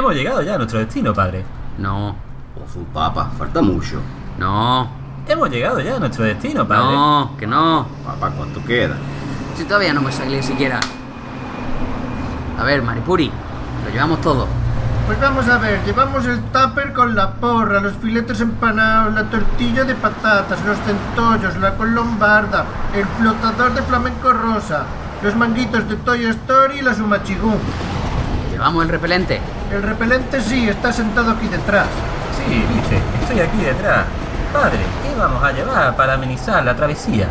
Hemos llegado ya a nuestro destino, padre. No, Ozu, papa, falta mucho. no, Hemos llegado ya a nuestro destino, padre. no, que no. Papá, ¿cuánto queda? Si todavía no me sale siquiera. A ver, Maripuri, lo llevamos todo. Pues vamos a ver, llevamos el tupper con la porra, los filetes empanados, la tortilla de patatas, los centollos, la colombarda, el flotador de flamenco rosa, los manguitos de Toy Story y la sumachigú. Llevamos el repelente. El repelente sí, está sentado aquí detrás. Sí, viste, estoy aquí detrás. Padre, ¿qué vamos a llevar para amenizar la travesía?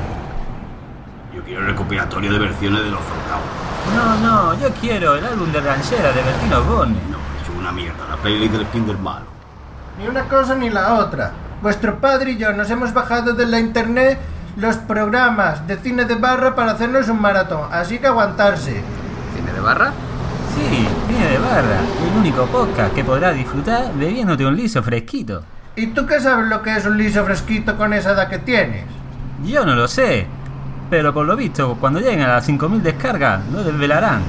Yo quiero el recopilatorio de versiones de los soldados. No, no, yo quiero el álbum de ranchera de Bertino Borne. No, es una mierda. La playlist del spin del malo. Ni una cosa ni la otra. Vuestro padre y yo nos hemos bajado de la internet los programas de cine de barra para hacernos un maratón, así que aguantarse. ¿Cine de barra? Sí, viene de barra, el único podcast que podrás disfrutar bebiéndote un liso fresquito. ¿Y tú qué sabes lo que es un liso fresquito con esa edad que tienes? Yo no lo sé, pero por lo visto, cuando lleguen a las 5.000 descargas, lo desvelarán.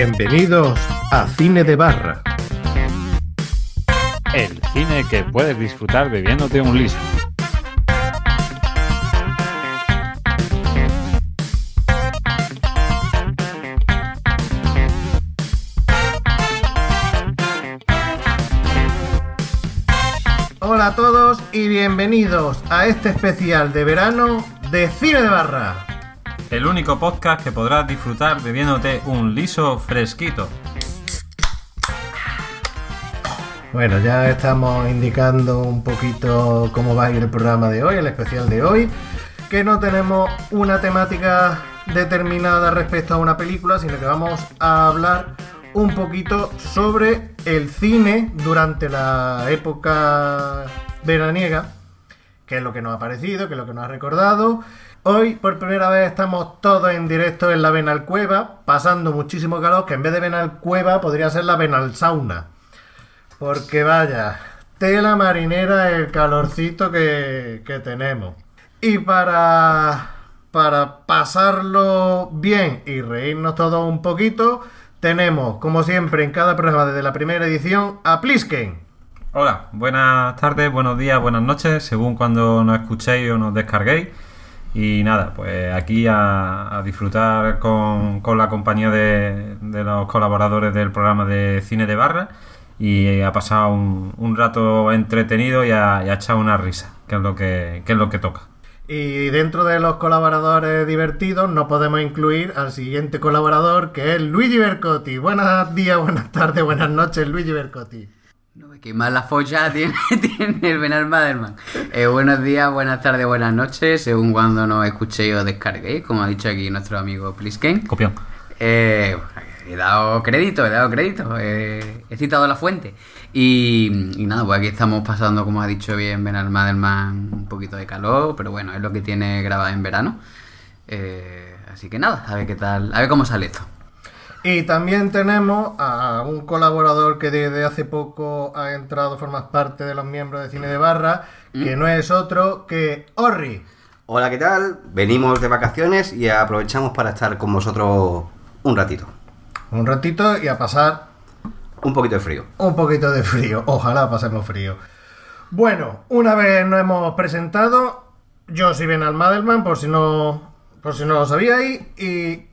Bienvenidos a Cine de Barra. El cine que puedes disfrutar bebiéndote un liso. Hola a todos y bienvenidos a este especial de verano de Cine de Barra. El único podcast que podrás disfrutar bebiéndote un liso fresquito. Bueno, ya estamos indicando un poquito cómo va a ir el programa de hoy, el especial de hoy, que no tenemos una temática determinada respecto a una película, sino que vamos a hablar un poquito sobre el cine durante la época veraniega, qué es lo que nos ha parecido, qué es lo que nos ha recordado. Hoy por primera vez estamos todos en directo en la Venal Cueva, pasando muchísimo calor, que en vez de Venal Cueva podría ser la Venal Sauna. Porque vaya, tela marinera el calorcito que, que tenemos. Y para, para pasarlo bien y reírnos todos un poquito, tenemos, como siempre, en cada programa desde la primera edición, a Plisken. Hola, buenas tardes, buenos días, buenas noches, según cuando nos escuchéis o nos descarguéis. Y nada, pues aquí a, disfrutar con, con la compañía de, de los colaboradores del programa de Cine de Barra y a pasar un, un rato entretenido y a, y a echar una risa, que es lo que, que es lo que toca. Y dentro de los colaboradores divertidos no podemos incluir al siguiente colaborador que es Luigi Bercotti. Buenos días, buenas tardes, buenas noches, Luigi Bercotti. No, que más la folla tiene, tiene el Benal Maderman. Eh, buenos días, buenas tardes, buenas noches, según cuando nos escuchéis o descarguéis, como ha dicho aquí nuestro amigo Plisken. Copión. Eh, he dado crédito, he dado crédito, eh, he citado la fuente. Y, y nada, pues aquí estamos pasando, como ha dicho bien Benal Maderman, un poquito de calor, pero bueno, es lo que tiene grabar en verano. Eh, así que nada, a ver qué tal, a ver cómo sale esto. Y también tenemos a un colaborador que desde hace poco ha entrado a formar parte de los miembros de Cine de Barra, que no es otro que Orri. Hola, ¿qué tal? Venimos de vacaciones y aprovechamos para estar con vosotros un ratito. Un ratito y a pasar Un poquito de frío. un poquito de frío. Ojalá pasemos frío. Bueno, una vez nos hemos presentado, yo soy Ben Almadelman, por si no, por si no lo sabíais, y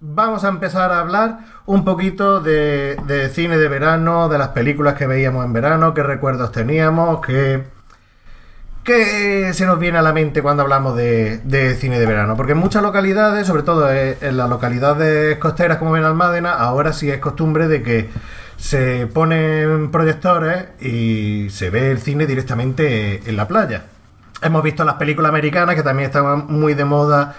vamos a empezar a hablar un poquito de, cine de verano, de las películas que veíamos en verano, qué recuerdos teníamos, qué, qué se nos viene a la mente cuando hablamos de, cine de verano. Porque en muchas localidades, sobre todo en en las localidades costeras como Benalmádena, ahora sí es costumbre de que se ponen proyectores y se ve el cine directamente en la playa. Hemos visto las películas americanas que también estaban muy de moda.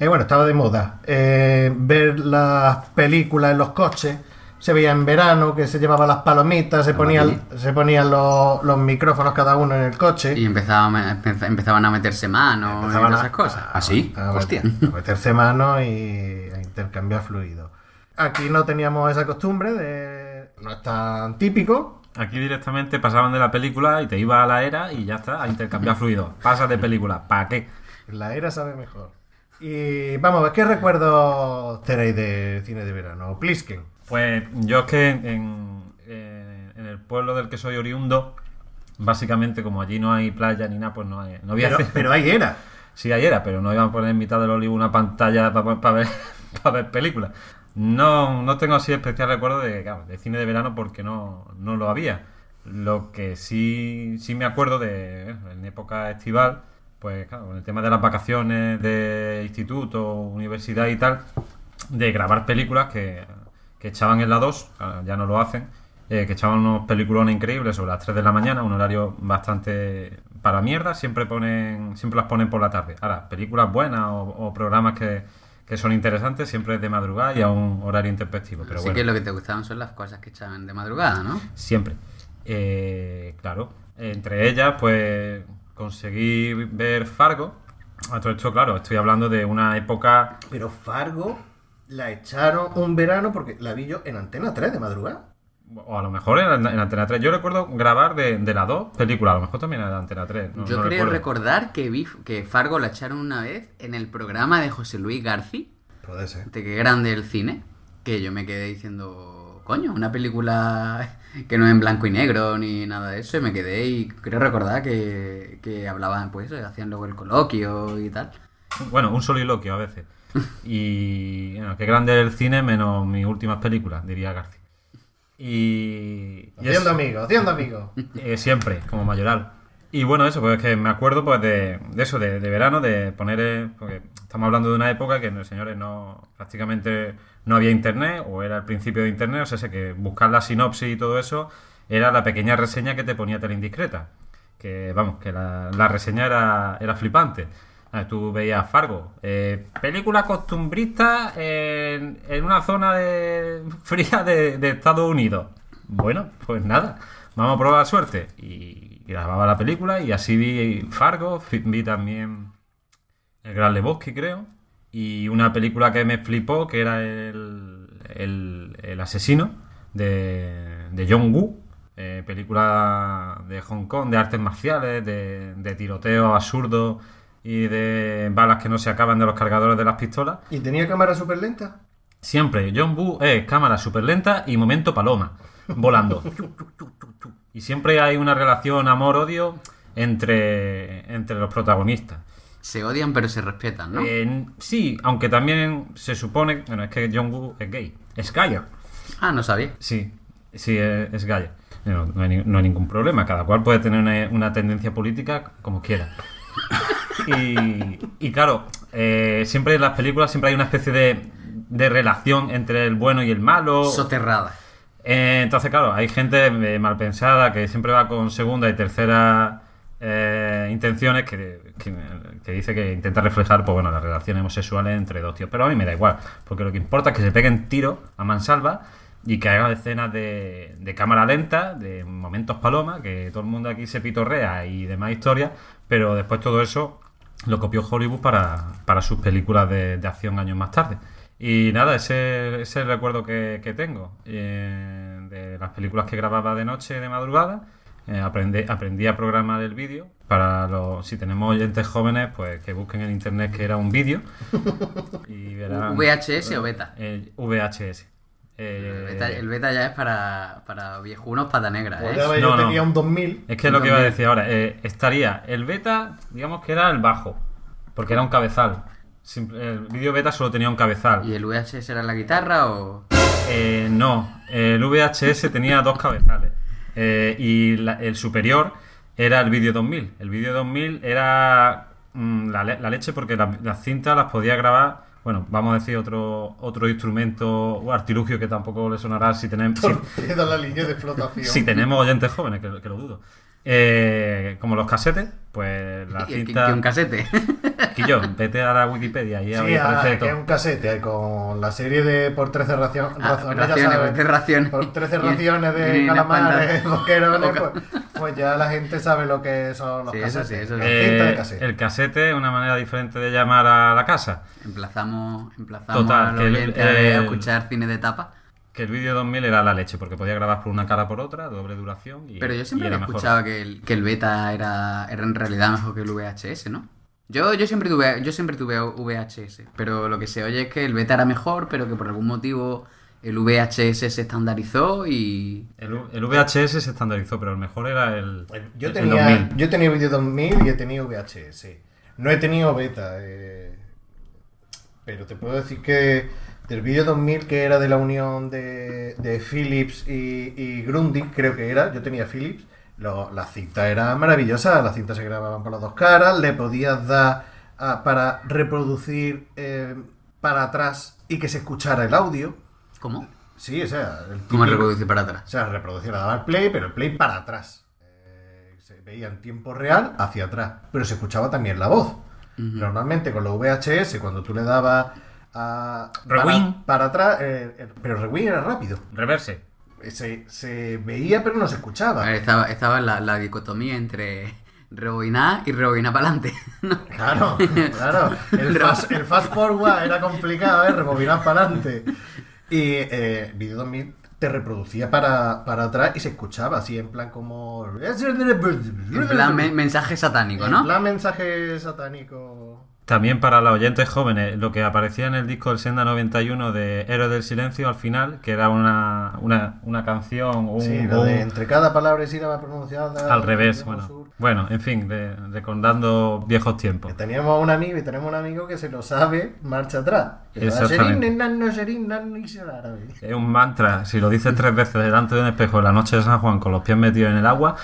Eh, bueno, estaba de moda. eh, ver las películas en los coches. Se veía en verano que se llevaban las palomitas, se ponían, se ponían los, los micrófonos cada uno en el coche. Y empezaban, a- empe- empezaban a meterse manos y Empezaban a- esas cosas. ¿Ah, sí? a, Hostia. a meterse mano y a intercambiar fluidos. Aquí no teníamos esa costumbre de... No es tan típico. Aquí directamente pasaban de la película y te iba a la era y ya está, a intercambiar fluidos. Pasas de película, ¿para qué? La era sabe mejor. Y vamos a ver, ¿qué recuerdos tenéis de cine de verano? Plisken. Pues yo es que en, eh, en el pueblo del que soy oriundo, básicamente como allí no hay playa ni nada, pues no, hay, no había... Pero, pero ahí era. Sí, ayer era, pero no iban a poner en mitad del olivo una pantalla para ver, pa ver películas. No, no tengo así especial recuerdo de, claro, de cine de verano porque no, no lo había. Lo que sí, sí me acuerdo de en época estival, pues claro, con el tema de las vacaciones de instituto, universidad y tal, de grabar películas que, que echaban en la 2, ya no lo hacen, eh, que echaban unos peliculones increíbles sobre las 3 de la mañana, un horario bastante para mierda, siempre ponen siempre las ponen por la tarde. Ahora, películas buenas o, o programas que, que son interesantes, siempre es de madrugada y a un horario intempestivo. Pero Así bueno, que lo que te gustaban son las cosas que echaban de madrugada, ¿no? siempre. Eh, claro, entre ellas, pues conseguí ver Fargo. A todo esto, claro, estoy hablando de una época Pero Fargo la echaron un verano porque la vi yo en Antena 3 de madrugada. O a lo mejor en, en Antena 3. Yo recuerdo grabar de, de la 2 película, a lo mejor también era de Antena 3. no- Yo no creo recuerdo. recordar que vi que Fargo la echaron una vez en el programa de José Luis Garci, Puede ser. de que grande el cine, que yo me quedé diciendo, coño, una película que no es en blanco y negro ni nada de eso, y me quedé y creo recordar que, que hablaban, pues, hacían luego el coloquio y tal. Bueno, un soliloquio a veces. Y bueno, qué grande es el cine menos mis últimas películas, diría García. Y, y Haciendo amigos, haciendo amigos. eh, siempre, como mayoral. Y bueno, eso, pues es que me acuerdo pues de, de eso, de, de verano, de poner, eh, porque estamos hablando de una época que, señores, no prácticamente no había internet, o era el principio de internet, o sea, sé que buscar la sinopsis y todo eso era la pequeña reseña que te ponía Tele Indiscreta. Que, vamos, que la, reseña era, era flipante. Ah, Tú veías Fargo, eh, película costumbrista en, en una zona de, fría de, Estados Unidos. Bueno, pues nada, vamos a probar suerte. Y grababa la película y así vi Fargo, vi también El Gran Lebowski, creo. Y una película que me flipó, que era El, el, el asesino de, de John Woo. eh, película de Hong Kong, de artes marciales, de, de tiroteo absurdo y de balas que no se acaban de los cargadores de las pistolas. ¿Y tenía cámara súper lenta? Siempre, John Woo es cámara súper lenta y momento paloma, volando. y siempre hay una relación amor-odio entre, entre los protagonistas. Se odian pero se respetan, ¿no? Eh, sí, aunque también se supone, bueno, es que John Woo es gay, es gaya. Ah, no sabía. Sí, sí, es, es gaya. No, no hay, no hay ningún problema, cada cual puede tener una, una tendencia política como quiera. Y, y claro, eh, siempre en las películas siempre hay una especie de, de relación entre el bueno y el malo. Soterrada. Eh, entonces, claro, hay gente eh, mal pensada que siempre va con segunda y tercera eh, intenciones que, que- dice que intenta reflejar pues, bueno, las relaciones homosexuales entre dos tíos. Pero a mí me da igual, porque lo que importa es que se peguen tiros a mansalva y que hagan escenas de, de cámara lenta, de momentos paloma, que todo el mundo aquí se pitorrea y demás historias, pero después todo eso lo copió Hollywood para, para sus películas de, acción años más tarde. Y nada, ese, ese es el recuerdo que, que tengo eh, de las películas que grababa de noche, de madrugada. Eh, aprendí, aprendí a programar el vídeo. Para los, si tenemos oyentes jóvenes, pues que busquen en internet que era un vídeo. Y verán. VHS o beta. Eh, VHS. El Eh, beta, el beta ya es para, para viejunos pata negra, Pues ¿eh? No, yo no. tenía un 2000. Es que es lo que iba a decir ahora. eh, estaría el beta, digamos que era el bajo, porque era un cabezal. Simple- el vídeo beta solo tenía un cabezal. ¿Y el VHS era la guitarra o...? Eh, no, el VHS tenía dos cabezales. Eh, y la- el superior era el vídeo 2000. El vídeo 2000 era mm, la, le- la leche porque la- las cintas las podía grabar. Bueno, vamos a decir otro otro instrumento o artilugio que tampoco le sonará si tenemos si, Queda la línea de flotación. si tenemos oyentes jóvenes, que, que lo dudo. Eh, como los casetes, pues la cinta... que un casete. Quillón, vete a la Wikipedia y Sí, ahí ah, aparece que es un casete eh, con la serie de por 13 racio- Ah, raciones, sabes. por 13 raciones. Por 13 Y- raciones de calamares, boquerones, pues, pues ya la gente sabe lo que son los Sí, eso casetes. sí, eso sí. de Eh, cassette. el casete es una manera diferente de llamar a la casa. Emplazamos, emplazamos Total, a los que el- a a escuchar cine de tapa. Que el vídeo 2000 era la leche, porque podía grabar por una cara por otra, doble duración. Y, Pero yo siempre había escuchado que el, que el beta era, era en realidad mejor que el VHS, ¿no? Yo, yo, siempre tuve, yo siempre tuve VHS, pero lo que se oye es que el beta era mejor, pero que por algún motivo el VHS se estandarizó y... El, el VHS se estandarizó, pero el mejor era el. Yo el tenía, 2000. yo he tenido vídeo 2000 y he tenido VHS. No he tenido beta. eh, pero te puedo decir que del vídeo 2000, que era de la unión de, de Philips y, y Grundig, creo que era, yo tenía Philips, lo- la cinta era maravillosa, las cintas se grababan por las dos caras, le podías dar a- para reproducir eh, para atrás y que se escuchara el audio. ¿Cómo? Sí, o sea, el ¿Cómo reproducir para atrás? o sea, reproducir, daba el play, pero el play para atrás. Eh, se veía en tiempo real hacia atrás, pero se escuchaba también la voz. Normalmente con los VHS, cuando tú le dabas a. Rewind. Para, para atrás, eh, eh, pero rewind era rápido. Reverse. Eh, Se, se veía, pero no se escuchaba. Estaba, estaba la, la dicotomía entre rebobinar y rebobinar para adelante. Claro, claro. El fast, el fast forward era complicado, ¿eh? Rebobinar para adelante. Y eh, Video 2000 te reproducía para, para atrás y se escuchaba así en plan como... En plan men- mensaje satánico, En ¿no? plan mensaje satánico. También para los oyentes jóvenes, lo que aparecía en el disco del Senda 91 de Héroe del Silencio al final, que era una, una, una canción, un, Sí, un- de entre cada palabra y sílaba pronunciada. al revés. Bueno, sur. bueno en fin, de- recordando viejos tiempos. Que teníamos un amigo y tenemos un amigo que se lo sabe marcha atrás. Es un mantra, si lo dices tres veces delante de un espejo en la noche de San Juan con los pies metidos en el agua,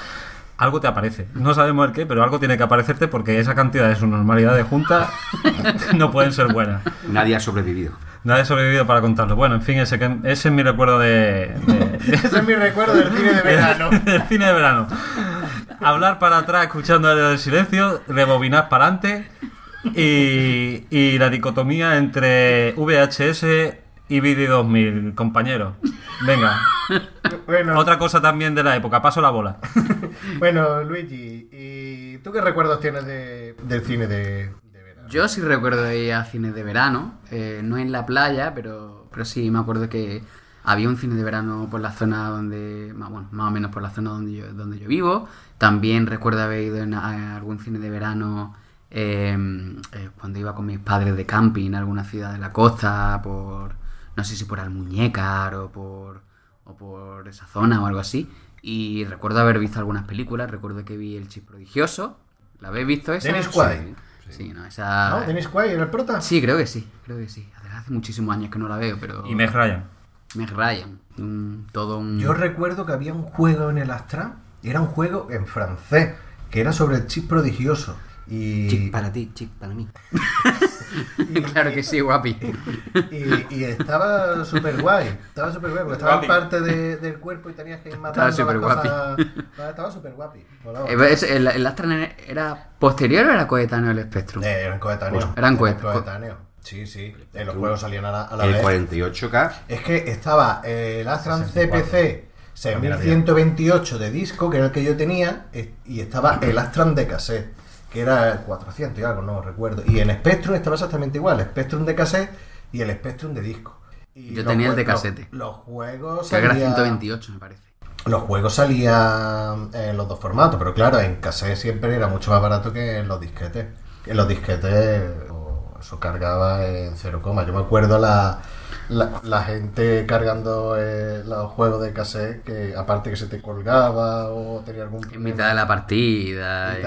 algo te aparece. No sabemos el qué, pero algo tiene que aparecerte porque esa cantidad de subnormalidades juntas no pueden ser buenas. Nadie ha sobrevivido. Nadie ha sobrevivido para contarlo. Bueno, en fin, ese, que- ese es mi recuerdo de, de- Ese es mi recuerdo del cine de verano. del cine de verano. Hablar para atrás escuchando el silencio, rebobinar para adelante y, y la dicotomía entre VHS y Video 2000, compañeros. Venga, Bueno, otra cosa también de la época, paso la bola. bueno, Luigi, ¿y tú qué recuerdos tienes de, del cine de, de verano? Yo sí recuerdo ir a cines de verano, eh, no en la playa, pero, pero sí me acuerdo que había un cine de verano por la zona donde, bueno, más o menos por la zona donde yo, donde yo vivo. También recuerdo haber ido en a algún cine de verano eh, eh, cuando iba con mis padres de camping a alguna ciudad de la costa, por, no sé si por Almuñécar o por, o por esa zona o algo así. Y recuerdo haber visto algunas películas, recuerdo que vi El Chip Prodigioso. ¿La habéis visto esa? Dennis Sí. Quaid. Sí, no, esa... ¿No? ¿Dennis Quaid era el prota? Sí, creo que sí, creo que sí. Hace- Hace muchísimos años que no la veo, pero... Y Meg Ryan. Meg Ryan. un- todo un... Yo recuerdo que había un juego en el Astra, era un juego en francés, que era sobre el chip prodigioso. Y, Chic para ti, chic para mí. claro que sí, guapi. y, y estaba súper guay, estaba súper guay, porque estaba en Guapi. parte de- del cuerpo y tenías que ir matando Estaba cosas. Estaba- súper guapi. Eh, es- ¿El, el Astra era posterior o era coetáneo al Spectrum? Eh, eran coetáneos. Pues eran coet- coetáneos. Sí, sí. Eh, los juegos salían a la, a la El vez. 48K. Es que estaba eh, el Astran 64. CPC También había. 6128 de disco, que era el que yo tenía, eh, y estaba el Astran de cassette, que era el 400 y algo, no recuerdo. Y en Spectrum estaba exactamente igual, Spectrum de cassette y el Spectrum de disco. Y Yo tenía el de los- casete. Los, juegos Que era salían- 128, me parece. Los juegos salían en los dos formatos, pero claro, en cassette siempre era mucho más barato que en los disquetes. En los disquetes eso cargaba en cero coma. Yo me acuerdo la, la, la gente cargando eh, los juegos de cassette que aparte que se te colgaba o tenía algún En problema mitad de la partida. y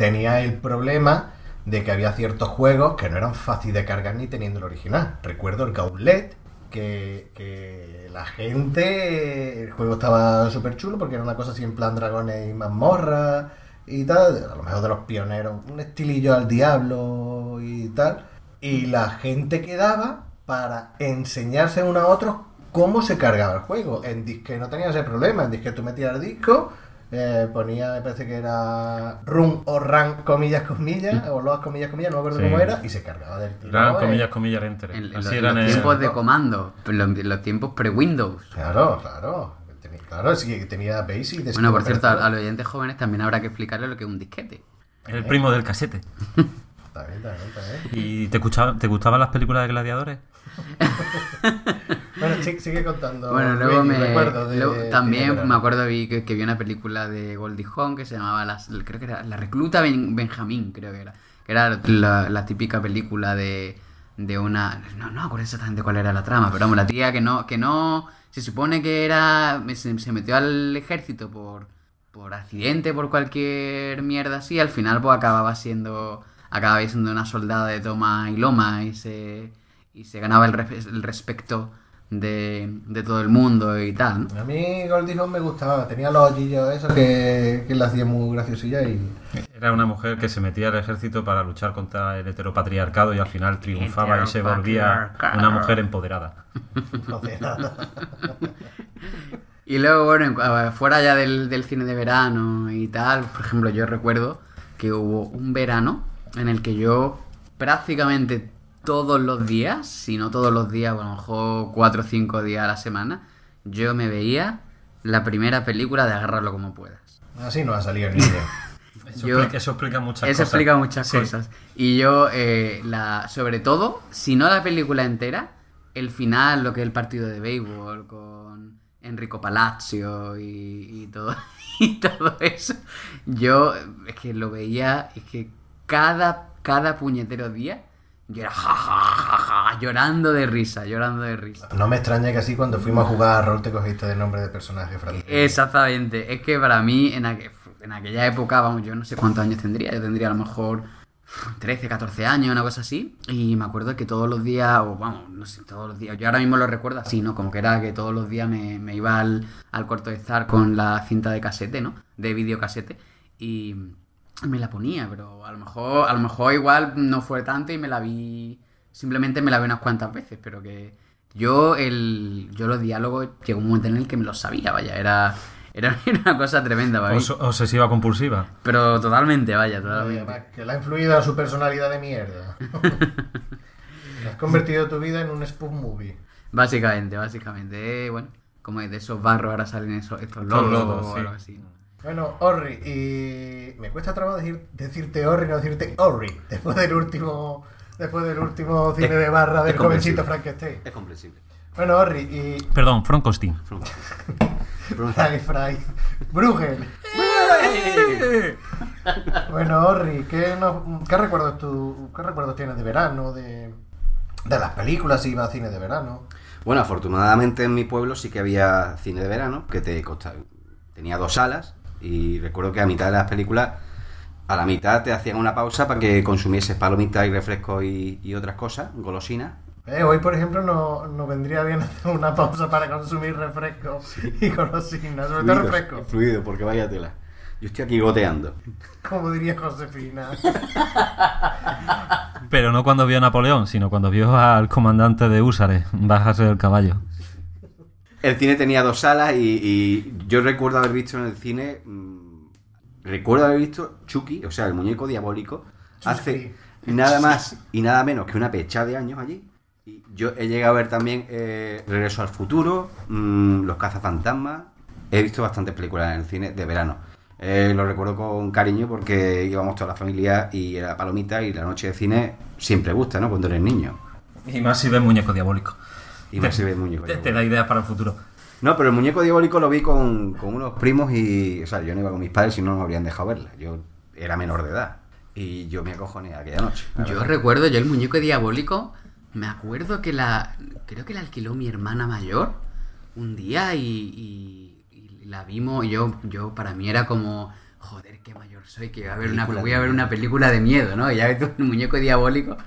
tenía el problema de que había ciertos juegos que no eran fáciles de cargar ni teniendo el original. Recuerdo el Gauntlet, que, la gente, el juego estaba súper chulo porque era una cosa así en plan dragones y mazmorras y tal, a lo mejor de los pioneros, un estilillo al diablo y tal. Y la gente quedaba para enseñarse uno a otros cómo se cargaba el juego. En disque no tenía ese problema, en disque tú metías el disco eh, ponía, me parece que era run o ran, comillas, comillas, o loas, comillas, comillas, no me acuerdo Sí. cómo era, y se cargaba del tiro. Eran eh. comillas, comillas, enter. Así los, eran los tiempos de comando, los, los tiempos pre-Windows. Claro, claro. Claro, sí, que tenía Basic. de Bueno, por cierto, a, los oyentes jóvenes también habrá que explicarles lo que es un disquete. el primo del casete. ¿Y te, escuchaba- te gustaban las películas de gladiadores? Bueno, sigue contando. Bueno, luego me. recuerdo de- luego de también me acuerdo vi que, que vi una película de Goldie Hawn que se llamaba las, creo que era La recluta Ben- Benjamín, creo que era. Que era la, la típica película de, de una. No, no me acuerdo exactamente cuál era la trama, pero vamos, la tía que no. que no Se supone que era. Se, se metió al ejército por. por accidente, por cualquier mierda así. Al final, pues acababa siendo. acababa siendo una soldada de toma y loma y se. y se ganaba el, res- el respeto de, de todo el mundo y tal, ¿no? A mí Goldie Hawn me gustaba, tenía los ojillos esos que, que le hacía muy graciosilla y... Era una mujer que se metía al ejército para luchar contra el heteropatriarcado y al final triunfaba y se volvía una mujer empoderada. No. Y luego, bueno, en cua- fuera ya del, del cine de verano y tal, por ejemplo, yo recuerdo que hubo un verano en el que yo prácticamente todos los días, si no todos los días, a lo mejor cuatro o cinco días a la semana, yo me veía la primera película de Agárralo como puedas. Así no ha salido ni idea. Eso, Yo- explica, eso explica muchas Eso cosas. explica muchas Sí. cosas. Y yo, eh, la, sobre todo, si no la película entera, el final, lo que es el partido de béisbol con Enrico Palazzo y, y todo, y todo eso, yo es que lo veía, es que cada, cada puñetero día, yo era ja, ja, ja, ja, llorando de risa, llorando de risa. No me extraña que así cuando fuimos a jugar a rol te cogiste de nombre de personaje francés. Exactamente, es que para mí en, aqu- en aquella época, vamos, yo no sé cuántos años tendría, yo tendría a lo mejor 13, 14 años, una cosa así, y me acuerdo que todos los días, o vamos, no sé, todos los días, yo ahora mismo lo recuerdo así, ¿no? Como que era que todos los días me, me iba al, al corto de estar con la cinta de casete, ¿no? De videocasete, y me la ponía, pero a lo mejor, a lo mejor igual no fue tanto y me la vi, simplemente me la vi unas cuantas veces, pero que yo el yo los diálogos llegó un momento en el que me los sabía, vaya, era era una cosa tremenda. Os- obsesiva compulsiva. Pero totalmente, vaya, totalmente. Que le ha influido a su personalidad de mierda. Has convertido tu vida en un spoof movie. Básicamente, básicamente, eh, bueno, como de esos barros ahora salen esos, estos lodos, o sí. algo así. Bueno, Orri, y me cuesta trabajo decir, decirte Orri, no decirte Orri, después del último, después del último cine de barra del jovencito. Frankenstein. Es comprensible. Bueno, Orri, y Perdón, Frankenstein. Fry Fry, Bruegel. Bueno, Orri, ¿qué, recuerdos tú, qué recuerdos tienes de verano, de, de las películas si iba a cine de verano? Bueno, afortunadamente en mi pueblo sí que había cine de verano, que te costaba, tenía dos salas y recuerdo que a mitad de las películas, a la mitad te hacían una pausa para que consumieses palomitas y refrescos y, y otras cosas, golosinas. Eh, hoy, por ejemplo, no, no vendría bien hacer una pausa para consumir refresco y golosinas, sobre todo refresco. fluido, porque vaya tela. Yo estoy aquí goteando. Como diría Josefina. Pero no cuando vio a Napoleón, sino cuando vio al comandante de Húsares bajarse del caballo. El cine tenía dos salas y, y yo recuerdo haber visto en el cine. mm, recuerdo haber visto Chucky, o sea, el muñeco diabólico, hace nada más y nada menos que una pecha de años allí. Y yo he llegado a ver también eh, Regreso al futuro, mm, Los cazafantasmas. He visto bastantes películas en el cine de verano. Eh, lo recuerdo con cariño porque íbamos toda la familia y era palomita y la noche de cine siempre gusta, ¿no? Cuando eres niño. Y más si ves muñeco diabólico. Y más si ves muñeco Te, te da ideas para el futuro. No, pero el muñeco diabólico lo vi con, con unos primos y. O sea, yo no iba con mis padres y no me habrían dejado verla. Yo era menor de edad. Y yo me acojoné aquella noche. Yo verdad. recuerdo, yo el muñeco diabólico, me acuerdo que la. Creo que la alquiló mi hermana mayor un día y, y- y la vimos. Y yo, yo, para mí era como. Joder, qué mayor soy, que voy a ver una, Película voy de a ver miedo. una película de miedo, ¿no? Y ya ves el muñeco diabólico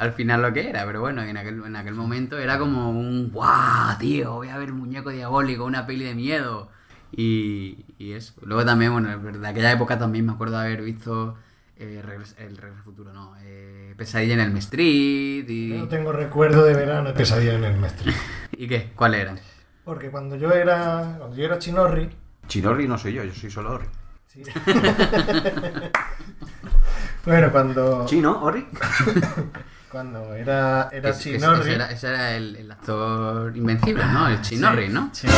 al final lo que era, pero bueno, en aquel, en aquel momento era como un ¡guau, tío! Voy a ver un muñeco diabólico, una peli de miedo. Y, y eso. Luego también, bueno, de aquella época también me acuerdo de haber visto eh, Regres- el Regreso al Futuro, no, eh, Pesadilla en el Street y... no tengo recuerdo de verano de pesadilla en el mestre. ¿Y qué? ¿Cuál eran? Porque cuando yo era, cuando yo era chinorri, Chinorri no soy yo, yo soy solo Orri. bueno, cuando, ¿Chino, Ori? cuando era, era Ese- ese- Chinorri, ese era, ese era el, el actor invencible, ¿no? El Chinorri, ¿no? Chino.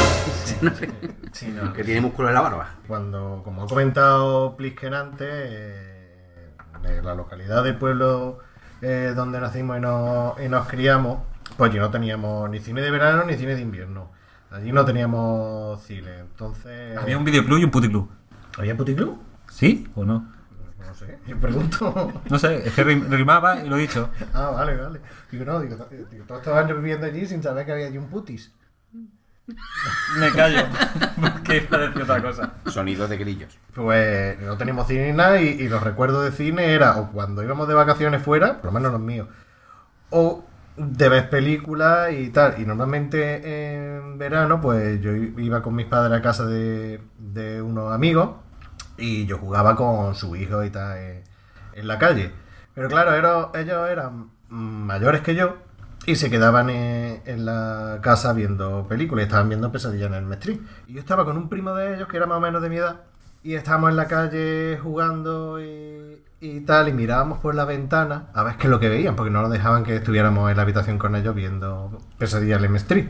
Chino. Que tiene músculo en la barba. cuando, como ha comentado Plisken antes, eh, de la localidad del pueblo eh, donde nacimos y nos, y nos criamos, pues allí no teníamos ni cine de verano ni cine de invierno. Allí no teníamos cine. Entonces. Había un videoclub y un puticlub. ¿Había puticlub? ¿Sí o no? No sé, yo pregunto. No sé, es que rim- rimaba y lo he dicho. ah, vale, vale. Digo, no, digo, digo, todos estos años viviendo allí sin saber que había allí un putis. Me callo, porque iba a decir otra cosa. Sonidos de grillos. Pues no teníamos cine ni nada y, y los recuerdos de cine era o cuando íbamos de vacaciones fuera, por lo menos los míos, o de ver películas y tal. Y normalmente en verano, pues yo iba con mis padres a casa de, de unos amigos y yo jugaba con su hijo y tal en, en la calle. Pero claro, ellos eran mayores que yo y se quedaban en, la casa viendo películas estaban viendo Pesadilla en el Street. Y yo estaba con un primo de ellos que era más o menos de mi edad y estábamos en la calle jugando y, tal, y mirábamos por la ventana a ver qué es lo que veían, porque no nos dejaban que estuviéramos en la habitación con ellos viendo Pesadilla en el Street.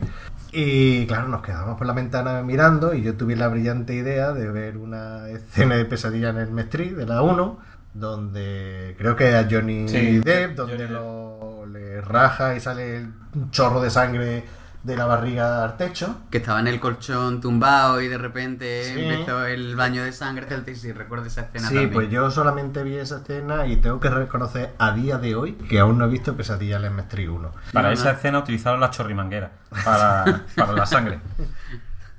Y claro, nos quedábamos por la ventana mirando y yo tuve la brillante idea de ver una escena de Pesadilla en el Street, de la 1, donde creo que a Johnny Sí, Depp, donde Johnny lo, le raja y sale un chorro de sangre de la barriga al techo. Que estaba en el colchón tumbado y de repente Sí. empezó el baño de sangre. Sí, sí, recuerdo esa escena Sí, también. pues yo solamente vi esa escena y tengo que reconocer a día de hoy que aún no he visto Pesadilla en el Street 1. Para No, esa no. escena utilizaron las chorrimangueras para, para la sangre.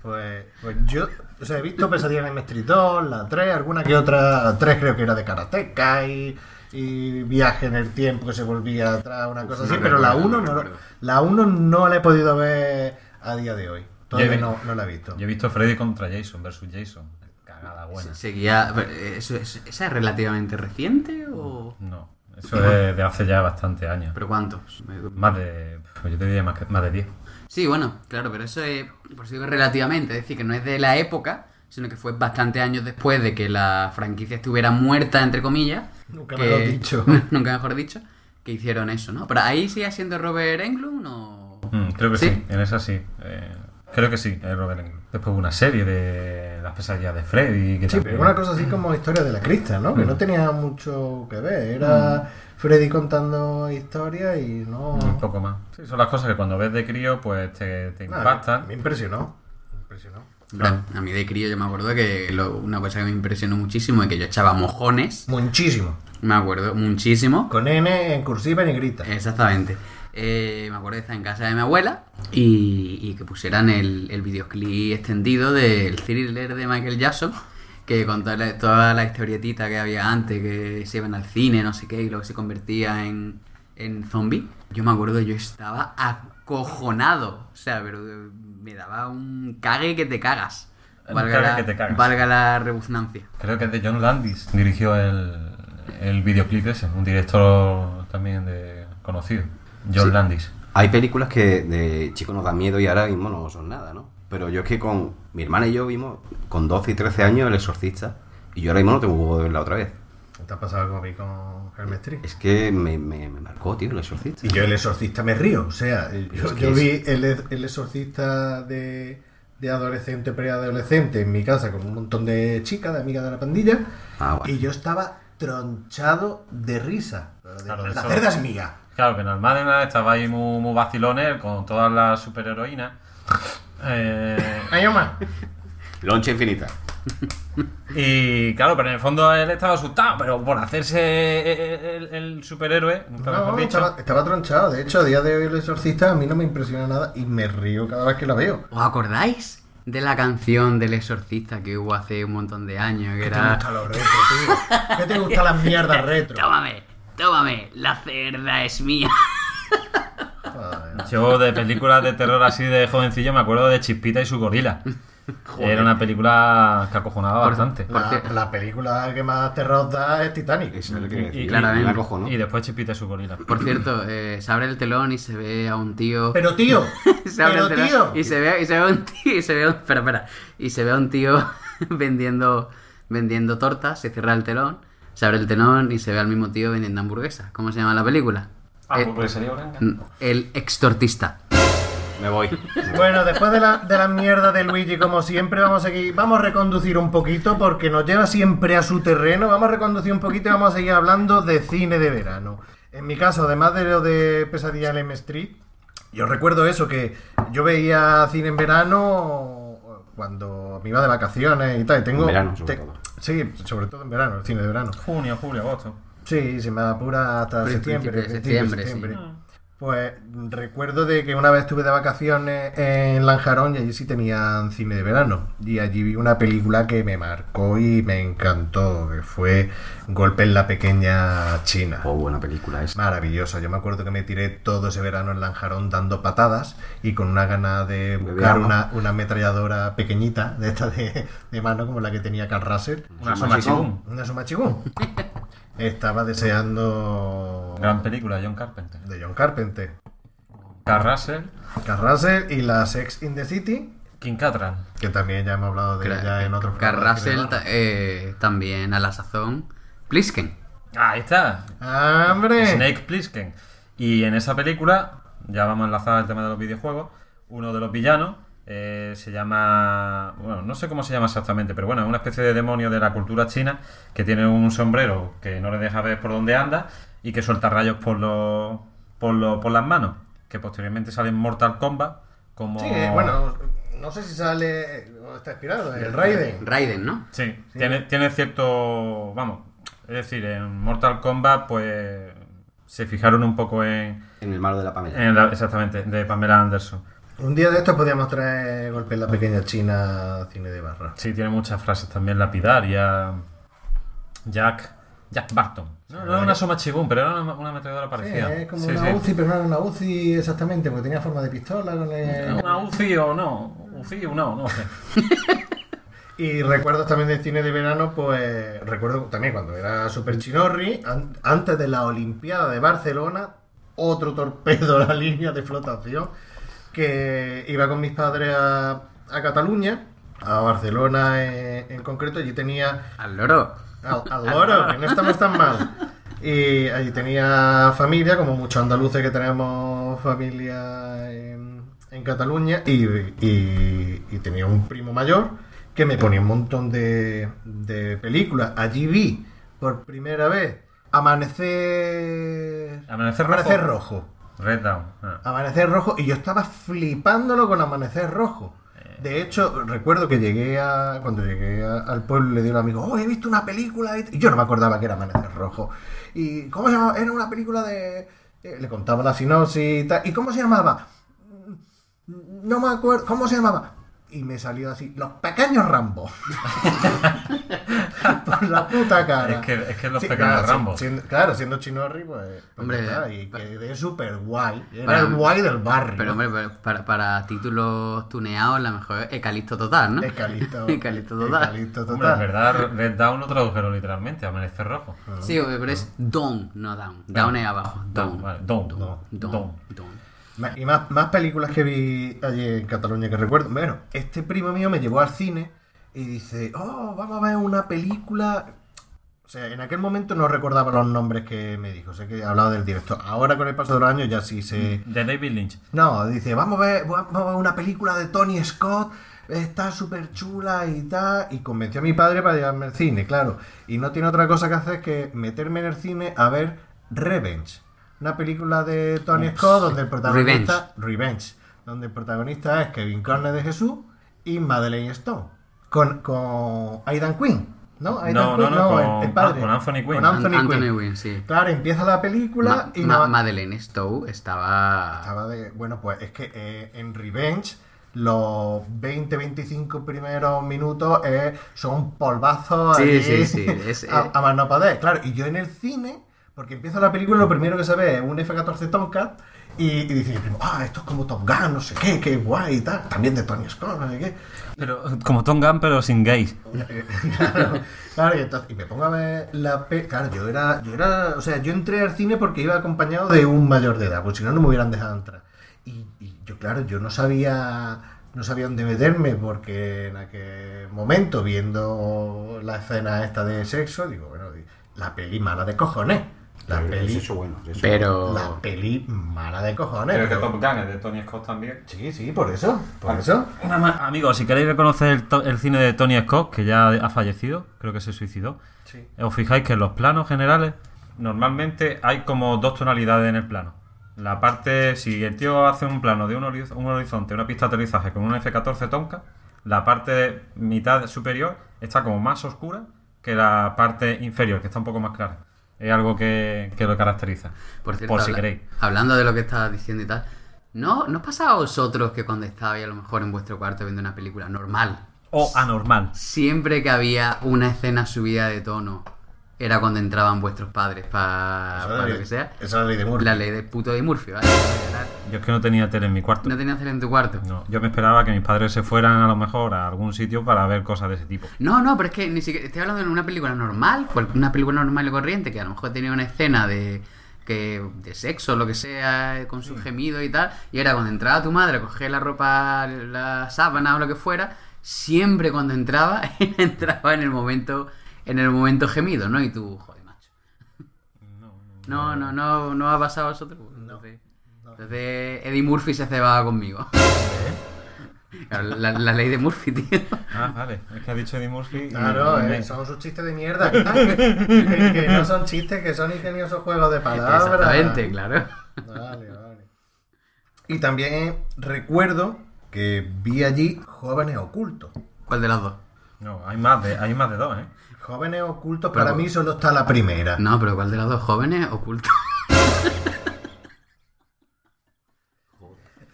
Pues, pues yo o sea, he visto Pesadilla en el Street 2, la 3, alguna que otra, la 3 creo que era de Karateka y, y Viaje en el Tiempo que se volvía atrás, una cosa así, pero la recuerdo, 1 no la 1 no la he podido ver a día de hoy. Todavía no, no la he visto. Yo he visto Freddy contra Jason versus Jason. Cagada buena. Seguía. eh, ¿Eso, es- ¿Esa es relativamente reciente o.? No, eso es de hace ya bastante años. ¿Pero cuántos? Más de. pues yo te diría más, que- más de 10. Sí, bueno, claro, pero eso es, por eso digo relativamente, es decir, que no es de la época, sino que fue bastante años después de que la franquicia estuviera muerta, entre comillas. Nunca que- mejor dicho. nunca mejor dicho, que hicieron eso, ¿no? Pero ahí sigue siendo Robert Englund o... Mm, creo que ¿Sí? sí? en esa sí. Eh, creo que sí, es Robert Englund. Después hubo una serie de las pesadillas de Freddy. Que Sí, también- pero una cosa así como historia de la crista, ¿no? Que no tenía mucho que ver. Era Freddy contando historias y no... Un poco más. Sí, son las cosas que cuando ves de crío, pues te, te impactan. Me impresionó. Me impresionó. Hombre, A mí de crío yo me acuerdo que lo- una cosa que me impresionó muchísimo es que yo echaba mojones, Muchísimo. me acuerdo muchísimo, Con N en cursiva y negrita. Exactamente. Eh, me acuerdo de estar en casa de mi abuela y, y que pusieran el, el videoclip extendido del thriller de Michael Jackson, que con toda la, toda la historietita que había antes, que se iban al cine, no sé qué, y luego se convertía en, en zombie. Yo me acuerdo, yo estaba acojonado. O sea, pero me daba un cague que te cagas. Un Valga, cague la, que te cagas. valga la rebusnancia. Creo que es de John Landis. Dirigió el, el videoclip ese. Un director también de conocido. John Sí. Landis. Hay películas que de chico nos dan miedo y ahora mismo no son nada, ¿no? Pero yo es que con mi hermana y yo vimos con 12 y 13 años El Exorcista y yo ahora mismo no tengo huevo de verla otra vez. ¿Te ha pasado como a mí con Es que me, me, me marcó, tío, El Exorcista. Y yo el exorcista me río. O sea, yo, Es que yo es- vi el, el exorcista de, de adolescente, preadolescente en mi casa con un montón de chicas, de amigas de la pandilla. Ah, bueno. Y yo estaba tronchado de risa. De- Claro, la eso- cerda es mía. Claro, que en Almádena estaba ahí muy, muy vacilones con todas las superheroínas. Eh. Loncha infinita. Y claro, pero en el fondo él estaba asustado, pero por hacerse el, el superhéroe, nunca mejor No, dicho. estaba, estaba tronchado. De hecho, a día de hoy el exorcista a mí no me impresiona nada y me río cada vez que la veo. ¿Os acordáis de la canción del exorcista que hubo hace un montón de años? Que ¿Qué te era... gusta los retro, tío? ¿Qué te gustan las mierdas retro? Tómame, tómame, la cerda es mía. Joder. Yo de películas de terror así de jovencillo me acuerdo de Chispita y su gorila. Era una película que acojonaba bastante. La, cierto- la película que más terror da es Titanic. Eso es lo que Y- decir. y- claramente. Y después Chispita y su gorila. Por cierto, eh, se abre el telón y se ve a un tío. Pero tío, se abre pero el telón tío. Y se ve, y se ve a un tío. Y se ve a un- espera, espera. Y se ve a un tío vendiendo vendiendo tortas, se cierra el telón, se abre el telón y se ve al mismo tío vendiendo hamburguesas. ¿Cómo se llama la película? Ah, Eh, pues sería el extortista. Me voy. Bueno, después de la, de la mierda de Luigi, como siempre, vamos a seguir, vamos a reconducir un poquito porque nos lleva siempre a su terreno. Vamos a reconducir un poquito y vamos a seguir hablando de cine de verano. En mi caso, además de lo de Pesadilla en M Street, yo recuerdo eso, que yo veía cine en verano cuando me iba de vacaciones y tal. Y tengo, En verano, sobre te- todo. Sí, sobre todo en verano, el cine de verano. Junio, julio, agosto. Sí, se me apura hasta septiembre. septiembre, septiembre. Pues recuerdo de que una vez estuve de vacaciones en Lanjarón y allí sí tenían cine de verano. Y allí vi una película que me marcó y me encantó, que fue Golpe en la pequeña China. Oh, buena película esa. Maravillosa. Yo me acuerdo que me tiré todo ese verano en Lanjarón dando patadas y con una gana de buscar una, una ametralladora pequeñita, de esta de, de mano, como la que tenía Carl Russell. Una Suma Somachigún. Una Sumachigún. Estaba deseando Gran película, John Carpenter. de John Carpenter. Carl Russell y la Sex in the City, King Cattrall. que también ya hemos hablado de ella en otros ta- eh, también a la sazón. Plisken. Ah, ahí está. ¡Ah, ¡Hombre! Snake Plissken. Y en esa película, ya vamos a enlazar el tema de los videojuegos, uno de los villanos eh, se llama... Bueno, no sé cómo se llama exactamente, pero bueno, es una especie de demonio de la cultura china que tiene un sombrero que no le deja ver por dónde anda y que suelta rayos por, los por, los- por las manos, que posteriormente sale en Mortal Kombat como... Sí, eh, bueno, no sé si sale está inspirado, el Raiden. Raiden, ¿no? Sí, Tiene, tiene cierto. Vamos, es decir, en Mortal Kombat, pues. Se fijaron un poco en. En el malo de la Pamela. en la- exactamente, de Pamela Anderson. Un día de estos podíamos traer Golpe en la pequeña China cine de barra. Sí, tiene muchas frases también lapidarias. Jack. Jack Barton. No, no era una Soma Chibun, pero era una, una ametralladora Sí, parecida. es como Sí, una sí. UCI, pero no era una UCI exactamente, porque tenía forma de pistola con el... Una UCI o no. UCI o no, no sé. Y recuerdos también del cine de verano, pues recuerdo también cuando era Super Chinorri, an- antes de la Olimpiada de Barcelona, otro torpedo a la línea de flotación, que iba con mis padres a, a Cataluña, a Barcelona en, en concreto, allí tenía Al loro. al, al loro, que no estamos tan mal. Y allí tenía familia, como muchos andaluces que tenemos familia en, en Cataluña, y, y- y tenía un primo mayor que me ponía un montón de, de películas. Allí vi por primera vez Amanecer. Amanecer Amanecer Rojo. Red Dawn. ah. Amanecer Rojo y yo estaba flipándolo con Amanecer Rojo. De hecho, recuerdo que llegué a. Cuando llegué a- al pueblo le di a un amigo, oh, he visto una película. Y yo no me acordaba que era Amanecer Rojo. ¿Y cómo se llamaba? Era una película de. eh, Le contaba la sinopsis y tal. ¿Y cómo se llamaba? "Mm, No me acuerdo. ¿Cómo se llamaba? Y me salió así, los pequeños Rambo. Por la puta cara. Es que, es que los Sí, pequeños claro, Rambo. Siendo, claro, siendo chinorri, pues. pues Hombre, y pa- quedé súper guay. Era Para- el guay del barrio. Pero hombre, pero para, para títulos tuneados, la mejor es Ecalipto Total, ¿no? Ecalipto. Ecalipto Total. Ecalipto Hombre, total. es verdad, Red Dawn lo tradujeron literalmente, Amanecer Rojo. Sí, pero es Down, no Down. Down es abajo. Down. Down. Dawn. Down. Y más, más películas que vi allí en Cataluña que recuerdo. Bueno, este primo mío me llevó al cine y dice, oh, vamos a ver una película. O sea, en aquel momento no recordaba los nombres que me dijo. Sé que hablaba del director. Ahora con el paso de los años ya sí sé. De David Lynch. No, dice, vamos a ver, vamos a ver una película de Tony Scott, está súper chula y tal. Y convenció a mi padre para llevarme al cine, claro. Y no tiene otra cosa que hacer que meterme en el cine a ver Revenge. Una película de Tony Scott donde el protagonista... Revenge. Donde el protagonista es Kevin Conner de Jesús y Madeleine Stone. Con, con Aidan Quinn. ¿No? Aidan No, no, Quinn, no, el- con- el padre. ah, con Anthony Quinn. Con Anthony Anthony Quinn. Quinn, sí. Claro, empieza la película Ma- y Ma- no- Madeleine Stowe estaba... estaba de. Bueno, pues es que eh, en Revenge los 20-25 primeros minutos eh, son polvazos Sí, allí sí, sí, es- a, a más no poder. Claro, y yo en el cine, porque empieza la película, lo primero que se ve es un F-14 Tomcat. Y, y dice primo, ah, esto es como Top Gun, no sé qué, qué guay y tal. También de Tony Scott, no sé qué. Pero como Tom Gunn, pero sin gays. claro, claro, y, entonces, y me pongo a ver la pe... Claro, yo era, yo era, o sea, yo entré al cine porque iba acompañado de un mayor de edad, porque si no, no me hubieran dejado entrar. Y, y yo, claro, yo no sabía no sabía dónde meterme porque en aquel momento, viendo la escena esta de sexo, digo, bueno, la peli mala de cojones. La Pero peli, es eso bueno. es eso Pero. la peli mala de cojones. Pero que Top Gun es de Tony Scott también. Sí, sí, por eso, por eso. Nada más, amigos, si queréis reconocer el, to- el cine de Tony Scott, que ya ha fallecido, creo que se suicidó, Sí. os fijáis que en los planos generales normalmente hay como dos tonalidades en el plano. La parte, si el tío hace un plano de un, horiz- un horizonte, una pista de aterrizaje con un F-14 Tonka, la parte mitad superior está como más oscura que la parte inferior, que está un poco más clara. Es algo que, que lo caracteriza. Por cierto, si habla- queréis. hablando de lo que estabas diciendo y tal, ¿no, ¿no os pasaba a vosotros que cuando estabais a lo mejor en vuestro cuarto viendo una película normal, O anormal. siempre que había una escena subida de tono, era cuando entraban vuestros padres para la lo que sea? esa es la ley de Murphy. La ley del puto de Murphy, ¿vale? Yo es que no tenía tele en mi cuarto. No tenías tele en tu cuarto. No, yo me esperaba que mis padres se fueran a lo mejor a algún sitio para ver cosas de ese tipo. No, no, pero es que ni siquiera estoy hablando de una película normal, una película normal y corriente, que a lo mejor tenía una escena de que de sexo, lo que sea, con su gemido y tal, y era cuando entraba tu madre a coger la ropa, la sábana o lo que fuera, siempre cuando entraba, entraba en el momento, en el momento gemido, ¿no? Y tú, joder, macho. No, no, no, no ha pasado a vosotros. Entonces, entonces Eddie Murphy se cebaba conmigo. Claro, la, la ley de Murphy, tío. Ah, vale. Es que ha dicho Eddie Murphy. Claro, y eh, son sus chistes de mierda. que, que- que no son chistes, que son ingeniosos juegos de palabras. Exactamente, claro. Vale, vale. Y también recuerdo que vi allí jóvenes ocultos. ¿Cuál de las dos? No, hay más de, hay más de dos, ¿eh? Jóvenes ocultos, Pero- para mí solo está la primera. No, pero ¿cuál de las dos? ¿Jóvenes ocultos?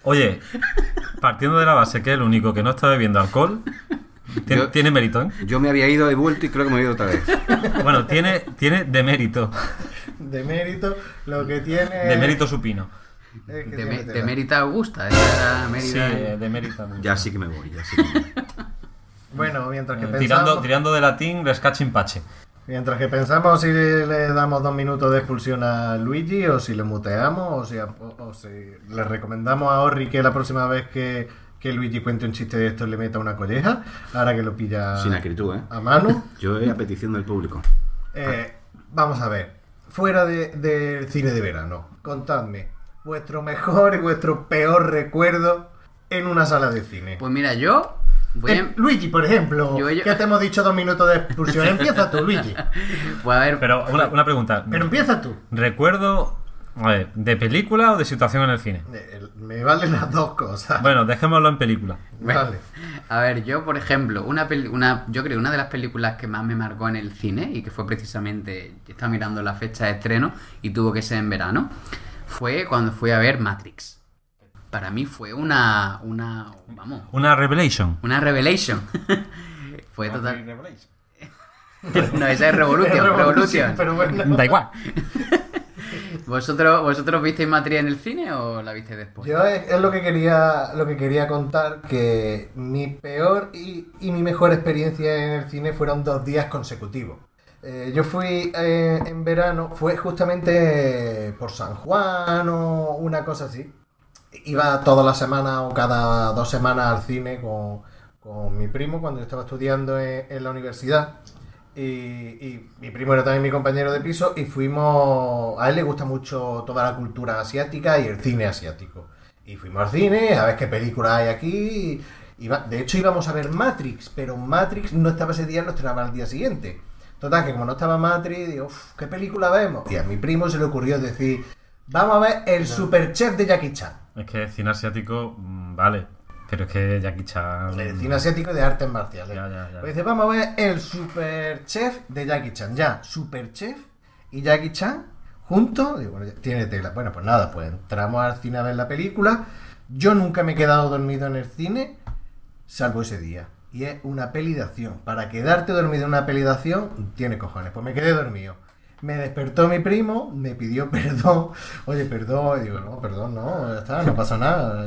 Oye, partiendo de la base que es el único que no está bebiendo alcohol, tiene, Yo- tiene mérito, ¿eh? Yo me había ido, he vuelto y creo que me he ido otra vez. Bueno, tiene, tiene de mérito. De mérito, lo que tiene. De mérito supino. es que De, me- Mérita Augusta. Esa era Sí, Mérida. eh, de mérito. Ya sí que me voy, ya sí que me voy. Bueno, mientras que, Eh, Tirando, pensamos, tirando de latín, rescaching pache. mientras que pensamos si le damos dos minutos de expulsión a Luigi o si le muteamos o si, o si le recomendamos a Orri que la próxima vez que, que Luigi cuente un chiste de esto le meta una colleja, ahora que lo pilla Sin acritud, ¿eh? a mano. Yo he a petición del público. Eh, vamos a ver, fuera de- del cine de verano, contadme vuestro mejor y vuestro peor recuerdo en una sala de cine. Pues mira, yo voy Eh, a... Luigi, por ejemplo, Yo- yo- que te hemos dicho dos minutos de expulsión. Empieza tú, Luigi. Pues a ver, Pero una, una pregunta. Pero empieza tú. ¿Recuerdo a ver, de película o de situación en el cine? Eh, Me valen las dos cosas. Bueno, dejémoslo en película. vale. A ver, yo, por ejemplo, una, peli- una yo creo una de las películas que más me marcó en el cine y que fue precisamente, estaba mirando la fecha de estreno y tuvo que ser en verano, fue cuando fui a ver Matrix. Para mí fue una, una, vamos, Una Revelation. una revelation. fue total. No, esa es Revolution, Revolution. Pero bueno. Da igual. ¿Vosotros, ¿Vosotros visteis Matrix en el cine o la visteis después? Yo es, es lo que quería lo que quería contar que mi peor y, y mi mejor experiencia en el cine fueron dos días consecutivos. Eh, yo fui eh, en verano, fue justamente por San Juan o una cosa así. Iba toda la semana o cada dos semanas al cine con, con mi primo cuando yo estaba estudiando en, la universidad. Y, mi primo era también mi compañero de piso y fuimos... A él le gusta mucho toda la cultura asiática y el cine asiático. Y fuimos al cine a ver qué película hay aquí. de hecho íbamos a ver Matrix, pero Matrix no estaba ese día, no estaba al día siguiente. Total, que como no estaba Matrix, digo, "Uf, ¿qué película vemos? Y a mi primo se le ocurrió decir, vamos a ver el Superchef de Jackie Chan. Es que cine asiático, mm, vale. Pero es que Jackie Chan. El cine asiático de artes marciales. Ya, ya, ya. Pues dice, vamos a ver el Super Chef de Jackie Chan. Ya, Super Chef y Jackie Chan juntos. Digo, bueno, tiene tela. Bueno, pues nada, pues entramos al cine a ver la película. Yo nunca me he quedado dormido en el cine, salvo ese día. Y es una peli de acción. Para quedarte dormido en una peli de acción, tiene cojones. Pues me quedé dormido. Me despertó mi primo, me pidió perdón. Oye, perdón. Y digo, no, perdón, no, ya está, no pasa nada.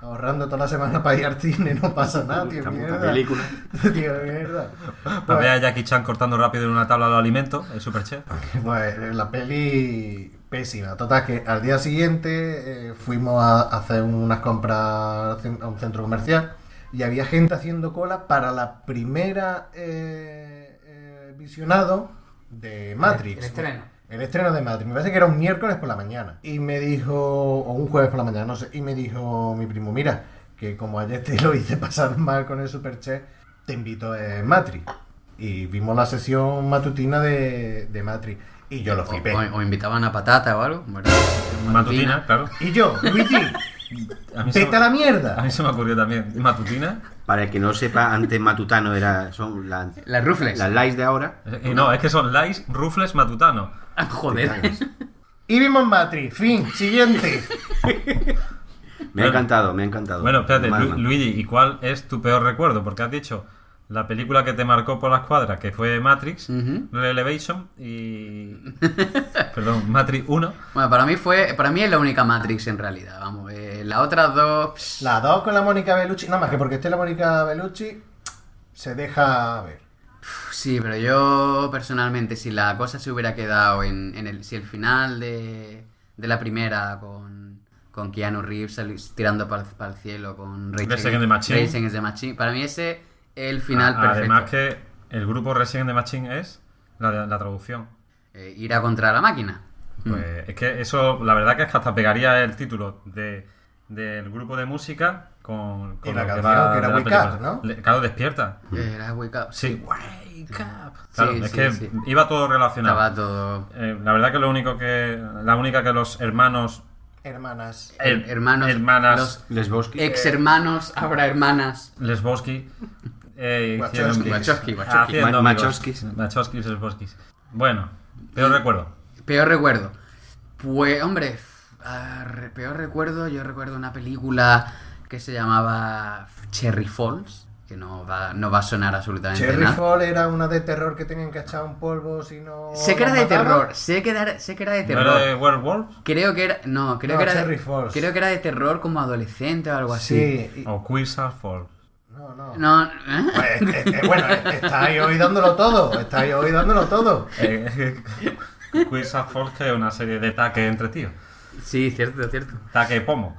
Ahorrando toda la semana para ir al cine, no pasa nada, tío. Mierda. película. Tío, mierda. A Pues, ver a Jackie Chan cortando rápido en una tabla de alimentos, el superchef. pues, la peli Pésima. Total, que al día siguiente eh, fuimos a hacer unas compras a un centro comercial y había gente haciendo cola para la primera eh, eh, visionado de Matrix. El estreno. El estreno de Matrix. Me parece que era un miércoles por la mañana. Y me dijo, o un jueves por la mañana, no sé. Y me dijo mi primo, mira, que como ayer te lo hice pasar mal con el Superche, te invito a Matrix. Y vimos la sesión matutina de, de Matrix. Y yo lo flipé. o- o invitaban a patata o algo. ¿verdad? Matutina, claro. Y yo, Luigi, A mí, se, vete a la a mierda. mí se me ocurrió también. Matutina. Para el que no sepa, antes Matutano era, son la- Las rufles. las likes de ahora. Eh, Y no, es que son Lice Rufles Matutano. Ah, Joder. Y vimos Matrix. Fin, siguiente. Me ha encantado, me ha encantado. Bueno, espérate, Lu-. Luigi, ¿y cuál es tu peor recuerdo? Porque has dicho la película que te marcó por las cuadras, que fue Matrix, Ujú. Elevation y... Perdón, Matrix 1. Bueno, para mí fue, para mí es la única Matrix en realidad, vamos. eh, las otras dos, pss, La 2 con la Mónica Bellucci. Nada más que porque esté la Mónica Bellucci, se deja ver. sí, pero yo personalmente, si la cosa se hubiera quedado en, en el, si el final de, de la primera con, con Keanu Reeves tirando para el cielo, con Against the Machine. The Machine, para mí ese es el final A- perfecto. Además que el grupo Resident the Machine es la, la traducción. Eh, ira contra la máquina. Pues es que eso, la verdad que es que hasta pegaría el título de, del grupo de música con, con Y la canción, va que era de Wake. Up, ¿no? Le- claro, despierta. Era Wake Up. Sí. Wake up. Claro, Sí, es sí, que sí. iba todo relacionado. Estaba todo. Eh, la verdad que lo único que. La única que los hermanos. Hermanas. Her- hermanos. hermanas. Los Lesbowski. ex hermanos, ahora hermanas. Lesbowski. Eh, Wachowski. hicieron- Wachowski, Wachowski. haciendo Ma- amigos. Machowskis. Machowskis, Lesbowskis. Bueno, pero recuerdo. Peor recuerdo. Pues, hombre, ah, re- peor recuerdo. Yo recuerdo una película que se llamaba Cherry Falls. Que no va, no va a sonar absolutamente Cherry nada. Fall era una de terror que tenían que echar un polvo si no. Sé que era de terror. Sé que era, sé que era de ¿No terror. era de Werewolf? Creo que era. No, creo No, que era. Cherry de, Falls. creo que era de terror como adolescente o algo así. Sí. y- ¿O Queers Are Fall? No, no. No, ¿eh? Pues, eh, eh, bueno, estáis hoy dándolo todo. Estáis hoy dándolo todo. Are Fall que es una serie de taques entre tíos. Sí, cierto, cierto. Taque pomo.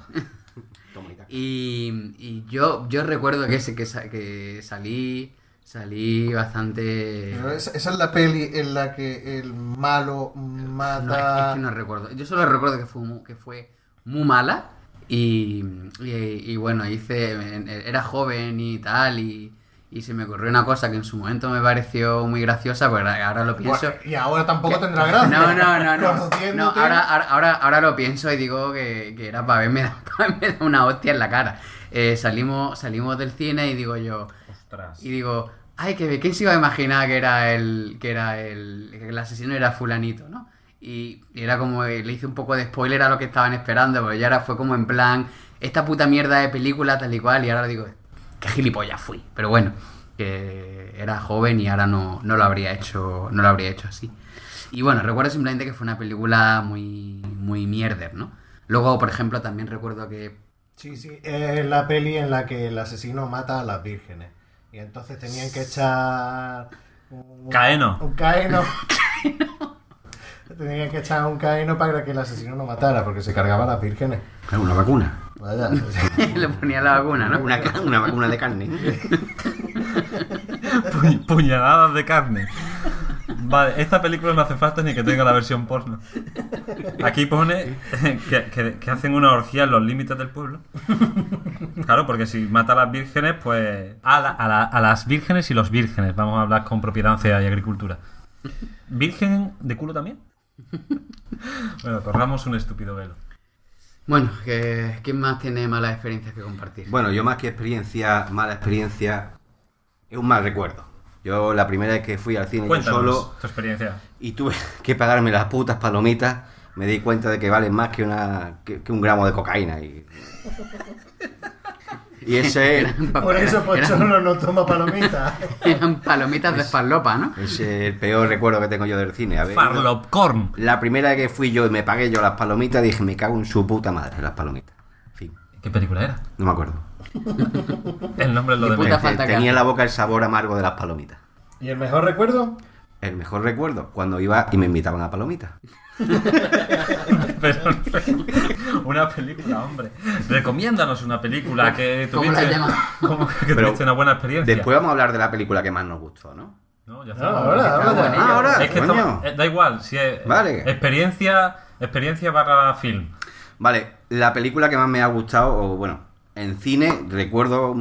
Y, y yo, yo recuerdo que, ese, que, sa- que salí, salí bastante... Esa, esa es la peli en la que el malo No, es, mata. es que no recuerdo. Yo solo recuerdo que fue, que fue muy mala. Y, y, y bueno, hice. Era joven y tal. Y, y se me ocurrió una cosa que en su momento me pareció muy graciosa. Pero ahora lo pienso. Bueno, y ahora tampoco tendrá gracia. No, no, no, no. ahora, ahora, ahora, lo pienso y digo que, que era para verme, para verme una hostia en la cara. Eh, salimos, salimos del cine y digo yo. Ostras. Y digo, ay, que ¿quién se iba a imaginar que era el. que era el. que el asesino era fulanito, ¿no? Y, era como, le hice un poco de spoiler a lo que estaban esperando, porque ya ahora fue como en plan, esta puta mierda de película tal y cual, y ahora digo, qué gilipollas fui. Pero bueno, que era joven y ahora no, no lo habría hecho, no lo habría hecho así. Y bueno, recuerdo simplemente que fue una película muy, muy mierder, ¿no? Luego, por ejemplo, también recuerdo que Sí, sí, es la peli en la que el asesino mata a las vírgenes. Y entonces tenían que echar. Un, Caeno. Un caeno. tenían que echar un caeno para que el asesino no matara, porque se cargaba a las vírgenes. Es una vacuna. Vaya. le ponía la vacuna, ¿no? Una, una vacuna de carne. Pu- puñaladas de carne. Vale, esta película no hace falta ni que tenga la versión porno. Aquí pone que, que- que hacen una orgía en los límites del pueblo. Claro, porque si mata a las vírgenes, pues. A, la- a la- a las vírgenes y los vírgenes. Vamos a hablar con propiedad y agricultura. ¿Virgen de culo también? Bueno, corramos un estúpido velo. Bueno, ¿quién más tiene malas experiencias que compartir? Bueno, yo más que experiencia, mala experiencia, es un mal recuerdo. Yo la primera vez que fui al cine yo Cuéntanos solo tu experiencia. y tuve que pagarme las putas palomitas, me di cuenta de que valen más que, una, que, que un gramo de cocaína. Y, y ese, Por eso Pocholo no toma palomitas. Eran palomitas de farlopa, ¿no? ese es el peor recuerdo que tengo yo del cine. A ver, Farlopcorn. la primera vez que fui yo y me pagué yo las palomitas, dije, me cago en su puta madre las palomitas. En fin, ¿Qué película era? no me acuerdo. El nombre es lo de puta falta Tenía en la boca el sabor amargo de las palomitas. ¿Y el mejor recuerdo? El mejor recuerdo, cuando iba y me invitaban a palomitas. Pero una película, hombre. Recomiéndanos una película que ¿Cómo la tuviste, como que Pero tuviste una buena experiencia. Después vamos a hablar de la película que más nos gustó, ¿no? No, ya No, está. ahora. Ah, ahora, Es que coño. eh, da igual, si es Vale. experiencia, experiencia barra film. Vale, la película que más me ha gustado, o bueno, en cine recuerdo mm,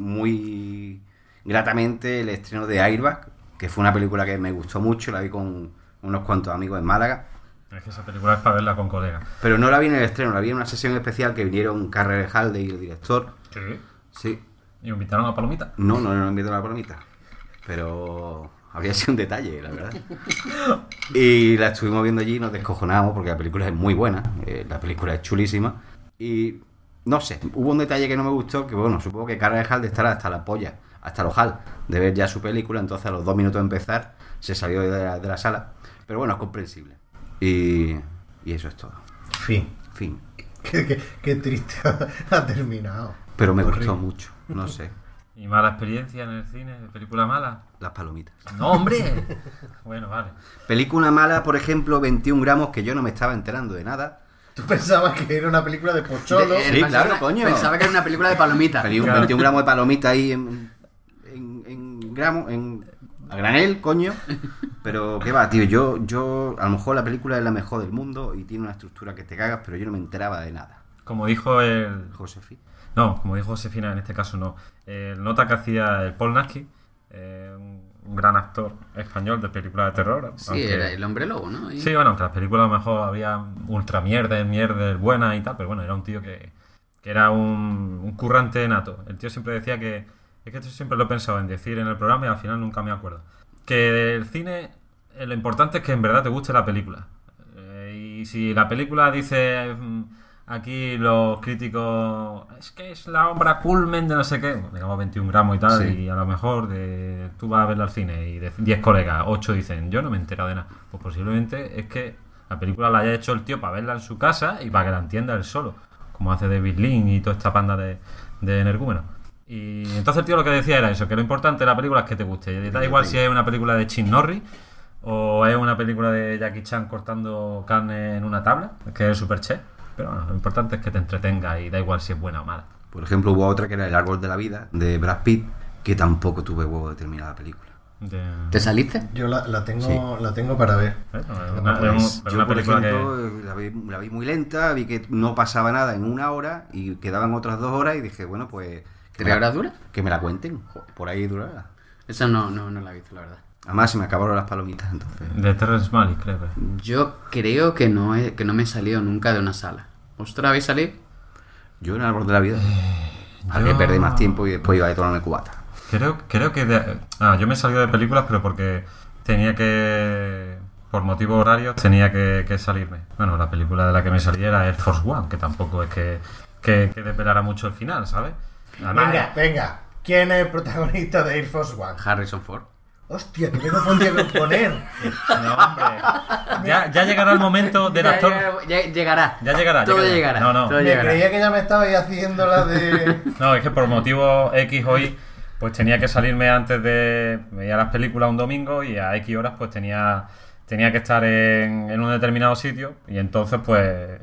muy gratamente el estreno de Airbag, que fue una película que me gustó mucho, la vi con unos cuantos amigos en Málaga, Es que esa película es para verla con colegas. pero no la vi en el estreno, la vi en una sesión especial que vinieron Carrer Halde y el director. Sí. Sí, Y invitaron a Palomita. no, no, no invito a palomita, pero habría sido un detalle, la verdad. Y la estuvimos viendo allí y nos descojonamos porque la película es muy buena, eh, la película es chulísima. Y no sé, hubo un detalle que no me gustó, que bueno, supongo que Cara de Hal de estar hasta la polla, hasta el ojal, de ver ya su película, entonces a los dos minutos de empezar se salió de la, de la sala. Pero bueno, es comprensible. Y, y eso es todo. Fin. Fin. Qué, qué- qué triste ha terminado. Pero me Horrible. gustó mucho, no sé, ¿Y mala experiencia en el cine? ¿Película mala? las palomitas. No, hombre. bueno, vale. Película mala, por ejemplo, 21 gramos, que yo no me estaba enterando de nada. Tú pensabas que era una película de Pocholo. De- Sí, claro, coño. Pensaba que era una película de palomitas. Claro. 21 gramos de palomita ahí en, en, en gramos, en a granel, coño. Pero qué va, tío, yo, yo, a lo mejor la película es la mejor del mundo y tiene una estructura que te cagas, pero yo no me enteraba de nada. Como dijo el... Josefi. No, como dijo Josefina, en este caso no. El nota que hacía el Paul Nasky, eh, un, gran actor español de películas de terror. Sí, aunque- era el hombre lobo, ¿no? Y- Sí, bueno, que las películas a lo mejor había ultra mierda, mierda, buenas y tal, pero bueno, era un tío que, que era un, un currante nato. El tío siempre decía que, es que esto siempre lo he pensado en decir en el programa y al final nunca me acuerdo. Que el cine, eh, lo importante es que en verdad te guste la película. Eh, y si la película dice mm, aquí los críticos, es que es la obra culmen de no sé qué, digamos 21 gramos y tal, Sí. y a lo mejor de, tú vas a verla al cine y de 10 colegas, 8 dicen, yo no me he enterado de nada. Pues posiblemente es que la película la haya hecho el tío para verla en su casa y para que la entienda él solo, como hace David Lynn y toda esta panda de, de energúmenos. Y entonces el tío lo que decía era eso, que lo importante de la película es que te guste. Y da igual si es una película de Chin Norris o es una película de Jackie Chan cortando carne en una tabla, que es el super chef. Pero bueno, lo importante es que te entretenga y da igual si es buena o mala. Por ejemplo, hubo otra que era El árbol de la vida, de Brad Pitt, que tampoco tuve huevo de terminar la película. ¿Te saliste? Yo la, la tengo, Sí. la tengo para ver. Bueno, una, pues, Yo, por que- ejemplo, la, vi, la vi muy lenta, vi que no pasaba nada en una hora y quedaban otras dos horas y dije, bueno, pues... que ¿Tres horas dura? Que me la cuenten, por ahí durará. Esa no, no, no la he visto, la verdad. Además, se me acabaron las palomitas, entonces... de Terrence Malick, creo. que. Yo creo que no, he, que no me he salido nunca de una sala. ¿Vosotros habéis salido? Yo en el árbol de la vida. ¿Para yo- qué perder más tiempo y después iba a tomarme cubata? Creo, creo que... de- ah, yo me he salido de películas, pero porque tenía que... Por motivos horarios tenía que, que salirme. Bueno, la película de la que me salí era Air Force One, que tampoco es que, que, que desvelara mucho el final, ¿sabes? Venga, venga. ¿Quién es el protagonista de Air Force One? Harrison Ford. Hostia, que me confundí con poner. No, hombre. Ya, ya llegará el momento del actor. ya- ya- llegará. Ya llegará, Todo llegará. llegará. No, no. todo Me llegará. creía que ya me estabais haciendo la de. No, es que por motivos X o Y, pues tenía que salirme antes de. Veía las películas un domingo y a X horas, pues tenía, tenía que estar en, en un determinado sitio. Y entonces, pues.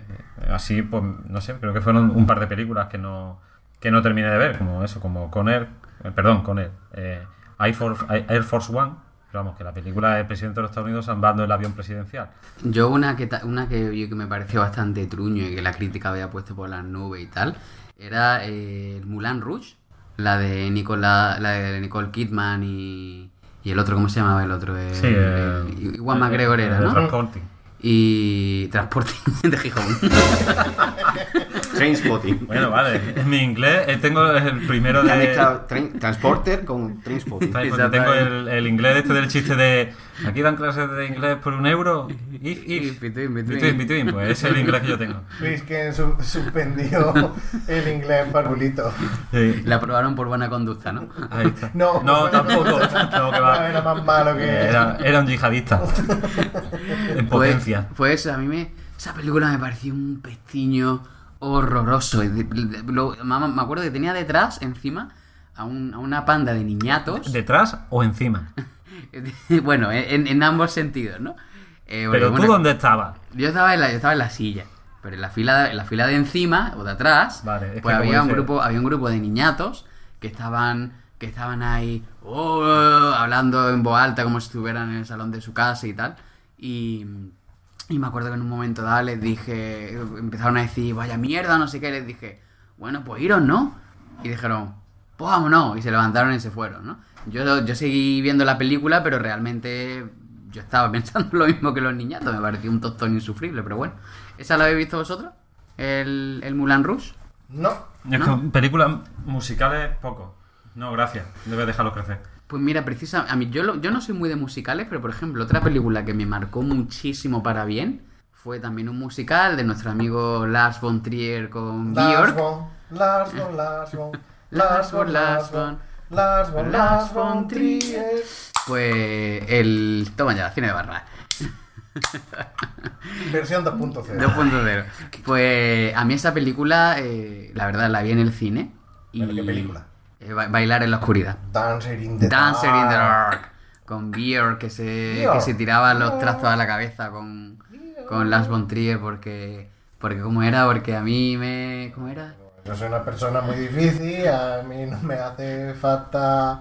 Así, pues, no sé, creo que fueron un par de películas que no, que no terminé de ver, como eso, como con Air. eh, perdón, con Air. eh, Air, Force, Air Force One. Pero vamos, que la película del presidente de los Estados Unidos andando el avión presidencial. Yo una que una que yo que me pareció bastante truño y que la crítica había puesto por las nubes y tal, era eh, el Mulan Rouge, la de Nicola, la de Nicole Kidman y, y el otro, ¿cómo se llamaba el otro? El, Sí, el- Iwan McGregor era, el ¿no? Transporting. Y Transporting de Gijón. Trainspotting. Bueno, vale. En mi inglés eh, tengo el primero de. train- Transporter con Trainspotting. Exactamente. tengo el, el inglés este del chiste de aquí dan clases de inglés por un euro. If, if. If, between, between. Between, between. Pues ese es el inglés que yo tengo. Que su- suspendió el inglés en parvulito. Sí. La aprobaron por buena conducta, ¿no? Ahí está. No, no tampoco. No, que va. Era más malo que. Era, era un yihadista. En Pues, potencia. pues a mí me. Esa película me pareció un pestiño horroroso. Lo- me acuerdo que tenía detrás, encima, a, un- a una panda de niñatos. ¿Detrás o encima? bueno, en, en ambos sentidos, ¿no? Eh, Pero tú dónde estabas? Yo estaba en la, yo estaba en la silla. Pero en la fila, en la fila de encima o de atrás, Vale, pues había un dice- grupo, había un grupo de niñatos que estaban, que estaban ahí "Oh", hablando en voz alta como si estuvieran en el salón de su casa y tal. Y, y me acuerdo que en un momento dado les dije, empezaron a decir, vaya mierda, no sé qué, les dije, bueno, pues iros, ¿no? Y dijeron, pues vámonos, y se levantaron y se fueron, ¿no? Yo, yo seguí viendo la película, pero realmente yo estaba pensando lo mismo que los niñatos, me pareció un tostón insufrible, pero bueno. ¿Esa la habéis visto vosotros? ¿El, el Mulan Rouge? No. Es ¿No? que películas musicales, poco. No, gracias. Debes dejarlo crecer. Pues mira, precisa, a mí yo, lo- yo no soy muy de musicales, pero por ejemplo, otra película que me marcó muchísimo para bien fue también un musical de nuestro amigo Lars von Trier con Lars Björk. von, Lars von, Lars von, Lars von, Lars von, Lars von, Lars von von Trier. Pues el... Toma ya, cine de barra. Versión 2.0. 2.0. Pues a mí esa película, eh, la verdad, la vi en el cine. Y, ¿Pero qué película? Ba- bailar en la oscuridad. Dancer in the Dancer in the Dark. Dark. Con Björk que se, que se tiraba los trazos a la cabeza con, con Lars von Trier porque... Porque ¿cómo era? Porque a mí me... ¿Cómo era? Yo soy una persona muy difícil, a mí no me hace falta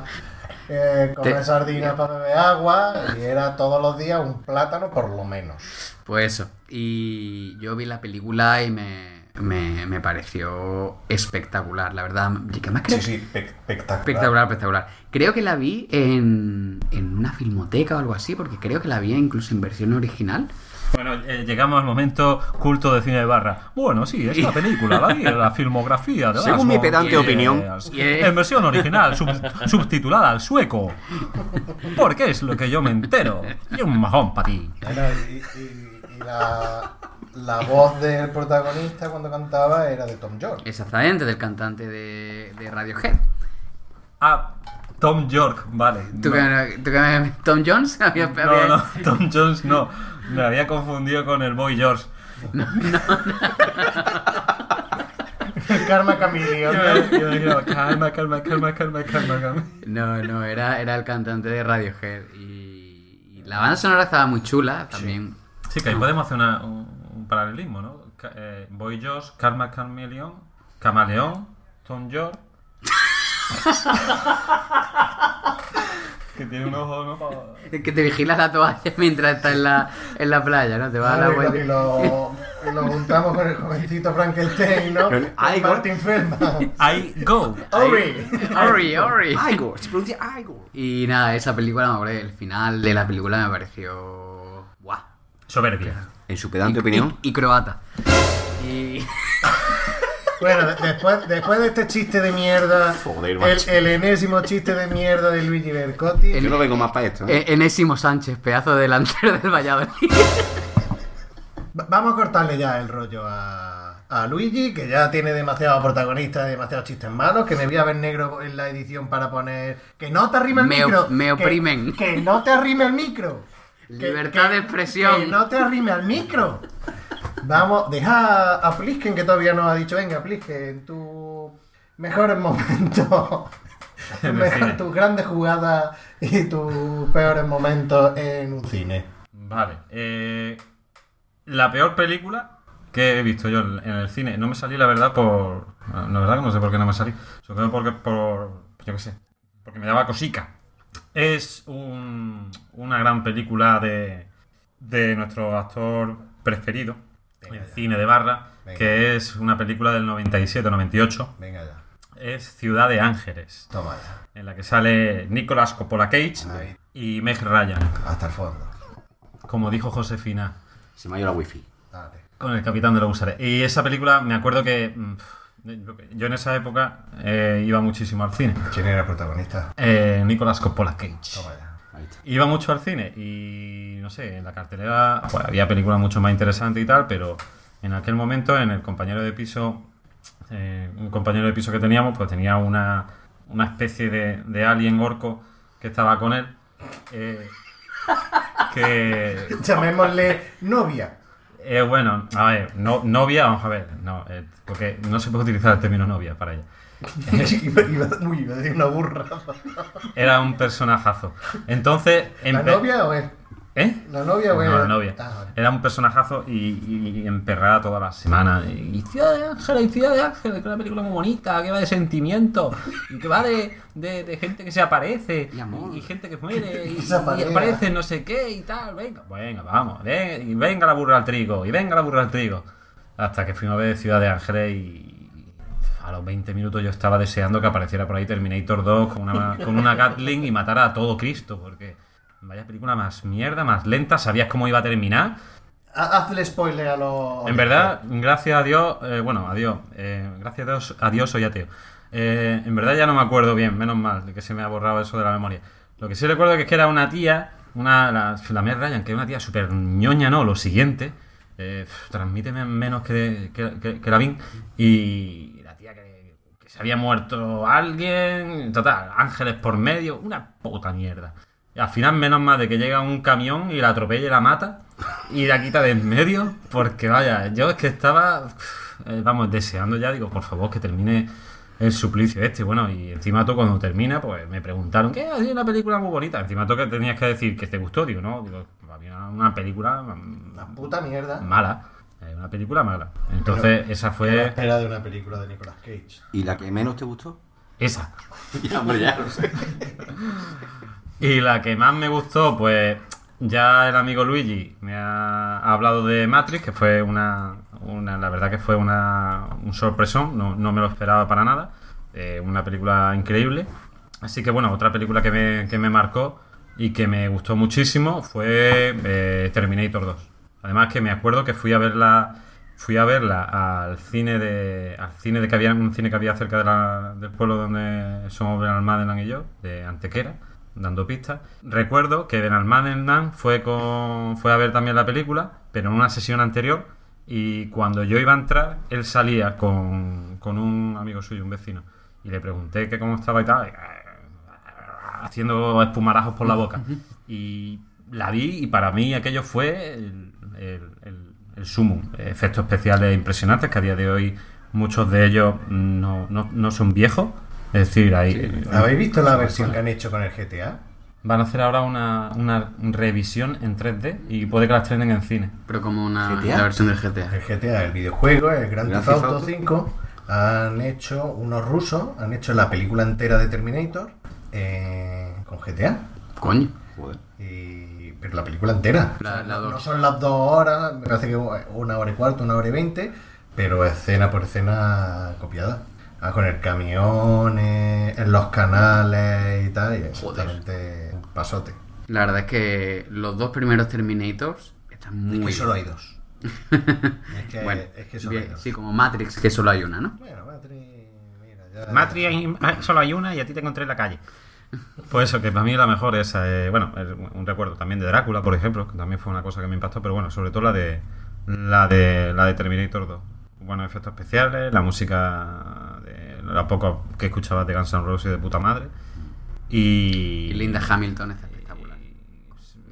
eh, comer Te- sardinas para beber agua y era todos los días un plátano por lo menos. Pues eso. Y yo vi la película y me, me, me pareció espectacular, la verdad. Y que más creo Sí, sí, pe- espectacular. Espectacular, espectacular. Creo que la vi en, en una filmoteca o algo así, porque creo que la vi incluso en versión original. Bueno, eh, llegamos al momento culto de cine de barra. Bueno, sí, película, la vi en la filmografía de Según mi pedante opinión. Yeah. En versión original, sub- subtitulada al sueco. Porque es lo que yo me entero. Y un majón para ti. Bueno, y, y- y la, la voz del protagonista cuando cantaba era de Tom York. Exactamente, del cantante de, de Radiohead. Ah, Tom York, vale. ¿Tú no, que, tú que- Tom Jones? Había- no, había- no, Tom Jones no. Me había confundido con el Boy George. Karma Chameleon. Yo- yo digo, calma, calma, calma, calma, calma. No, no, era, era el cantante de Radiohead. Y, y la banda sonora estaba muy chula también. Sí, que ahí podemos hacer una- un, un paralelismo, ¿no? Eh, Boy George, Karma Chameleon, Camaleón, Tom York. que tiene un ojo, ¿no? Es que te vigila la toalla mientras estás en la, en la playa, ¿no? Te va a la y, lo, vuelta. y lo- juntamos con el jovencito Frankenstein, ¿no? Go- Martin Feldman. I go. Ori. Ori, Ori. Igor, se pronuncia Igor. Y nada, esa película, me acuerdo, el final de la película me pareció. ¡Guau! Soberbia. En su pedante opinión. Y, y croata. Y. Bueno, de- después, después de este chiste de mierda, Joder, el, el enésimo chiste de mierda de Luigi Bercotti, Yo no vengo más para esto. ¿eh? Eh, Enésimo Sánchez, pedazo de delantero del Valladolid. va- vamos a cortarle ya el rollo a, a Luigi, que ya tiene demasiado protagonista, demasiados chistes malos, que me voy a ver negro en la edición para poner que no te arrime el Me micro. me que- oprimen. Que, no te arrime el micro. Libertad que- de expresión. Que no te arrime al micro. Vamos, deja a Plisken que todavía no ha dicho, venga, Plisken, tu mejores momentos, En el mejor- tus grandes jugadas y tus peores momentos en un cine. Vale. eh, la peor película que he visto yo en en el cine. No me salí, la verdad, por. La verdad que no sé por qué no me salí. Supongo porque por. Yo qué sé. Porque me daba cosica. Es un- una gran película de, de nuestro actor preferido Venga en ya. cine de barra, Venga. que es una película del 97-98. Venga ya, Es Ciudad de Ángeles, toma ya, en la que sale Nicolas Coppola Cage Ahí. y Meg Ryan, hasta el fondo. como dijo Josefina. Se me ha ido la wifi. Dale. Con el capitán de los Gusares. Y esa película, me acuerdo que. mm, Yo en esa época eh, iba muchísimo al cine. ¿Quién era el protagonista? Eh, Nicolas Coppola Cage. Iba mucho al cine y no sé, en la cartelera pues, había películas mucho más interesantes y tal, pero en aquel momento, en el compañero de piso, eh, un compañero de piso que teníamos, pues tenía una, una especie de, de alien orco que estaba con él. eh, que Llamémosle novia. Eh, bueno, a ver, no, novia, vamos a ver, no, eh, porque no se puede utilizar el término novia para ella. iba, iba- uy, iba a decir una burra. Era un personajazo. Entonces, ¿La novia o es? ¿Eh? ¿La novia o No, la novia. Ah, vale. Era un personajazo y, y, y emperrada toda la semana. Y, y Ciudad de Ángeles, y Ciudad de Ángeles, que es una película muy bonita, que va de sentimiento, y que va de, de, de gente que se aparece, Y amor. y, gente que muere, y, Se aparece no sé qué y tal. Venga, venga, vamos, ven- y venga la burra al trigo, y venga la burra al trigo. Hasta que fuimos a ver Ciudad de Ángeles y a los 20 minutos yo estaba deseando que apareciera por ahí Terminator 2 con una, con una Gatling y matara a todo Cristo, porque vaya película más mierda, más lenta, sabías cómo iba a terminar. Ha- Hazle spoiler a los. En verdad, gracias a Dios, eh, bueno, a Dios, eh, gracias a Dios, a Dios soy ateo. Eh, en verdad ya no me acuerdo bien, menos mal, de que se me ha borrado eso de la memoria. Lo que sí recuerdo es que era una tía, una, la, la Meg Ryan, que es una tía súper ñoña, ¿no? Lo siguiente, eh, transmíteme menos que, que, que, que la Vin, y la tía que, que se había muerto alguien, total, ángeles por medio, una puta mierda. Al final, menos mal de que llega un camión y la atropella y la mata y la quita de en medio, porque vaya, yo es que estaba, eh, vamos, deseando ya, digo, por favor, que termine el suplicio este. Bueno, y encima tú cuando termina, pues me preguntaron, ¿qué? Ha sido una película muy bonita. Encima tú que tenías que decir que te gustó, digo, no, digo, había una película mm, Una puta mierda. mala, eh, una película mala. Entonces, esa ¿Qué la fue espera de una película de Nicolas Cage. ¿Y la que menos te gustó? esa. ya, hombre, ya lo sé. Y la que más me gustó, pues ya el amigo Luigi me ha hablado de Matrix, que fue una, una la verdad que fue una, un sorpresón, no, no me lo esperaba para nada, Eh, una película increíble. Así que bueno, otra película que me, que me marcó y que me gustó muchísimo fue eh, Terminator 2. Además que me acuerdo que fui a verla fui a verla al cine de al cine de que había un cine que había cerca del pueblo donde somos Benalmádena y yo, de Antequera, dando pistas. Recuerdo que Benalmádena fue con fue a ver también la película, pero en una sesión anterior y cuando yo iba a entrar, él salía con, con un amigo suyo, un vecino, y le pregunté que cómo estaba y tal, y, eh, haciendo espumarajos por la boca. Y la vi y para mí aquello fue el, el, el- el sumum. Efectos especiales impresionantes que a día de hoy muchos de ellos no, no, no son viejos. Es decir, hay, ¿Habéis visto la versión que han hecho con el GTA? van a hacer ahora una, una revisión en 3D y puede que la estrenen en cine. Pero como una GTA. la versión del GTA. El GTA, el videojuego, el Grand Theft Auto Auto. 5, han hecho, unos rusos, han hecho la película entera de Terminator eh, con GTA. Coño. Joder. Y, pero la película entera. La- la no son las dos horas, me parece que una hora y cuarto, una hora y veinte, pero escena por escena copiada. Ah, con el camión, eh, en los canales y tal, y es Joder. absolutamente un pasote. La verdad es que los dos primeros Terminators están muy Es que solo hay dos. es que, Bueno, es que solo bien, hay dos. sí, como Matrix, que solo hay una, ¿no? Bueno, Matrix, mira, ya... Matri, solo hay una y a ti te encontré en la calle. Pues eso, que para mí la mejor es, eh, bueno, es un recuerdo también de Drácula, por ejemplo, que también fue una cosa que me impactó, pero bueno, sobre todo la de la de la de Terminator 2. Buenos efectos especiales, la música lo poco que escuchabas de Guns N' Roses de puta madre. Y, Y Linda Hamilton está espectacular.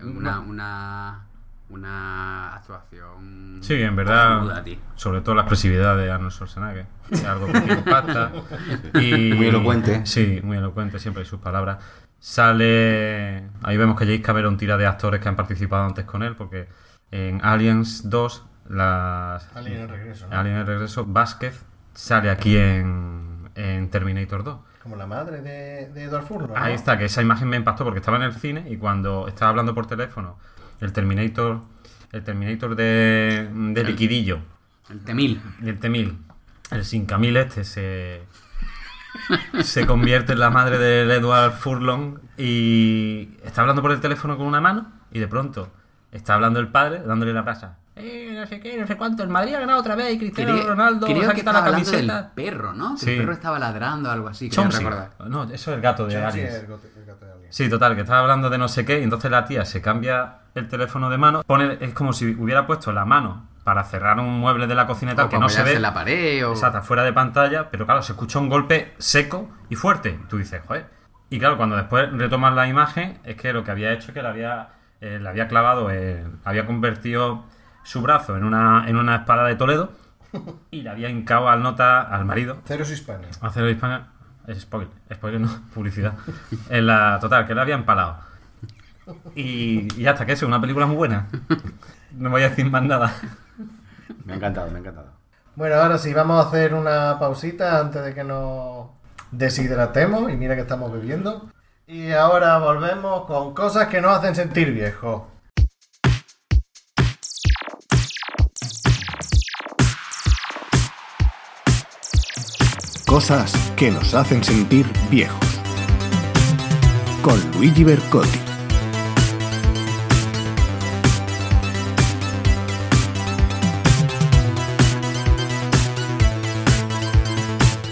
Una, una, una actuación. Sí, en verdad, sobre todo la expresividad de Arnold Schwarzenegger, es algo que impacta. Y, Muy elocuente. Sí, muy elocuente, siempre hay sus palabras. Sale, ahí vemos que James Cameron tira de actores que han participado antes con él, porque en Aliens 2, las, Alien en regreso, ¿no? Alien en regreso, Vázquez sale aquí en, en Terminator 2. Como la madre de, de Edward Furlong. ¿no? Ahí está, que esa imagen me impactó porque estaba en el cine y cuando estaba hablando por teléfono, el Terminator, el Terminator de, de liquidillo, El T-1000. el T-1000, el 5000 este se, se convierte en la madre del Edward Furlong y está hablando por el teléfono con una mano y de pronto está hablando el padre dándole la brasa. Eh, no sé qué, no sé cuánto, el Madrid ha ganado otra vez y Cristiano Creo, Ronaldo creo se ha quitado estaba la hablando del camiseta. perro, ¿no? Que Sí. El perro estaba ladrando algo así, Chomsky. recordar. No, eso es el gato de Chomsky, Aliens. el gato- el gato de Alien. Sí, total, que estaba hablando de no sé qué y entonces la tía se cambia el teléfono de mano, pone es como si hubiera puesto la mano para cerrar un mueble de la cocina y tal O que no se ve. en la pared o... Exacto, fuera de pantalla, pero claro, se escucha un golpe seco y fuerte. Tú dices, joder. Y claro, cuando después retomas la imagen, es que lo que había hecho es que le había, eh, le había clavado, eh, había convertido su brazo en una, en una espada de Toledo y le había hincado al nota al marido Ceros Hispania. Hacer Hispania es spoiler, spoiler no, publicidad. En la total, que le había empalado. Y, y hasta que eso, una película muy buena. No voy a decir más nada. Me ha encantado, me ha encantado. Bueno, ahora sí, vamos a hacer una pausita antes de que nos deshidratemos. Y mira que estamos bebiendo. Y ahora volvemos con cosas que nos hacen sentir viejos. Cosas que nos hacen sentir viejos. Con Luigi Bercotti.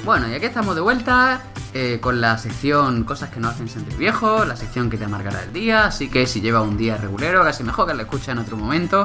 Bueno, y aquí estamos de vuelta eh, con la sección Cosas que nos hacen sentir viejos, la sección que te amargará el día, así que si lleva un día regulero, casi mejor que la escuches en otro momento.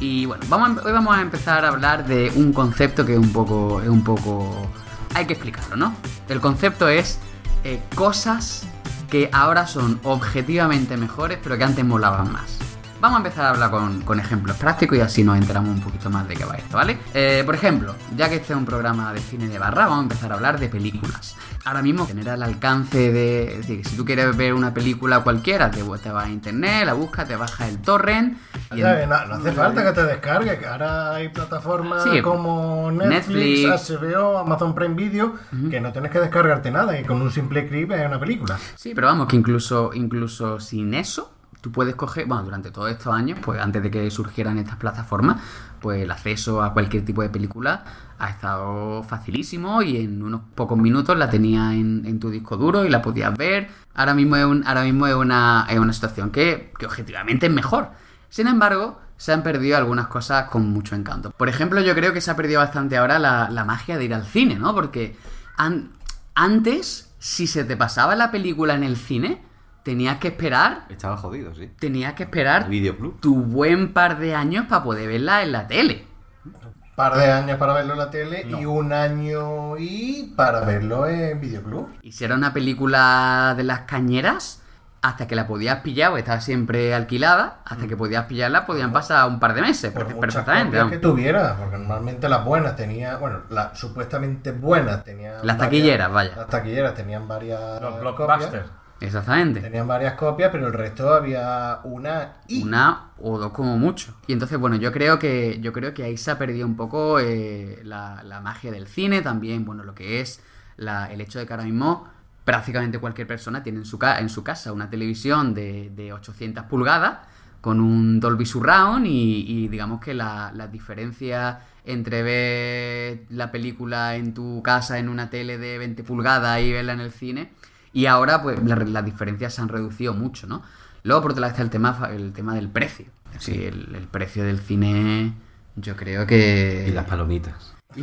Y bueno, hoy vamos a empezar a hablar de un concepto que es un poco, es un poco, hay que explicarlo, ¿no? El concepto es eh, cosas que ahora son objetivamente mejores, pero que antes molaban más. Vamos a empezar a hablar con, con ejemplos prácticos y así nos enteramos un poquito más de qué va esto, ¿vale? Eh, por ejemplo, ya que este es un programa de cine de barra, vamos a empezar a hablar de películas. Ahora mismo genera el alcance de... Es decir, si tú quieres ver una película cualquiera, te, te vas a internet, la buscas, te bajas el torrent... y Ya, en- no, no hace falta que te descargues, que ahora hay plataformas Sí, como Netflix, Netflix. HBO, Amazon Prime Video, que no tienes que descargarte nada y con un simple clip ves una película. Sí, pero vamos, que incluso, incluso sin eso, tú puedes coger, bueno, durante todos estos años, pues antes de que surgieran estas plataformas, pues el acceso a cualquier tipo de película ha estado facilísimo y en unos pocos minutos la tenías en, tu disco duro y la podías ver. Ahora mismo es, una, es una situación que, que objetivamente es mejor. Sin embargo, se han perdido algunas cosas con mucho encanto. Por ejemplo, yo creo que se ha perdido bastante ahora la, la magia de ir al cine, ¿no? Porque an- antes, si se te pasaba la película en el cine, tenías que esperar, Estaba jodido, sí. tenías que esperar videoclub. tu buen par de años para poder verla en la tele. par de años para verlo en la tele y un año y para verlo en videoclub. Y si era una película de las cañeras, hasta que la podías pillar, o estaba siempre alquilada, hasta que podías pillarla, podían pasar un par de meses, Por perfectamente. copias que tuviera, porque normalmente las buenas tenía, bueno, las supuestamente buenas tenían Las varias- taquilleras, vaya. Las taquilleras tenían varias Los blockbusters. Exactamente. tenían varias copias, pero el resto había una y Una o dos como mucho. Y entonces, bueno, yo creo que, yo creo que ahí se ha perdido un poco eh, la, la magia del cine, también, bueno, lo que es la- el hecho de que ahora mismo prácticamente cualquier persona tiene en su, ca- en su casa una televisión de, de 800 pulgadas con un Dolby Surround y, y digamos que la, la diferencia entre ver la película en tu casa en una tele de 20 pulgadas y verla en el cine y ahora pues la- las diferencias se han reducido mucho, ¿no? Luego por lado está el tema, el tema del precio. Sí, el, el precio del cine yo creo que... Y las palomitas.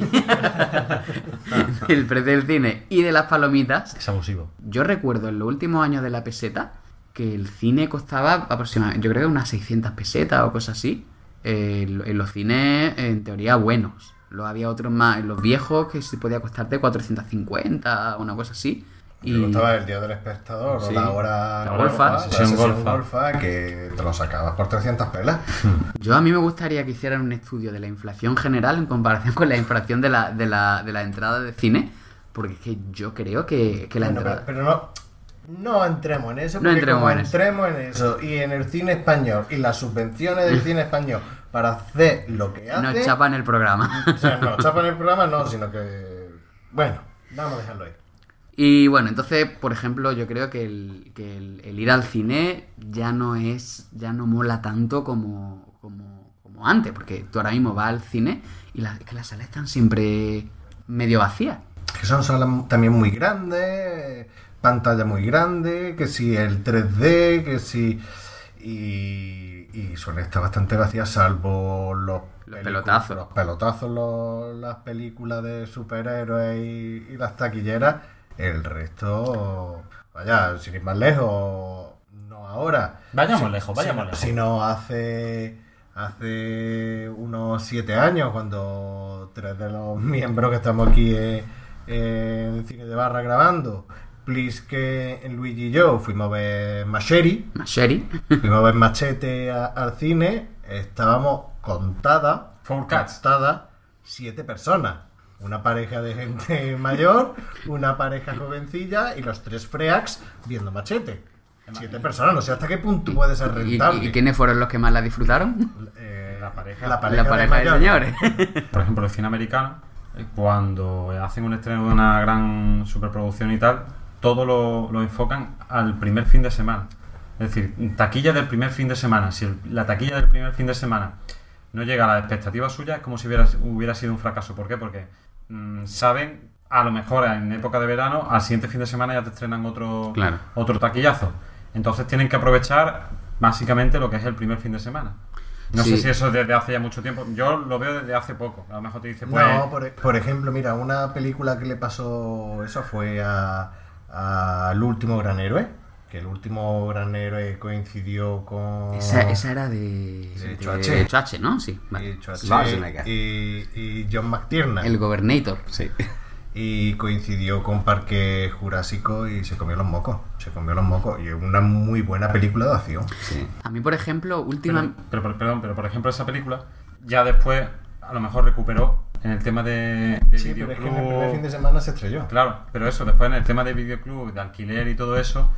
el precio del cine y de las palomitas Es abusivo. yo recuerdo en los últimos años de la peseta que el cine costaba aproximadamente, yo creo que unas 600 pesetas o cosas así. eh, en los cines, en teoría, buenos. Luego había otros más, en los viejos, que sí podía costarte 450, una cosa así. Y Y costaba el día del espectador Sí. o la hora La golfa, la sesión sesión golfa. golfa, que te lo sacabas por 300 pelas. yo a mí me gustaría que hicieran un estudio de la inflación general en comparación con la inflación de la, de la, de la entrada de cine, porque es que yo creo que, que la Bueno, pero, entrada... pero no, no entremos en eso, No entremos como en eso. entremos en eso y en el cine español y las subvenciones del cine español para hacer lo que hace, Nos chapan el programa. o sea, no, chapan el programa no, sino que, bueno, vamos a dejarlo ahí. Y bueno, entonces, por ejemplo, yo creo que el, que el, el ir al cine ya no es, ya no mola tanto como, como, como antes, porque tú ahora mismo vas al cine y la- que las salas están siempre medio vacías. Que son salas también muy grandes, pantalla muy grande, que si el 3D, que si... Y, y suele estar bastante vacía, salvo los, Los pelotazos. Los pelotazos, los- las películas de superhéroes y, y las taquilleras. El resto, vaya, sin ir más lejos, no ahora. Vayamos Si- lejos, vayamos sino- lejos. Sino hace, hace unos siete años, cuando tres de los miembros que estamos aquí en, en Cine de Barra grabando, Plisque, Luigi y yo fuimos a ver Macheri, Macheri. fuimos a ver Machete a- al cine, estábamos contadas, Four cats. contadas, siete personas. Una pareja de gente mayor, una pareja jovencilla y los tres freaks viendo Machete. Siete personas, no sé hasta qué punto puede ser ¿Y, rentable. y quiénes fueron los que más la disfrutaron? Eh, La pareja. La pareja, la pareja de señores. Por ejemplo, el cine americano, eh, cuando hacen un estreno de una gran superproducción y tal, todo lo, lo enfocan al primer fin de semana. Es decir, taquilla del primer fin de semana. Si el- la taquilla del primer fin de semana no llega a las expectativas suyas, es como si hubiera, hubiera sido un fracaso. ¿Por qué? Porque mm, saben, a lo mejor en época de verano, al siguiente fin de semana ya te estrenan otro, Claro. otro taquillazo. Entonces tienen que aprovechar básicamente lo que es el primer fin de semana. No Sí. sé si eso desde hace ya mucho tiempo. Yo lo veo desde hace poco. A lo mejor te dice, pues. No, por, e- por ejemplo, mira, una película que le pasó eso fue a, a El último gran héroe. Que el último gran héroe coincidió con. Esa, esa era de. De de Choache. ¿no? Sí. vale. y y, y John McTiernan. El Governator. Sí. Y coincidió con Parque Jurásico y se comió los mocos. Se comió los mocos. Y es una muy buena película de acción. sí. A mí, por ejemplo, última. pero, pero- perdón, pero por ejemplo, esa película ya después a lo mejor recuperó en el tema de, de Sí, pero es que en el videoclub. primer fin de semana se estrelló. Claro, pero eso, después en el tema de videoclub, de alquiler y todo eso,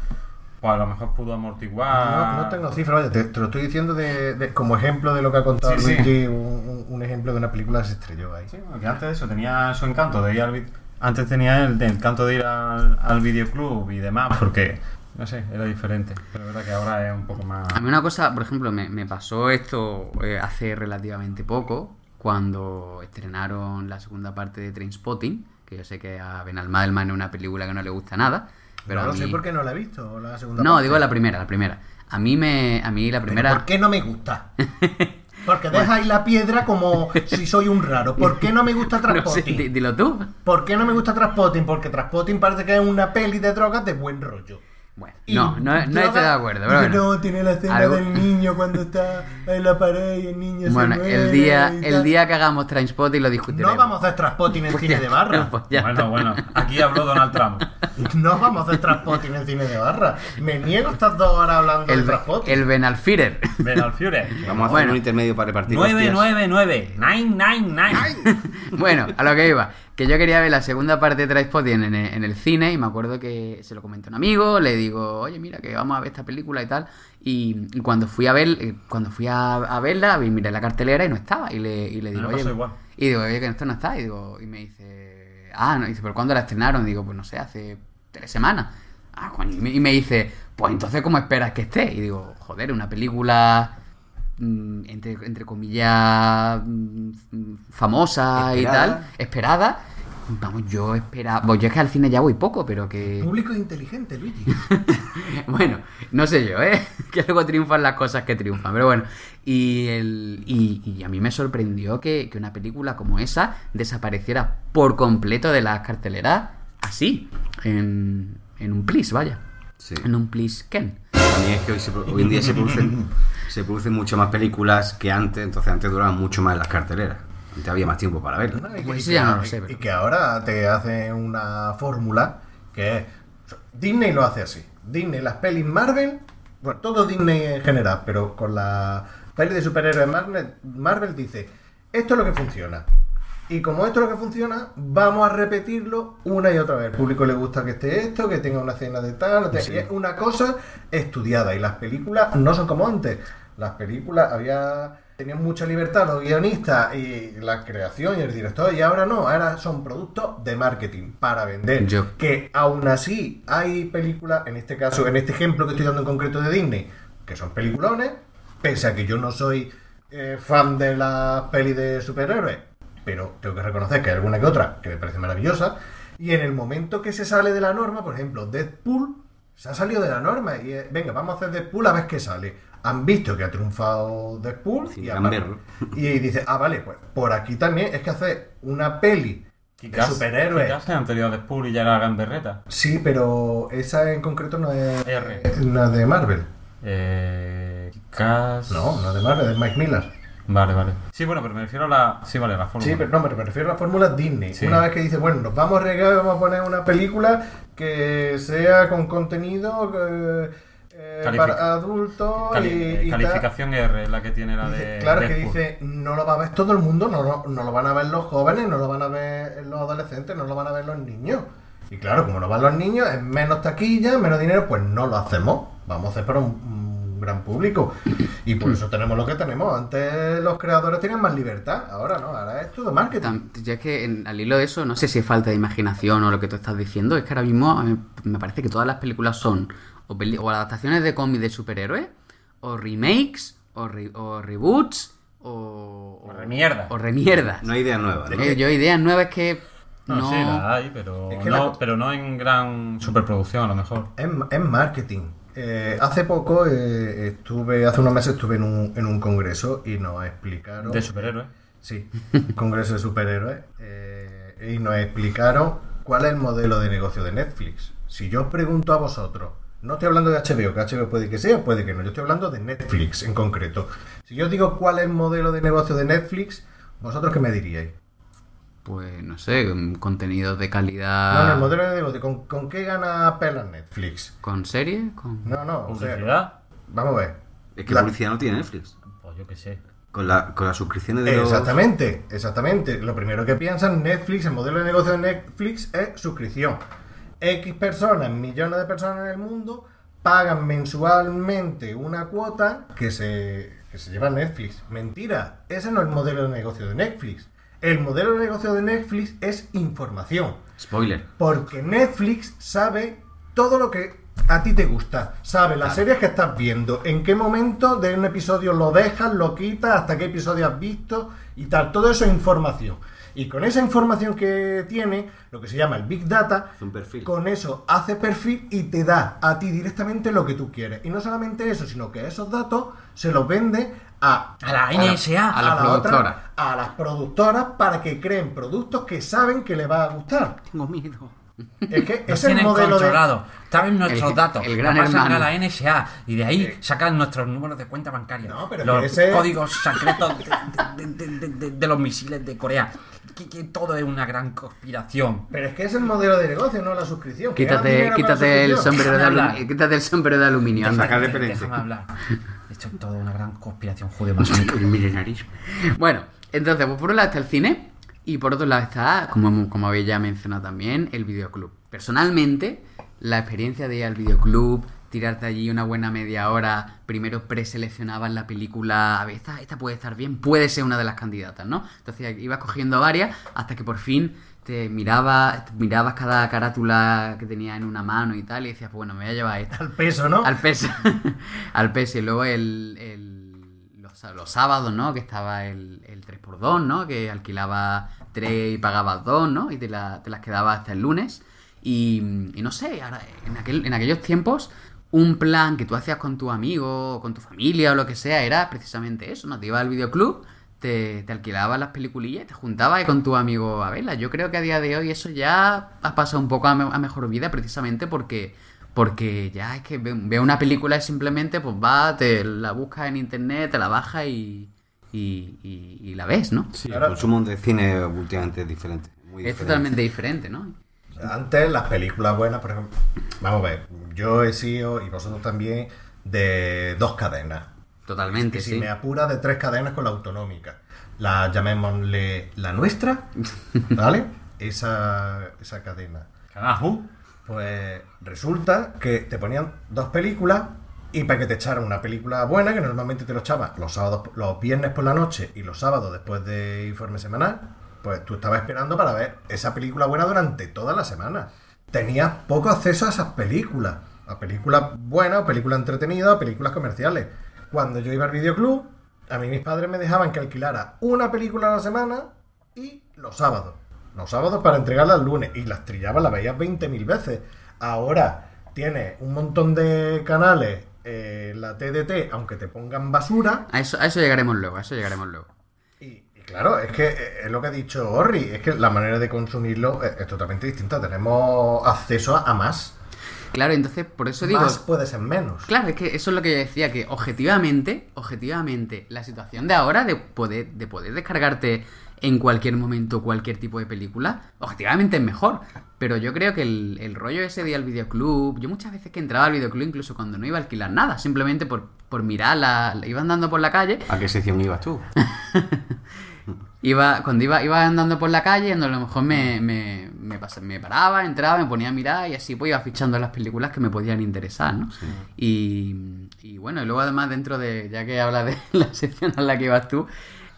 pues a lo mejor pudo amortiguar. No, no tengo cifras, vaya, te, te lo estoy diciendo de, de- como ejemplo de lo que ha contado Sí, sí. Luigi, un, un- un ejemplo de una película que se estrelló ahí. Sí, que antes de eso tenía su encanto de ir al Antes tenía el, el encanto de ir al, al videoclub y demás, porque, no sé, era diferente. Pero es verdad que ahora es un poco más. A mí una cosa, por ejemplo, me, me pasó esto eh, hace relativamente poco, cuando estrenaron la segunda parte de Trainspotting, que yo sé que a Benalmádel es una película que no le gusta nada, pero no lo sé mí... por qué no la he visto, la segunda No, parte. digo la primera, la primera. A mí me, a mí la primera... ¿Por qué no me gusta? Porque deja ahí la piedra como si soy un raro. ¿Por qué no me gusta No sé, Transpotting? di- dilo tú. ¿Por qué no me gusta Transpotting? Porque Transpotting parece que es una peli de drogas de buen rollo. Bueno, Y no, no, no droga- estoy de acuerdo. Pero bueno. no, tiene la escena Algo- del niño cuando está en la pared y el niño se Bueno, muere el día, el día que hagamos Trainspotting lo discutiremos. No vamos a hacer Transpotting en cine de barra. Pues ya bueno, está. bueno, aquí habló Donald Trump. No vamos a hacer Transpotting en cine de barra. Me niego estas dos horas hablando El, de Transpotting. el Benalfirer. Ven al Führer. Vamos a hacer Bueno. un intermedio para repartir hostias. 999 999 Bueno, a lo que iba. Que yo quería ver la segunda parte de Trainspotting en en el cine y me acuerdo que se lo comenté a un amigo, le digo, oye, mira, que vamos a ver esta película y tal. Y, y cuando fui a ver, eh, cuando fui a, a verla, miré la cartelera y no estaba. Y le, y le digo, me oye, igual. y digo, oye, que esto no está. Y digo, y me dice, ah, no, y dice, ¿pero cuándo la estrenaron? Y digo, pues no sé, hace tres semanas. Ah, coño, y me- dice, pues entonces, ¿cómo esperas que esté? Y digo, joder, una película mm, entre, entre comillas mm, mm, famosa y tal, esperada. Vamos, yo esperaba. Pues yo es que al cine ya voy poco, pero que. público inteligente, Luigi. bueno, no sé yo, ¿eh? Que luego triunfan las cosas que triunfan. Pero bueno, y, el, y, y a mí me sorprendió que, que una película como esa desapareciera por completo de las carteleras así, en, en un plis, vaya. Sí. En un plis Ken. A mí es que hoy, se hoy en día se producen, se producen mucho más películas que antes, entonces antes duraban mucho más en las carteleras. Antes había más tiempo para verlas. ¿no? Y, Pues que, ya no lo y- sé, pero- y que ahora te hace una fórmula que es. Disney lo hace así. Disney, las pelis Marvel, bueno, todo Disney en general, pero con la peli de superhéroes Marvel, Marvel dice: Esto es lo que funciona. Y como esto es lo que funciona, vamos a repetirlo una y otra vez. Al público le gusta que esté esto, que tenga una escena de tal. de- y es una cosa estudiada. Y las películas no son como antes. Las películas había tenían mucha libertad los guionistas y la creación y el director. Y ahora no, ahora son productos de marketing para vender. Yo- Que aún así hay películas, en este caso, en este ejemplo que estoy dando en concreto de Disney, que son peliculones, pese a que yo no soy eh, fan de las pelis de superhéroes, pero tengo que reconocer que hay alguna que otra que me parece maravillosa. Y en el momento que se sale de la norma, por ejemplo, Deadpool se ha salido de la norma y eh, venga, vamos a hacer Deadpool a ver qué sale. Han visto que ha triunfado Deadpool Sí, y, verlo. y dice, ah, vale, pues por aquí también es que hacer una peli de superhéroes. Anterior a Deadpool y ya era gran berreta. Sí, pero esa en concreto no es, R. no es de Marvel. Eh, quizás... No, no es de Marvel, es Mike Miller. Vale, vale. Sí, bueno, pero me refiero a la... Sí, vale, la fórmula. Sí, pero no, pero me refiero a la fórmula Disney. Sí. Una vez que dice, bueno, nos vamos a arriesgar, vamos a poner una película que sea con contenido eh, eh, Calific- para adultos Cali- y, y tal. calificación R es la que tiene la Dice- de claro que Deadpool. dice, no lo va a ver todo el mundo, no, lo- no lo van a ver los jóvenes, no lo van a ver los adolescentes, no lo van a ver los niños. Y claro, como no van los niños, es menos taquilla, menos dinero, pues no lo hacemos. vamos a hacer para un, un gran público. Y por eso tenemos lo que tenemos. Antes los creadores tenían más libertad, ahora no, ahora es todo marketing. Ya es que en- al hilo de eso, no sé si es falta de imaginación o lo que tú estás diciendo, es que ahora mismo me parece que todas las películas son o, peli- o adaptaciones de cómics de superhéroes, o remakes, o, re- o reboots, o, O remierda. O remierda. No hay idea nueva, ¿no? Yo ideas nuevas que No, no... sí, la hay, pero, Es que no, la- pero no en gran superproducción a lo mejor. Es, es marketing. Eh, hace poco eh, estuve, hace unos meses estuve en un, en un congreso y nos explicaron. De superhéroes. Sí, congreso de superhéroes. eh, y nos explicaron cuál es el modelo de negocio de Netflix. Si yo os pregunto a vosotros, no estoy hablando de HBO, que HBO puede que sea, puede que no, yo estoy hablando de Netflix en concreto. Si yo os digo cuál es el modelo de negocio de Netflix, ¿vosotros qué me diríais? Pues no sé, contenidos de calidad... no, el modelo de negocio, ¿con, con qué gana pela Netflix? ¿Con series? Con... No, no, o sea, Publicidad. vamos a ver. Es que La- publicidad no tiene Netflix. Pues yo qué sé. Con, la, con las suscripciones de los... Exactamente, exactamente. Lo primero que piensan Netflix, el modelo de negocio de Netflix es suscripción. X personas, millones de personas en el mundo, pagan mensualmente una cuota que se, que se lleva a Netflix. Mentira, ese no es el modelo de negocio de Netflix. El modelo de negocio de Netflix es información. Spoiler. Porque Netflix sabe todo lo que a ti te gusta. Sabe las series que estás viendo, en qué momento de un episodio lo dejas, lo quitas, hasta qué episodio has visto y tal. Todo eso es información. Y con esa información que tiene, lo que se llama el Big Data, Hace un perfil. con eso hace perfil y te da a ti directamente lo que tú quieres. Y no solamente eso, sino que esos datos se los vende a, A la NSA, a las la otra- productoras. a las productoras para que creen productos que saben que le va a gustar. Tengo miedo. Es que Nos es el tienen modelo de... controlado. Saben nuestros El- datos. el gran pasan hermano. a la NSA y de ahí sacan nuestros números de cuenta bancaria. No, pero los ese- códigos secretos de, de- de- de- de- de los misiles de Corea. Que, que todo es una gran conspiración. Pero es que es el modelo de negocio, no la suscripción. Quítate, quítate, el sombrero de Déjame aluminio, quítate el sombrero de aluminio. Para anda. Déjame referencia. hablar. Esto es todo una gran conspiración judeo-masónica. El milenarismo. Bueno, entonces, pues por un lado está el cine y por otro lado está, como, como habéis ya mencionado también, el videoclub. Personalmente, la experiencia de ir al videoclub, tirarte allí una buena media hora, primero preseleccionabas la película, a ver, esta, esta puede estar bien, puede ser una de las candidatas, ¿no? Entonces ibas cogiendo varias hasta que por fin te mirabas, te mirabas cada carátula que tenía en una mano y tal y decías, bueno, me voy a llevar esta. Al peso, ¿no? Al peso. al peso. Y luego el, el- los, los sábados, ¿no? Que estaba el, el 3x2, ¿no? Que alquilaba 3 y pagabas 2, ¿no? Y te, la- te las quedabas hasta el lunes. Y, y no sé, ahora, en, aquel, en aquellos tiempos, un plan que tú hacías con tu amigo, o con tu familia o lo que sea, era precisamente eso, ¿no? Te ibas al videoclub, te, te alquilabas las peliculillas, te juntabas con tu amigo a verlas. Yo creo que a día de hoy eso ya ha pasado un poco a, me- a mejor vida precisamente porque porque ya es que ve, ve una película y simplemente pues va, te la buscas en internet, te la bajas y, y, y- y la ves, ¿no? Sí, el consumo de cine últimamente es diferente. Muy es diferente. totalmente diferente, ¿no? Antes las películas buenas, por ejemplo, vamos a ver, yo he sido, y vosotros también, de dos cadenas. Totalmente, Y si sí. me apura de tres cadenas con la autonómica. La llamémosle la nuestra, ¿vale? Esa, esa cadena. Carajo. Pues resulta que te ponían dos películas y para que te echaran una película buena, que normalmente te lo echaban los sábados, los viernes por la noche y los sábados después de informe semanal, pues tú estabas esperando para ver esa película buena durante toda la semana. Tenías poco acceso a esas películas, a películas buenas, películas entretenidas, a películas comerciales. Cuando yo iba al videoclub, a mí mis padres me dejaban que alquilara una película a la semana y los sábados. Los sábados para entregarla el lunes. Y las trillabas, las veías 20.000 veces. Ahora tienes un montón de canales, eh, la TDT, aunque te pongan basura. Eso, a eso llegaremos luego, a eso llegaremos luego. Claro, es que eh, es lo que ha dicho Orri, es que la manera de consumirlo es, es totalmente distinta. Tenemos acceso a, a más. Claro, entonces por eso digo... más puede ser menos. Claro, es que eso es lo que yo decía, que objetivamente, objetivamente, la situación de ahora de poder, de poder descargarte en cualquier momento cualquier tipo de película, objetivamente es mejor. Pero yo creo que el, el rollo ese de ir al videoclub, yo muchas veces que entraba al videoclub incluso cuando no iba a alquilar nada, simplemente por, por mirarla, la- iba andando por la calle, ¿A qué sección ibas tú? iba, cuando iba, iba andando por la calle, a lo mejor me, me, me, pas- me paraba, entraba, me ponía a mirar y así pues iba fichando las películas que me podían interesar, ¿no? Y, y bueno, y luego además dentro de, ya que hablas de la sección a la que ibas tú,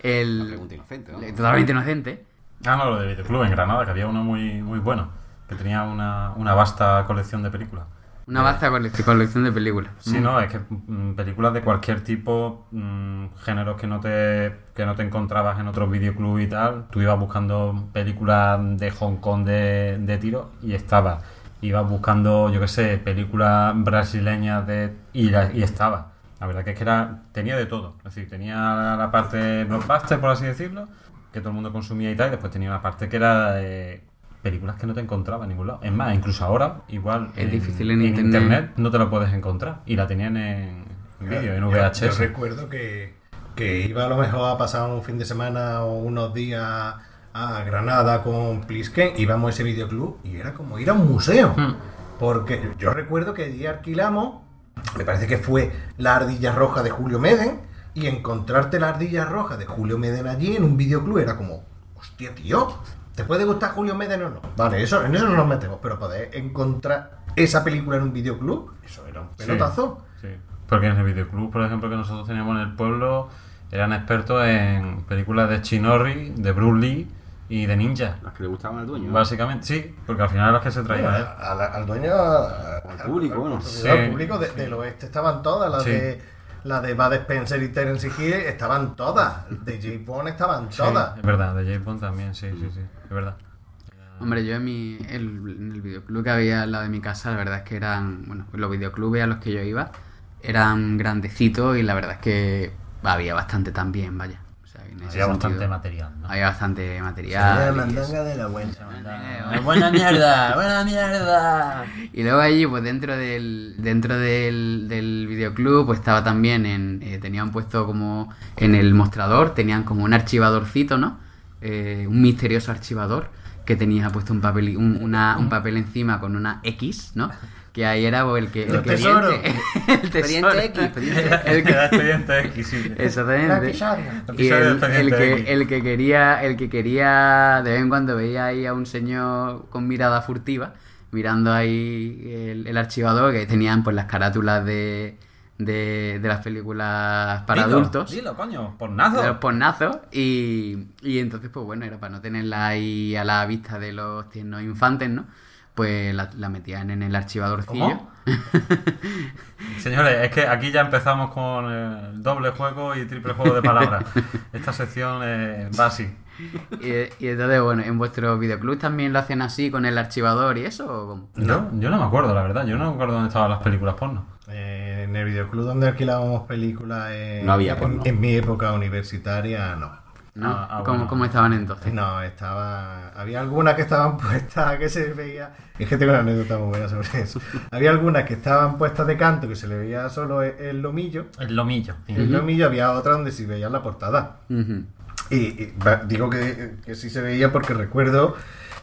el... Una pregunta inocente, ¿no? Totalmente inocente. Ah, no, lo de Videoclub en Granada, que había uno muy, muy bueno, que tenía una, una vasta colección de películas. Una vasta cole- colección de películas. Sí, no, es que mm, películas de cualquier tipo, mm, géneros que no te que no te encontrabas en otros videoclubs y tal. Tú ibas buscando películas de Hong Kong de, de tiro y estaba. Ibas buscando, yo qué sé, películas brasileñas de y, la- y estaba. La verdad que es que era tenía de todo. Es decir, tenía la, la parte blockbuster, por así decirlo, que todo el mundo consumía y tal, y después tenía una parte que era de películas que no te encontraba en ningún lado. Es más, incluso ahora, igual Es difícil en internet. no te la puedes encontrar. Y la tenían en, en vídeo, en VHS. Yo, recuerdo que, que iba a lo mejor a pasar un fin de semana o unos días a Granada con Plisken, íbamos a ese videoclub y era como ir a un museo. Hmm. Porque yo recuerdo que allí alquilamos, me parece que fue la ardilla roja de Julio Meden, y encontrarte la ardilla roja de Julio Meden allí en un videoclub era como, hostia, tío, ¿te puede gustar Julio Meden o no? Vale, eso, en eso no nos metemos, pero poder encontrar esa película en un videoclub, eso era un Sí, pelotazo. Sí. Porque en el videoclub, por ejemplo, que nosotros teníamos en el pueblo, eran expertos en películas de Chinorri, de Bruce Lee y de Ninja. Las que le gustaban al dueño. Básicamente, sí, porque al final eran las que se traían. ¿eh? Al, al dueño, al, Al público, bueno. consumidor, al Sí. público de- del oeste estaban todas, las Sí. de la de Bud Spencer y Terence Hill estaban todas, de J. Bond estaban todas. Sí, es verdad, de James Bond también, sí, sí, sí, es verdad. Hombre, yo en, mi, el, en el videoclub que había al lado de mi casa, la verdad es que eran, bueno, los videoclubes a los que yo iba eran grandecitos y la verdad es que había bastante también, vaya. En Había bastante sentido, material, ¿no? Había bastante material. eso. de la buena. ¡Buena mierda! ¡Buena mierda! Y luego allí, pues dentro del dentro del, del videoclub, pues estaba también en... eh, tenían puesto como en el mostrador, tenían como un archivadorcito, ¿no? Eh, un misterioso archivador que tenía puesto un papel, un, una- un papel encima con una X, ¿no? Que ahí era el que... El, El que- tesoro. el tesoro. Expediente X, expediente El que- Era expediente X, sí. Exactamente. Y el, que, el que quería, el que quería, de vez en cuando veía ahí a un señor con mirada furtiva, mirando ahí el, el archivador, que tenían pues las carátulas de, de, de las películas para Dilo, adultos. Dilo, coño, De los pornazo. pornazos y, y entonces pues bueno era para no tenerla ahí a la vista de los tiernos infantes no pues la, la metían en el archivadorcillo ¿Cómo? Señores, es que aquí ya empezamos con el doble juego y triple juego de palabras. Esta sección eh, va así. y, y entonces bueno en vuestros videoclubs también lo hacen así con el archivador y eso o cómo? Yo, no me acuerdo, la verdad. Yo no me acuerdo dónde estaban las películas porno. Eh, en el videoclub donde alquilábamos películas en, No había en- porno. en mi época universitaria, no. ¿No? Ah, ah, ¿Cómo, bueno. cómo estaban entonces? No, estaba. Había algunas que estaban puestas que se veía. Es que tengo una anécdota muy buena sobre eso. Había algunas que estaban puestas de canto que se le veía solo el, el lomillo. El lomillo. El lomillo había otras donde sí veía la portada. Y, digo que, que sí se veía porque recuerdo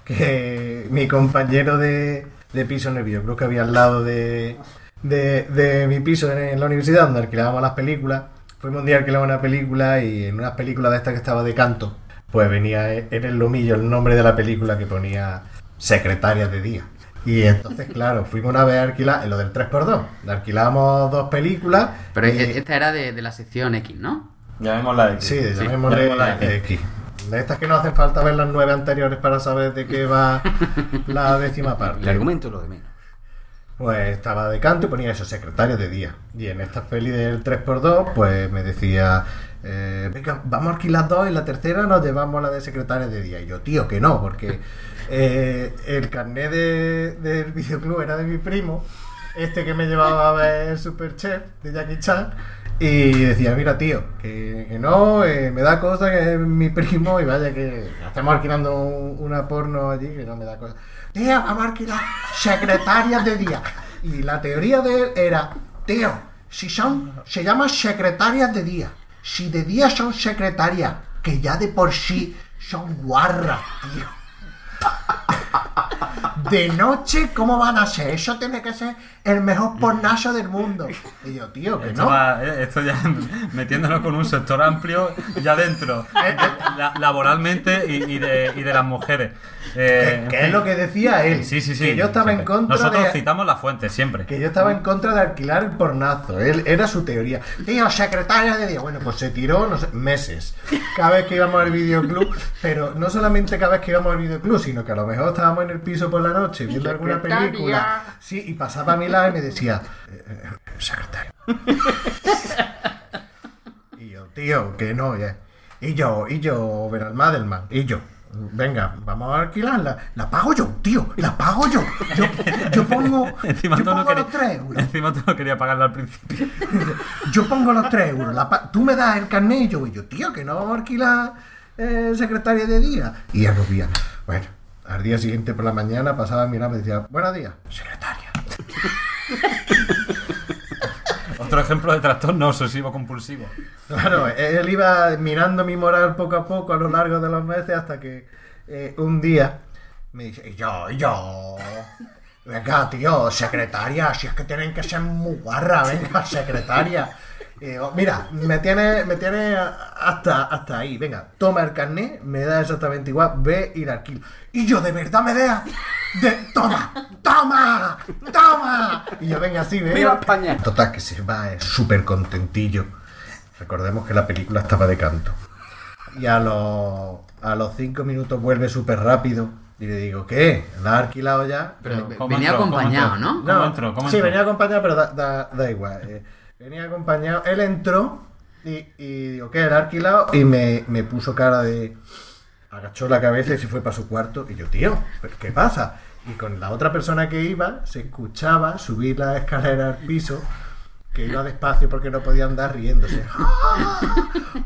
que mi compañero de, de piso en el videoclub que había al lado de, de, de mi piso en la universidad, donde alquilábamos las películas, fuimos un día a alquilar una película y en unas películas de estas que estaba de canto, pues venía en el lomillo el nombre de la película que ponía Secretaria de Día. Y entonces, claro, fuimos una vez a alquilar, en lo del 3x2, alquilamos dos películas. pero y- esta era de, de la sección X ¿no? Llamémosla X. Sí, llamémosle llamémosla X. X. De estas que no hacen falta ver las nueve anteriores para saber de qué va la décima El parte. argumento es lo de menos. Pues estaba de canto y ponía eso, secretario de día. Y en esta peli del 3x2, pues me decía, eh, venga, vamos a alquilar dos y la tercera nos llevamos la de secretaria de día. Y yo, tío, que no, porque eh, el carnet de- del videoclub era de mi primo, este que me llevaba a ver el Superchef de Jackie Chan. Y decía, mira tío, que, no, eh, me da cosa que es mi primo y vaya que estamos alquilando un- una porno allí que no me da cosa. Vamos a alquilar secretarias de día. Y la teoría de él era, tío, si son, se llaman secretarias de día. Si de día son secretarias, que ya de por sí son guarras, tío. De noche, ¿cómo van a ser? Eso tiene que ser el mejor pornazo del mundo. Y yo, tío, que Esto, no. va- eh, esto ya metiéndonos con un sector amplio ya dentro, Eh, la- laboralmente y, y de, y de las mujeres. Eh, Que, es lo que decía él. Sí, sí, sí. Que yo estaba en contra Nosotros de. citamos la fuente siempre. Que yo estaba en contra de alquilar el pornazo. Él, era su teoría. Tío, secretaria de día. Bueno, pues se tiró no sé, meses. Cada vez que íbamos al videoclub. Pero no solamente cada vez que íbamos al videoclub, sino que a lo mejor estábamos en el piso por la noche viendo alguna película. Sí, y pasaba a mi lado y me decía, eh, eh, secretario. y yo, tío, que no, ya. Y yo, y yo, Madelman. Y yo. Venga, vamos a alquilarla. La pago yo, tío. La pago yo. Yo, yo pongo, Encima yo tú, no pongo querías, los 3 euros. encima tú no querías pagarla al principio. Yo pongo los 3 euros. la pa- tú me das el carnet y yo, y yo, tío, que no vamos a alquilar eh, secretaria de día. Y ya lo veía. Bueno, al día siguiente por la mañana pasaba a mirar y decía, buenos días, secretaria. Otro ejemplo de trastorno obsesivo compulsivo. Claro, él iba mirando mi moral poco a poco a lo largo de los meses hasta que eh, un día me dice, "Y yo, yo, venga, tío, secretaria, si es que tienen que ser muy guarra, venga, secretaria. Y digo, mira, me tiene, me tiene hasta, hasta ahí, venga, toma el carnet, me da exactamente igual, ve y la alquilo. Y yo, de verdad me de, toma, toma, toma. Y yo, venga, sí, venga. ¡Viva España! Total, que se va eh, súper contentillo. Recordemos que la película estaba de canto. Y a los, a los cinco minutos vuelve súper rápido. Y le digo, ¿qué? ¿La ha alquilado ya? Pero ¿Cómo venía entró? ¿Cómo acompañado, entró? ¿no? ¿Cómo entró? ¿Cómo sí, venía acompañado, pero da, da- da igual. eh, venía acompañado. Él entró y, y digo, ¿qué? ¿La ha alquilado? Y me, me puso cara de... Agachó la cabeza y se fue para su cuarto. Y yo, tío, ¿pero ¿qué pasa? Y con la otra persona que iba, se escuchaba subir la escalera al piso, que iba despacio porque no podía andar riéndose. ¡Ah!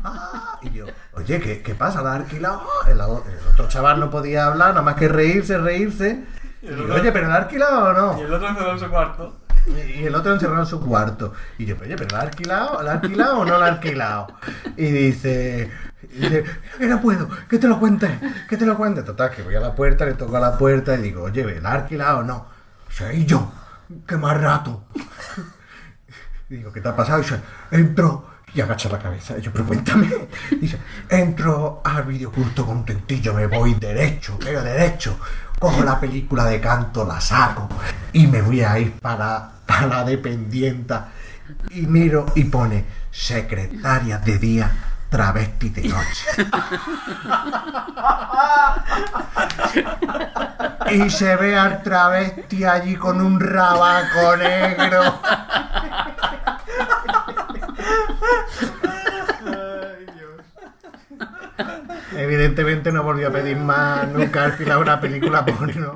¡Ah! Y yo, oye, ¿qué, qué pasa? ¿La ha alquilado? El, el otro chaval no podía hablar, nada más que reírse, reírse. Y digo, oye, ¿pero la ha alquilado o no? el otro encerrado en su cuarto. Y el otro encerrado en su cuarto. Y yo, oye, ¿pero la ha alquilado? ¿La alquilado o no la ha alquilado? Y dice, que no puedo, que te lo cuente, que te lo cuente. Total, que voy a la puerta, le toco a la puerta y digo, oye, ¿la ha alquilado o no? Soy yo, que más rato. Y digo, ¿qué te ha pasado? Y dice, entro y agacha la cabeza. Y yo, pero cuéntame. Y dice, entro al videocurto contentillo, me voy derecho, pero derecho. Cojo la película de canto, la saco y me voy a ir para, para la dependienta. Y miro y pone secretaria de día, travesti de noche. Y se ve al travesti allí con un rabaco negro. Evidentemente no volvió a pedir más nunca alquilar una película porno.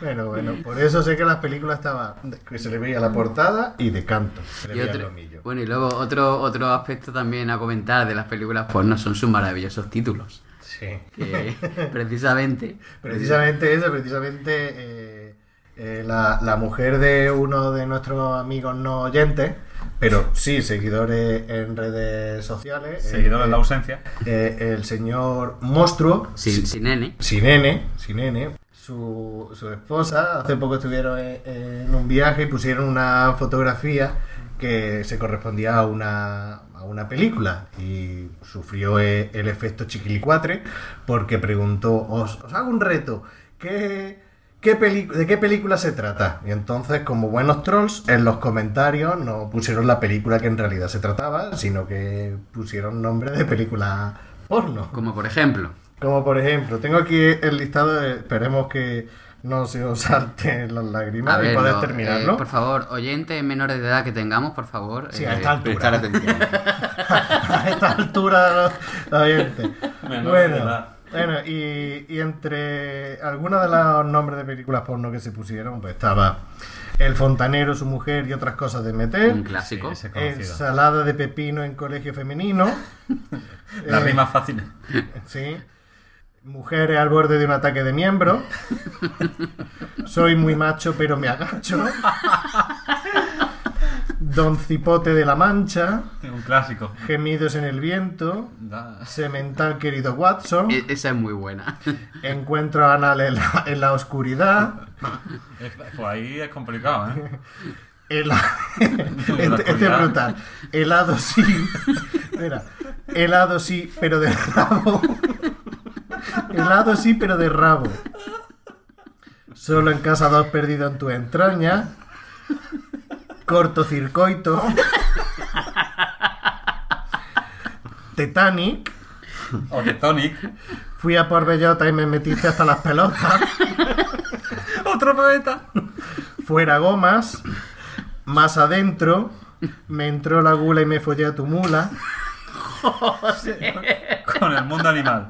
Pero bueno, por eso sé que las películas estaban que se le veía la portada y de canto. Se le Y veía otro- el lomillo. bueno, y luego otro, otro aspecto también a comentar de las películas porno son sus maravillosos títulos. Sí. Que precisamente. Precisamente eso, precisamente eh, eh, la, la mujer de uno de nuestros amigos no oyentes, pero sí seguidores en redes sociales. Eh, en la ausencia. eh, el señor Monstruo, Sin, sin nene. Sinene, Sinene, su, su esposa, hace poco estuvieron en, un viaje y pusieron una fotografía que se correspondía a una, a una película y sufrió eh, el efecto chiquilicuatre porque preguntó, os, hago un reto, ¿qué, qué ¿de qué película se trata? Y entonces, como buenos trolls, en los comentarios no pusieron la película que en realidad se trataba, sino que pusieron nombre de película porno. Como por ejemplo. Como por ejemplo, tengo aquí el listado, de- esperemos que no se os salten las lágrimas A y ver, poder no, terminarlo. eh, por favor, oyentes menores de edad que tengamos, por favor. Sí, a esta altura. prestar atención. a esta altura de los, oyentes. Menor de Bueno, edad. bueno y, y entre algunos de los nombres de películas porno que se pusieron, pues estaba El Fontanero, su mujer y otras cosas de meter. Un clásico. Sí. Ensalada de pepino en colegio femenino. Las Eh, rimas fáciles. Sí. Mujeres al borde de un ataque de miembro. Soy muy macho, pero me agacho. Don Cipote de la Mancha, Un clásico. Gemidos en el Viento, Da- Semental Querido Watson, E- Esa es muy buena. Encuentro Anal en la, en la Oscuridad, Es- Pues ahí es complicado, ¿eh? El- este, este es brutal. Helado sí. Mira, helado sí, pero de rabo. Helado sí, pero de rabo. Solo en casa dos perdido en tu entraña. Cortocircuito. Titanic. O de Tonic. Fui a por bellota y me metiste hasta las pelotas. Otro poeta. Fuera gomas. Más adentro. Me entró la gula y me follé a tu mula. Con el mundo animal.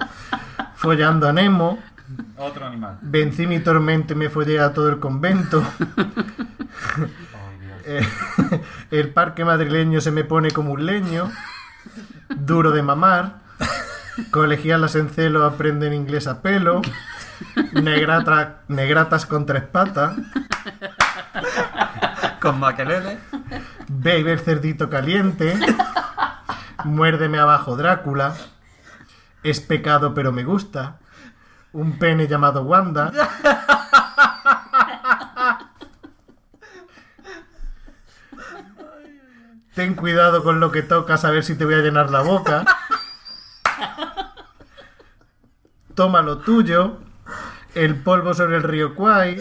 Follando a Nemo. Otro animal. Vencí mi tormento y me follé a todo el convento. Eh, el parque madrileño se me pone como un leño. Duro de mamar. Colegialas en celo aprenden inglés a pelo. Negrata- negratas con tres patas. Con maquelele. Baby el cerdito caliente. Muérdeme abajo Drácula. Es pecado pero me gusta. Un pene llamado Wanda. Ten cuidado con lo que tocas a ver si te voy a llenar la boca. Toma lo tuyo. El polvo sobre el río Kwai.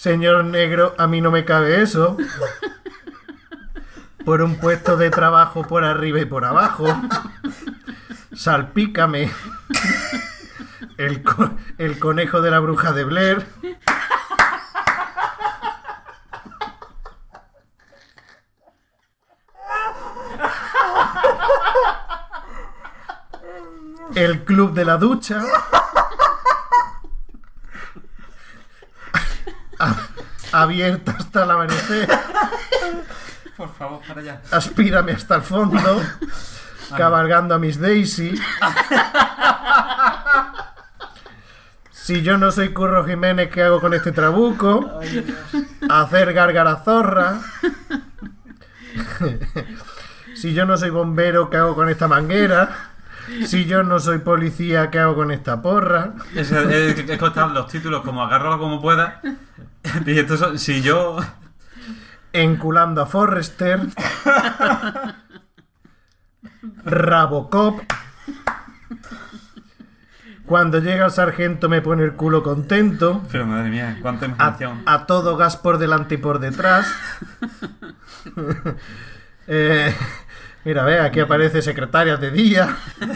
Señor negro, a mí no me cabe eso. Por un puesto de trabajo por arriba y por abajo. Salpícame. El, el conejo de la bruja de Blair. El club de la ducha. Abierta hasta el amanecer. Por favor, para allá. Aspírame hasta el fondo. Cabalgando a Miss Daisy. Si yo no soy Curro Jiménez, ¿qué hago con este trabuco? Hacer gárgara zorra. Si yo no soy bombero, ¿qué hago con esta manguera? Si yo no soy policía, ¿qué hago con esta porra? Es, es, es están los títulos como agárralo como pueda. Y esto si yo. Enculando a Forrester. Rabocop. Cuando llega el sargento me pone el culo contento. Pero madre mía, cuánta A, imaginación. a todo gas por delante y por detrás. Eh, mira, ve, aquí aparece secretaria de día,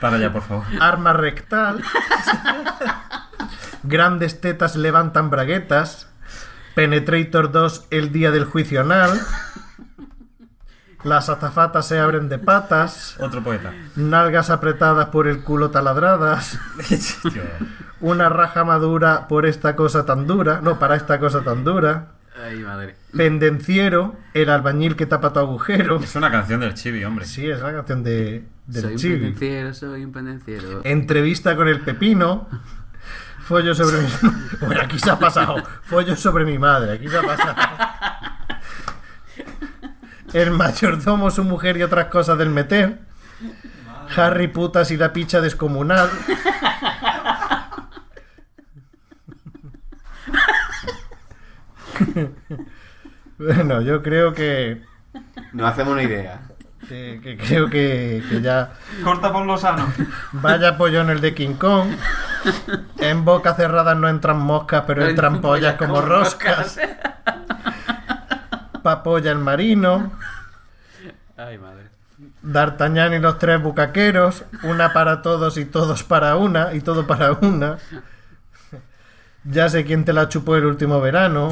Para allá, por favor. arma rectal, grandes tetas levantan braguetas, Penetrator 2 el día del juicio anal, las azafatas se abren de patas, Otro poeta. nalgas apretadas por el culo taladradas, una raja madura por esta cosa tan dura, no, para esta cosa tan dura. Ay, madre. Pendenciero, el albañil que tapa tu agujero. Es una canción del chibi, hombre. Sí, es la canción de, del soy un Chibi. pendenciero, soy un pendenciero. Entrevista con el pepino. Follo sobre mi... Bueno, aquí se ha pasado. Follo sobre mi madre. Aquí se ha pasado. El mayordomo, su mujer y otras cosas del meter. Harry putas y la picha descomunal. Bueno, yo creo que, No hacemos una idea. que- que creo que, que ya Corta por lo sano. Vaya pollón el de King Kong. En boca cerrada no entran moscas, pero entran pollas como roscas. Papolla el marino. Ay, madre. D'Artagnan y los tres bucaqueros. Una para todos y todos para una. Y todo para una. Ya sé quién te la chupó el último verano.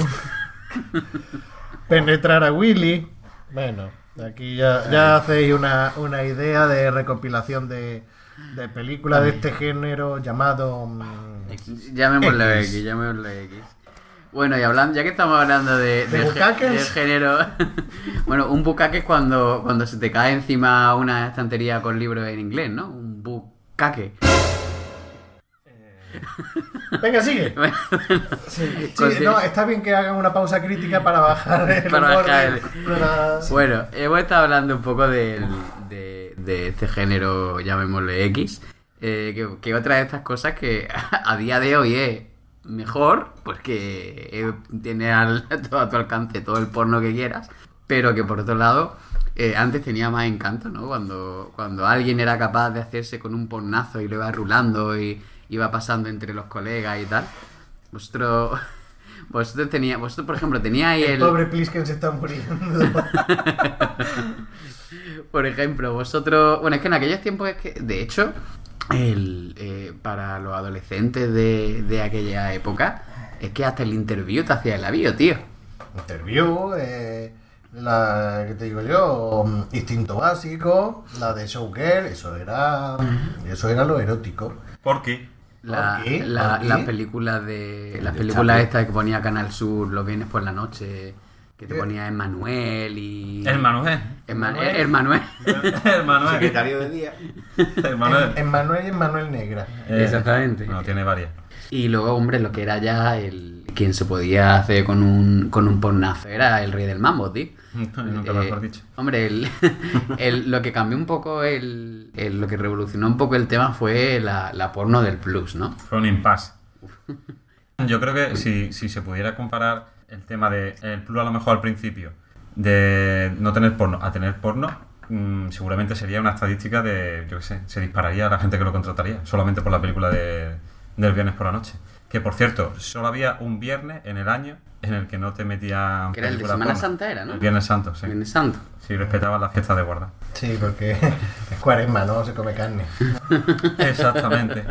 Penetrar a Willy. Bueno, aquí ya, ya hacéis una, una idea de recopilación de, de películas de este género llamado... mm, Llamémoslo X. X, llamémoslo X. Bueno, y hablando, ya que estamos hablando de, ¿De del, género. bueno, un bucaque es cuando, cuando se te cae encima una estantería con libros en inglés, ¿no? Un book caque. Venga, sigue. Sí, sí, Conti- no, está bien que hagan una pausa crítica para bajar el Para bajar el- Bueno, hemos estado hablando un poco del- de, de este género, llamémosle X, eh, que, que otra de estas cosas que a día de hoy es mejor, que eh, tiene al, a tu alcance todo el porno que quieras, pero que por otro lado, eh, antes tenía más encanto, ¿no? Cuando, cuando alguien era capaz de hacerse con un pornazo y lo iba rulando y iba pasando entre los colegas y tal. Vosotros, vosotros tenía, vosotros por ejemplo teníais El el, pobre Plisken se está muriendo. Por ejemplo, vosotros. Bueno, es que en aquellos tiempos es que, de hecho, el, eh, para los adolescentes de, de aquella época, es que hasta el interview te hacía el avión, tío. Interview, eh, la que te digo yo, mm, Instinto Básico, la de Showgirl, eso era, eso era lo erótico. Porky. La, ¿Por qué? la, ¿Por qué? las películas de. Películas Chaplin. estas que ponía Canal Sur los viernes por la noche. Que te ponía Emmanuel y. El Manuel. Emma- el Manuel. El Manuel. Secretario de día. El Manuel. En Manuel y en Manuel Negra. Eh, Exactamente. No, tiene varias. Y luego, hombre, lo que era ya el. Quien se podía hacer con un, con un pornazo era el rey del mambo, tío. Nunca Eh, dicho. Hombre, el, el- lo que cambió un poco, el, el- lo que revolucionó un poco el tema fue la, la porno del plus, ¿no? Fue un impasse. Yo creo que si, si se pudiera comparar el tema de el plus a lo mejor al principio de no tener porno a tener porno, mm, seguramente sería una estadística de, yo qué sé, se dispararía a la gente que lo contrataría, solamente por la película de, del viernes por la noche. Que por cierto, solo había un viernes en el año en el que no te metían Que era el de Semana porno. Santa, era, ¿no? El Viernes Santo, sí. Viernes Santo. Sí, respetaban la fiesta de guarda. Sí, porque es cuaresma, ¿no? Se come carne. Exactamente.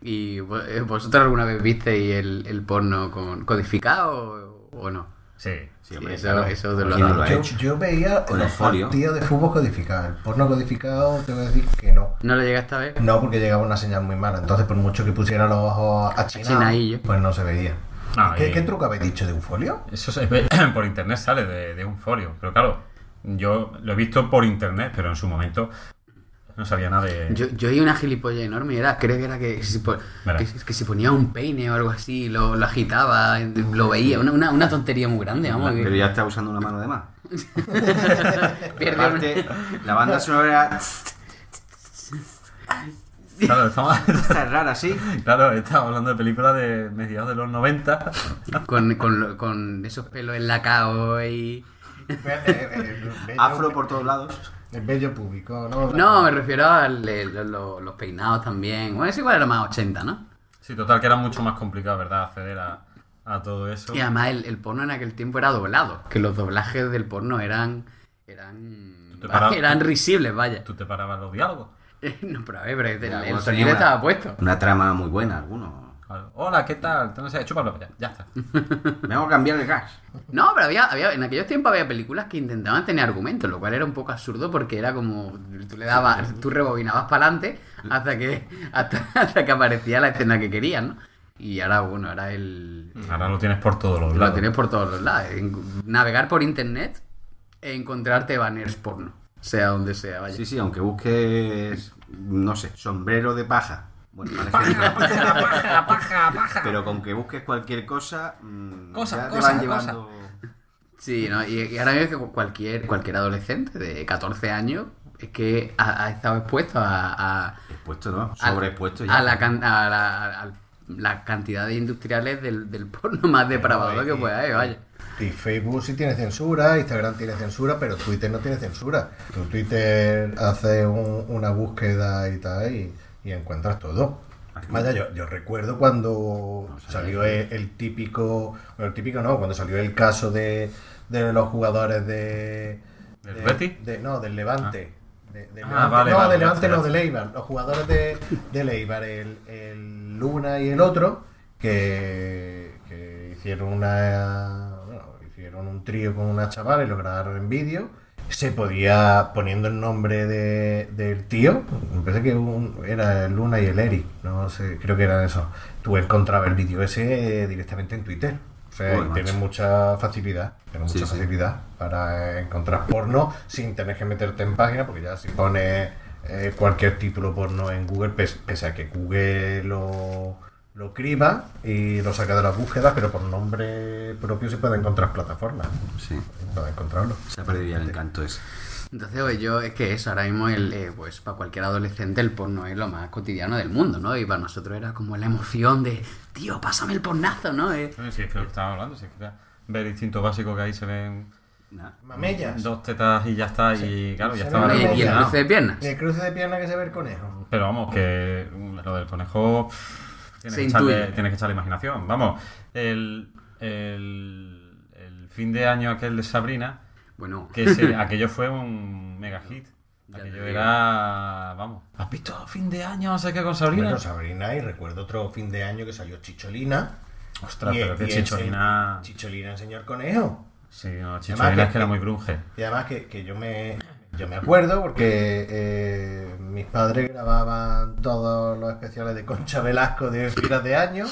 ¿Y eh, vosotros alguna vez visteis el, el porno con codificado o, o no? Sí. Sí, hombre, eso, claro. eso de ¿Quién no los lo ha Yo, yo veía Con el folio. partidos de fútbol codificados. El porno codificado, te voy a decir que no. ¿No lo llegaste a ver? No, porque llegaba una señal muy mala. Entonces, por mucho que pusiera los ojos achinados, pues no se veía. No, ¿Qué, y- qué truco habéis dicho de un folio? Eso se ve, por internet sale de, de un folio. Pero claro, yo lo he visto por internet, pero en su momento no sabía nada de. Yo, yo oí una gilipollas enorme y era, creo que era que si, que, que si ponía un peine o algo así, lo, lo agitaba, lo veía, una, una, una tontería muy grande, vamos. que- Pero ya está usando una mano de más. pierde Aparte, la banda sonora Claro, estamos, está rara, ¿sí? claro, estamos hablando de películas de mediados de los 90. un- con, con, con esos pelos enlacados y... Afro por todos lados. El bello público, ¿no? No, me refiero a los peinados también. Bueno, es igual era más 80, ¿no? Sí, total, que era mucho más complicado, ¿verdad? Acceder a, a todo eso. Y además el, el porno en aquel tiempo era doblado. Que los doblajes del porno eran... Eran... Eran risibles, vaya. Tú te parabas los diálogos. No, pero a ver, pero el, el sonido tenían estaba una- puesto. Una trama muy buena, algunos. Claro. Hola, ¿qué tal? No sé, chúpalo, ya, ya está. Vengo a cambiar el gas. No, pero había, había, en aquellos tiempos había películas que intentaban tener argumentos, lo cual era un poco absurdo porque era como tú le dabas, tú rebobinabas para adelante hasta que hasta, hasta que aparecía la escena que querías, ¿no? Y ahora, bueno, ahora el Ahora lo tienes por todos los lo lados. tienes por todos los lados. Navegar por internet e encontrarte banners porno, sea donde sea, vaya. Sí, sí, aunque busques, no sé, sombrero de paja. Bueno, parece Pero con que busques cualquier cosa, mm, Cosa, ya te cosa, van llevando... Sí, ¿no? Y, y ahora mismo que cualquier, cualquier adolescente de 14 años es que ha, ha estado expuesto a- a, Expuesto, ¿no? Sobreexpuesto ya. a la, can- a la, a la cantidad de industriales del, del porno más depravado que pueda haber, vaya. Y Facebook sí tiene censura, Instagram tiene censura, pero Twitter no tiene censura. Tu Twitter hace un- una búsqueda y tal y, y encuentras todo. Vaya, yo, yo recuerdo cuando salió el, el típico, bueno, el típico no, cuando salió el caso de, de los jugadores de... ¿Del de- Betis? de- no, del Levante. De, de Ah, Levante. vale, no, vale, de Levante no, de Leibar. Los jugadores de, de Leibar, el, el Luna y el otro, que, que hicieron una un trío con una chavala y lo grabaron en vídeo. Se podía, poniendo el nombre de, del tío, me parece que un- era el Luna y el Eric, no sé, creo que eran eso. Tú encontrabas el vídeo ese directamente en Twitter. O sea, Joder, y tienen macho. mucha facilidad, tienen Sí, mucha sí. facilidad para encontrar porno sin tener que meterte en página, porque ya si pones eh, cualquier título porno en Google, pes- pese a que Google lo, lo criba y lo saca de las búsquedas, pero por nombre propio se puede encontrar plataformas. Sí. Puede encontrarlo. Se ha perdido ya el encanto ese. Entonces, pues, yo es que eso, ahora mismo, el, eh, pues para cualquier adolescente el porno es lo más cotidiano del mundo, ¿no? Y para nosotros era como la emoción de, tío, pásame el pornazo, ¿no? Eh, es que lo que estaba hablando, si es que ver instinto básico que ahí se ven Nah. Mamellas. dos tetas y ya está, y claro, ya estaba y, y el cruce de piernas. Y el cruce de pierna que se ve el conejo. Pero vamos, que lo del conejo pff, tienes, Se que echarle, tienes que echarle imaginación. Vamos, el, el, el fin de año aquel de Sabrina, Bueno, que se- aquello fue un mega hit. Aquello era, vamos, ¿has visto fin de año no sé qué con Sabrina? Bueno, Sabrina, y recuerdo otro fin de año que salió Chicholina. Ostras, y- pero qué y chicholina. Chicholina el conejo. Sí, no, Además chicholina que- es que era que- muy grunge. Y además que, que yo me yo me acuerdo porque eh, mis padres grababan todos los especiales de Concha Velasco de filas de año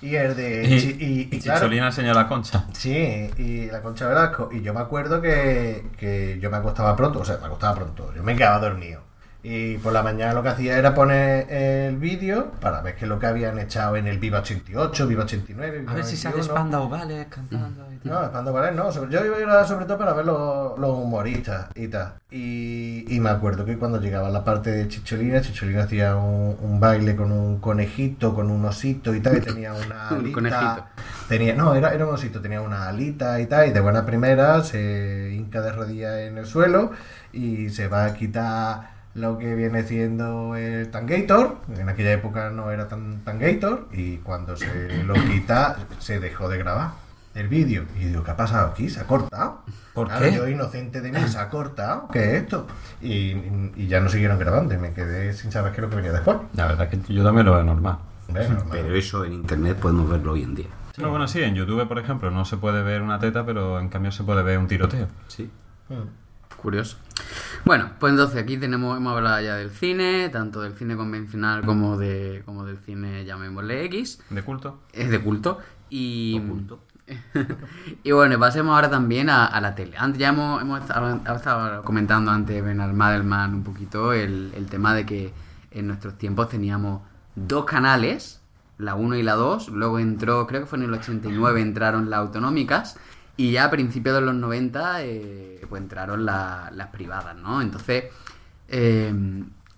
y el de Y, Chi- y- y y claro, Chicholina enseñó la concha. Sí, y la Concha Velasco. Y yo me acuerdo que, que yo me acostaba pronto, o sea, me acostaba pronto, yo me quedaba dormido. Y por la mañana lo que hacía era poner el vídeo para ver qué es lo que habían echado en el Viva 88, Viva 89. Viva 91. ovales cantando. No, Spandau Ballet no. yo iba sobre todo para ver los, los humoristas y tal. Y, y me acuerdo que cuando llegaba la parte de Chicholina, Chicholina hacía un, un baile con un conejito, con un osito y tal, y tenía una Un alita. conejito. Tenía, no, era, era un osito, tenía una alita y tal, y de buena primera se hinca de rodillas en el suelo y se va a quitar lo que viene siendo el Tangator. En aquella época no era tan Tangator, y cuando se lo quita, se dejó de grabar el vídeo. Y digo, ¿qué ha pasado aquí? ¿Se ha cortado? ¿Por Claro, qué? Yo, inocente de mí, se ha cortado. ¿Qué es esto? Y, y ya no siguieron grabando, y me quedé sin saber qué es lo que venía después. La verdad que yo también lo veo normal. Pero eso en internet podemos verlo hoy en día. No, bueno, sí, en YouTube, por ejemplo, no se puede ver una teta, pero en cambio se puede ver un tiroteo. Sí. Mm. Curioso. Bueno, pues entonces aquí tenemos, hemos hablado ya del cine, tanto del cine convencional como de como del cine, llamémosle X, ¿De culto? es de culto. Y, Oculto. y bueno, pasemos ahora también a, a la tele. Antes ya hemos, hemos estado, estado comentando antes Bernard Madelman un poquito el, el tema de que en nuestros tiempos teníamos dos canales, la 1 y la 2, luego entró, creo que fue en el 89 entraron las autonómicas y ya a principios de los 90 eh, pues entraron la- las privadas, ¿no? Entonces, eh,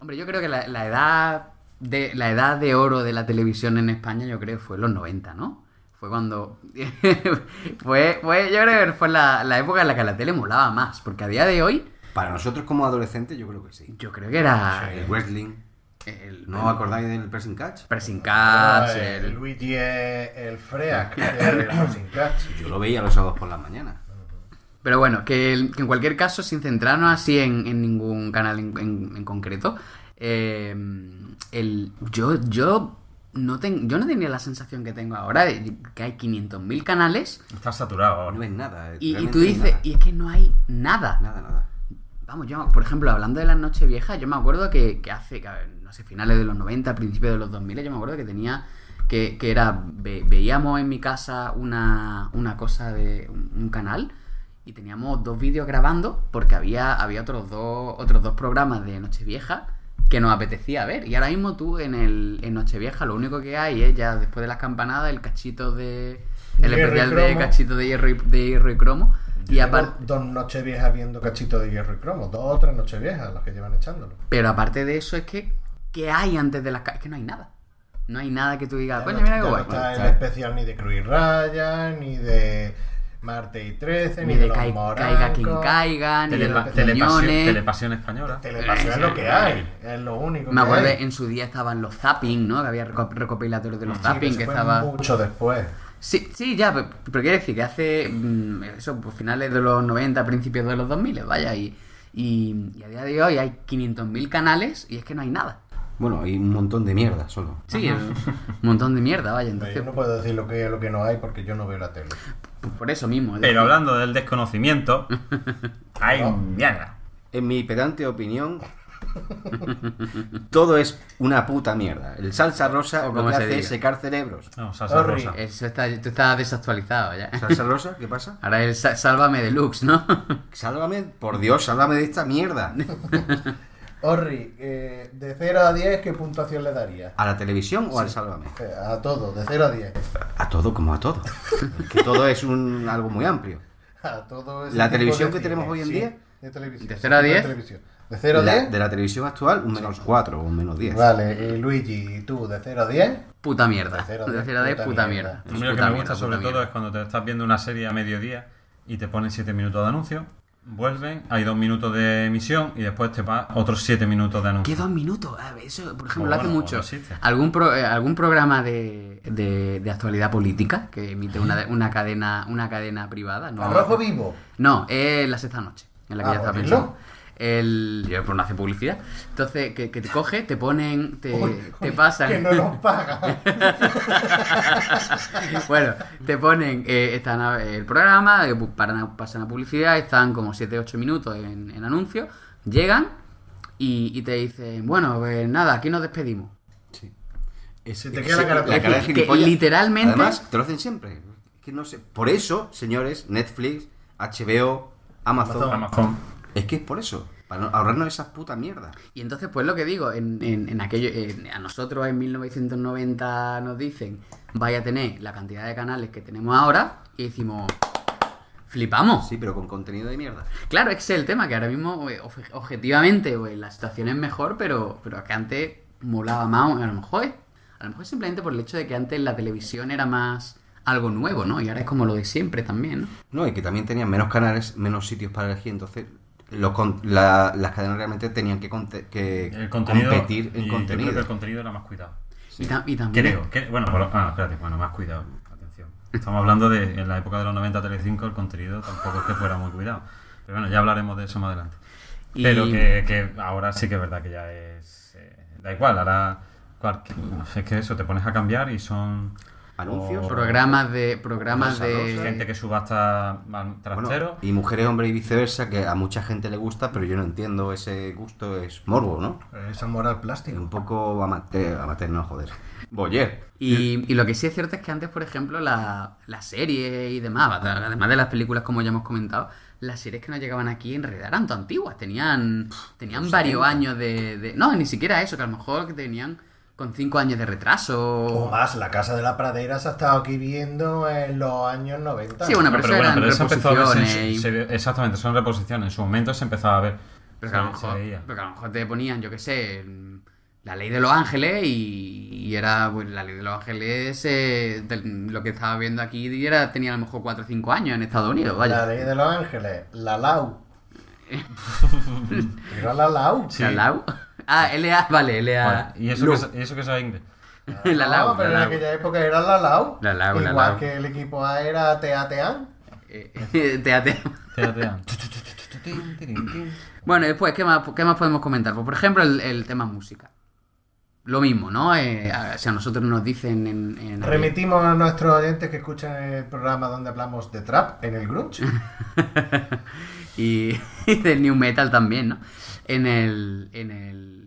hombre, yo creo que la, la edad de la edad de oro de la televisión en España yo creo fue en los 90, ¿no? Fue cuando... fue, fue, yo creo que fue la, la época en la que la tele molaba más, porque a día de hoy Para nosotros como adolescentes, yo creo que sí. yo creo que era El wrestling. El, ¿No os acordáis del pressing catch? Pressing Ah, Catch, el el- Luigi es el Freak, el Racing Catch. Yo lo veía los sábados por las mañanas. Pero bueno, que, el- que en cualquier caso, sin centrarnos así en, en ningún canal en, en- en concreto, eh, el, yo, yo, no ten- yo no tenía la sensación que tengo ahora de que hay 500.000 canales Está saturado No ves nada. y, y tú dices, y es que no hay nada. Nada, nada. Vamos, yo, por ejemplo, hablando de las noches viejas, yo me acuerdo que, que hace, que, a ver, no sé, finales de los 90, principios de los 2000, yo me acuerdo que tenía, que, que era, ve- veíamos en mi casa una, una cosa de un, un canal y teníamos dos vídeos grabando porque había, había otros, dos, otros dos programas de Nochevieja que nos apetecía ver. Y ahora mismo tú en, el, en Nochevieja lo único que hay es ya después de las campanadas el cachito de... El Hierro especial de cachito de hierro y, de hierro y cromo. Y aparte... Dos noches viejas viendo cachito de hierro y cromo. Dos o tres noches viejas las que llevan echándolo. Pero aparte de eso es que ¿qué hay antes de las ca- Es que no hay nada. No hay nada que tú digas, coño, no- mira qué no guay. está el especial ni de Cruz y Raya, ni de Marte y 13, ni, Ni de los cai- Morancos. caiga quien caiga, ni de Telepa- telepasión, telepasión española. Telepasión es lo que hay, es lo único Me que acuerdo, hay. en su día estaban los zapping, ¿no? Que había reco- recopilatorios de los Sí, zapping, que fue estaba... mucho después. Sí, sí, ya, pero, pero quiere decir que hace, mm, eso, pues finales de los 90, principios de los 2000, vaya, y, y, y a día de hoy hay 500.000 canales y es que no hay nada. Bueno, hay un montón de mierda solo. Sí, es un montón de mierda, vaya, Yo entonces, no puedo decir lo que lo que no hay porque yo no veo la tele. pues por eso mismo. es Pero decir, hablando del desconocimiento, hay mierda. En mi pedante opinión, todo es una puta mierda. El salsa rosa O lo que se hace es secar cerebros. No, salsa rosa. Eso está, tú estás desactualizado ya. ¿Salsa rosa? ¿Qué pasa? Ahora el Sálvame Deluxe, ¿no? Sálvame, por Dios, sálvame de esta mierda. Orri, eh, de 0 a 10, ¿qué puntuación le daría? ¿A la televisión o al Sálvame? Eh, A todo, de 0 a 10. A todo como a todo. Que todo es un, algo muy amplio. A todo ¿La televisión que tenemos hoy en sí, día? De televisión. ¿De sí, 0 a de 10? televisión. ¿De 0 a La- 10? de la televisión actual, un menos 4 o un menos 10. Vale, y Luigi, ¿y tú de 0 a 10? Puta mierda. De cero a De diez, cero a diez, puta puta mierda. mierda. Lo que me mierda, gusta sobre todo mierda. es cuando te estás viendo una serie a mediodía y te ponen 7 minutos de anuncio, vuelven, hay 2 minutos de emisión y después te va otros 7 minutos de anuncio. ¿Qué dos minutos? A ver, eso, por ejemplo, lo hace bueno, mucho. ¿Algún, pro- eh, algún programa de, de, de actualidad política que emite una, una cadena una cadena privada? No, ¿Arrojo vivo? No, es la sexta noche, en la que Ah, ya está pensando. El, yo pues no hace publicidad. Entonces, que, que te coge, te ponen, te, Uy, te pasan. Que no nos pagan. bueno, te ponen eh, están el programa, eh, paran- pasan a publicidad, están como 7-8 minutos en, en anuncio, llegan y, y te dicen, bueno, pues nada, aquí nos despedimos. Es- Se te queda la cara la cara de que literalmente- Además, te lo hacen siempre. Que no sé. Por eso, señores, Netflix, HBO, Amazon. Amazon. Amazon. Es que es por eso. Para no- ahorrarnos esas putas mierdas. Y entonces, pues lo que digo, en, en, en aquello, en- a nosotros en 1990 nos dicen, vaya a tener la cantidad de canales que tenemos ahora, y decimos, flipamos. Sí, pero con contenido de mierda. Claro, ese es el tema, que ahora mismo, eh, obje- objetivamente, pues, la situación es mejor, pero, pero que antes molaba más, a lo mejor a lo mejor es simplemente por el hecho de que antes la televisión era más algo nuevo, ¿no? Y ahora es como lo de siempre también, ¿no? No, y que también tenían menos canales, menos sitios para elegir. Entonces, los con- la- las cadenas realmente tenían que, conte- que El contenido. competir en y yo contenido. creo que el contenido era más cuidado. Y, ta- y también... Creo. que- bueno, por ah, espérate, bueno, más cuidado. Atención. Estamos hablando de en la época de los 90 Telecinco el contenido tampoco es que fuera muy cuidado. Pero bueno, ya hablaremos de eso más adelante. Y- Pero que, que ahora sí que es verdad que ya es. eh, da igual, ahora. cualquier- es que eso, te pones a cambiar y son. Anuncios. Programas de... Programas de... Gente que subasta mal- Bueno, trastero. y mujeres, hombres y viceversa, que a mucha gente le gusta, pero yo no entiendo ese gusto, es morbo, ¿no? Esa moral Es plástico. un poco amateur, amateur no, joder. Boyer. Y, y lo que sí es cierto es que antes, por ejemplo, la, la serie y demás, además de las películas como ya hemos comentado, las series que nos llegaban aquí en realidad eran tan antiguas, tenían, tenían varios años de, de- No, ni siquiera eso, que a lo mejor tenían con cinco años de retraso. O más, la Casa de la Pradera se ha estado aquí viendo en los años 90. Sí, bueno, No, pero, pero eso bueno, pero eso empezó a verse en su- reposiciones y- se ve- exactamente, son reposiciones. En su momento se empezaba a ver. Pero que, a lo mejor, veía. pero que a lo mejor te ponían, yo qué sé, la ley de los ángeles y, y era, pues la ley de los ángeles, eh, lo que estaba viendo aquí y era, tenía a lo mejor 4 o 5 años en Estados Unidos, vaya. La ley de los ángeles, la Lau. Era la Lau. ¿La Lau? Ah, LA, vale, LA. ¿Y eso, que, es- y eso que sabe inglés? la No, Lau, pero la en Lau. aquella época era la Lau. La Lau, la Igual Lau. que el equipo A era Teatean. Eh, eh, te- te- Te- te- Bueno, después, ¿qué más, ¿qué más podemos comentar? Pues, por ejemplo, el, el tema música. Lo mismo, ¿no? Eh, a- si a nosotros nos dicen en... en- Remitimos a nuestros oyentes que escuchan el programa donde hablamos de trap en el grunge. y, y del new metal también, ¿no? En el, en el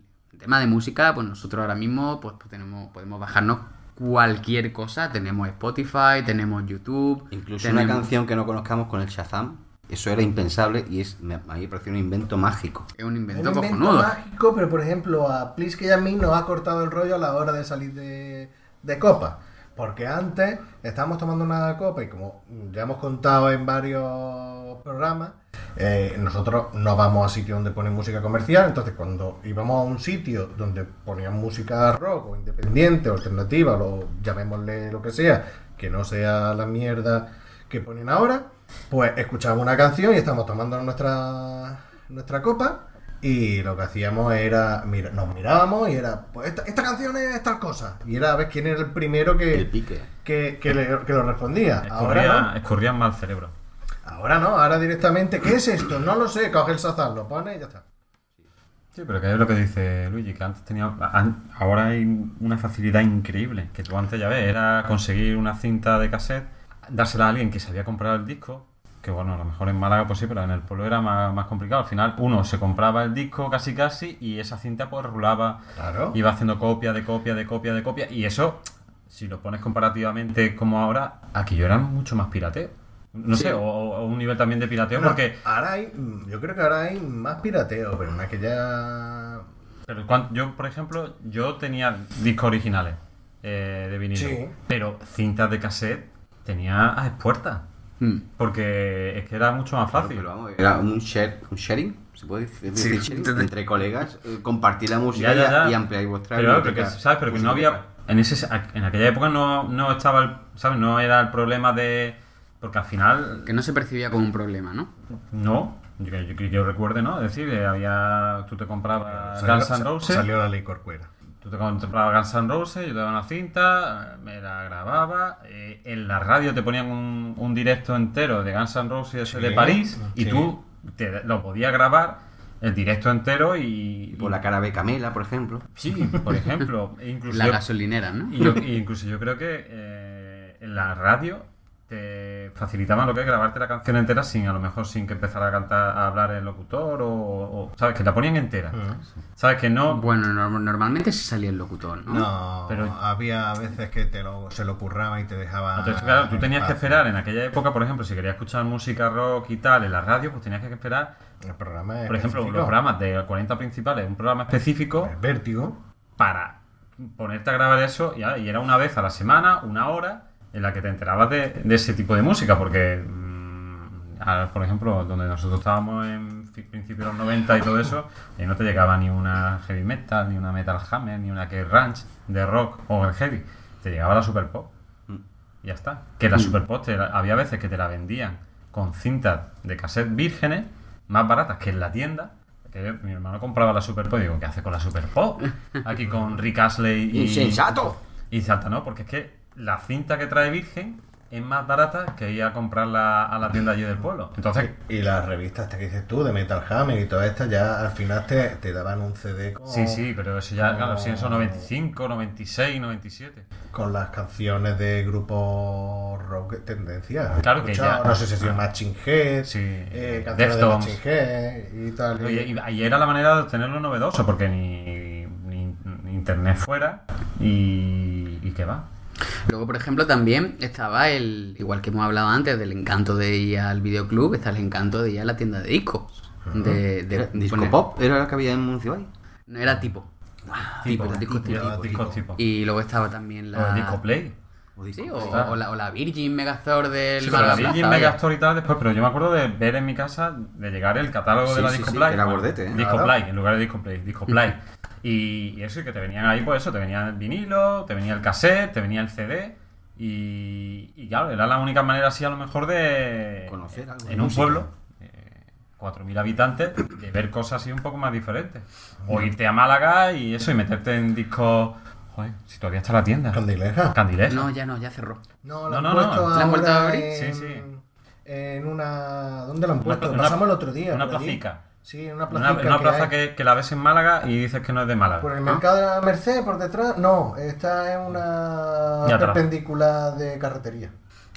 tema de música, pues nosotros ahora mismo pues, pues tenemos, podemos bajarnos cualquier cosa. Tenemos Spotify, tenemos YouTube. Incluso tenemos- una canción que no conozcamos con el Shazam, eso era impensable y es me- a mí me pareció un invento mágico. Es un Un invento invento cojonudo. mágico, pero por ejemplo a y a mí nos ha cortado el rollo a la hora de salir de, de copa. Porque antes estábamos tomando una copa y como ya hemos contado en varios programas, eh, nosotros no vamos a sitios donde ponen música comercial, entonces cuando íbamos a un sitio donde ponían música rock o independiente o alternativa, o llamémosle lo que sea, que no sea la mierda que ponen ahora, pues escuchábamos una canción y estamos tomando nuestra, nuestra copa y lo que hacíamos era, mira, nos mirábamos y era, pues esta, esta canción es tal cosa. Y era a ver quién era el primero que, El pique. que, que le- que lo respondía. Ahora Escurría, no. escurrían mal cerebro. Ahora no, ahora directamente, ¿qué es esto? No lo sé, coge el sazán, lo pone y ya está. Sí, pero que es lo que dice Luigi, que antes tenía. an- Ahora hay una facilidad increíble. Que tú antes ya ves, era conseguir una cinta de cassette, dársela a alguien que sabía comprar el disco. Que bueno, a lo mejor en Málaga pues sí, pero en el pueblo era más, más complicado. Al final uno se compraba el disco casi casi y esa cinta pues rulaba. Claro. Iba haciendo copia de copia de copia de copia. Y eso, si lo pones comparativamente como ahora, aquí yo era mucho más pirateo. No sé, o, o un nivel también de pirateo porque... ahora hay, mm, yo creo que ahora hay más pirateo, pero en aquella Pero cuan- yo, por ejemplo, yo tenía discos originales eh, de vinilo. Sí. Pero cintas de cassette tenía a expuertas. Mm. Porque es que era mucho más fácil. Pero vamos, era un, share, un sharing, ¿se puede decir Sí. sharing? Entre colegas, eh, compartir la música Ya, ya, ya. y ampliar vuestra Pero, claro, biblioteca porque, ¿sabes? Pero que no había. musical. En, ese, en aquella época no, no estaba el. ¿Sabes? No era el problema de. Porque al final. Que no se percibía como un problema, ¿no? No. Yo, yo, que yo recuerde, ¿no? Es decir, había. Tú te comprabas Salió- Guns N' Roses. Salió la ley corcuera. Tú te comprabas Guns N' Roses, yo te daba una cinta, me la grababa. eh, en la radio te ponían un, un directo entero de Guns N' Roses Sí, de París y tú te, lo podías grabar el directo entero y. Por la cara de Camela, por ejemplo. Sí, por ejemplo. incluso La yo- gasolinera, ¿no? y yo- y incluso yo creo que eh, en la radio te facilitaban lo que es grabarte la canción entera sin a lo mejor sin que empezara a cantar a hablar el locutor o, o- sabes que la ponían entera sabes que no Bueno, norm- normalmente sí salía el locutor, ¿no? No, Pero- había veces que te lo, se lo curraba y te dejaba. entonces claro tú tenías que esperar en aquella época por ejemplo si querías escuchar música rock y tal en la radio pues tenías que esperar El programa por ejemplo específico. los programas de 40 principales un programa específico El Vértigo. para ponerte a grabar eso y, y era una vez a la semana, una hora, en la que te enterabas de, de ese tipo de música, porque, mm, a- por ejemplo, donde nosotros estábamos en principios de los 90 y todo eso, ahí no te llegaba ni una heavy metal, ni una metal hammer, ni una que ranch de rock o el heavy, te llegaba la super pop. Y ya está. Que la super pop te la- había veces que te la vendían con cintas de cassette vírgenes más baratas que en la tienda. Que mi hermano compraba la Super Pop y digo, ¿qué hace con la Super Pop? Aquí con Rick Astley y... ¡Insensato! Y salta, ¿no? Porque es que la cinta que trae Virgen es más barata que ir a comprarla a la tienda allí del pueblo. Entonces, Y las revistas hasta que dices tú, de Metal Hammer y todas estas, ya al final te, te daban un CD con, sí, sí, pero eso ya, claro, sí, eso 95, 96, 97. con las canciones de grupos rock de tendencia. Claro que ya- No sé si ha sido Matching Head, Sí, eh, canciones de. Matching Head y tal. y- Oye, y ahí era la manera de tenerlo novedoso, porque ni, ni- ni internet fuera y, y qué va. Luego, por ejemplo, también estaba el, igual que hemos hablado antes, del encanto de ir al videoclub, está el encanto de ir a la tienda de discos. De, de ¿Disco poner- pop? ¿Era lo que había en Municipal? No era tipo. tipo, discos tipo. Tipo, discos tipo. Y luego estaba también O el la. disco Play. Sí, o, o la, o la Virgin Megazord del Sí, pero La la Virgin Plaza. Megastore y tal después, pero yo me acuerdo de ver en mi casa, de llegar el catálogo de Sí, la sí, Disco sí, Play. era bueno, gordete, ¿eh? Disco. Play, en lugar de Disco Play, Disco Play. y, y eso, y que te venían ahí, pues eso, te venía el vinilo, te venía el cassette, te venía el CD. Y, y claro, era la única manera así a lo mejor de... Conocer algo En un música. pueblo, eh, 4.000 habitantes, de ver cosas así un poco más diferentes. O irte a Málaga y eso, y meterte en discos... Joder, si todavía está la tienda. Candileja. Candileja. No, ya no, ya cerró. No, No, lo no, han no. puesto ¿La han vuelto a abrir? En, Sí, sí. En una. ¿Dónde lo han puesto? una- Pasamos el otro día. una placica. Sí, una Una, plaza. una plaza que, que la ves en Málaga y dices que no es de Málaga. Por el mercado de la Merced, por detrás. No, está en una Ya perpendicular de carretería.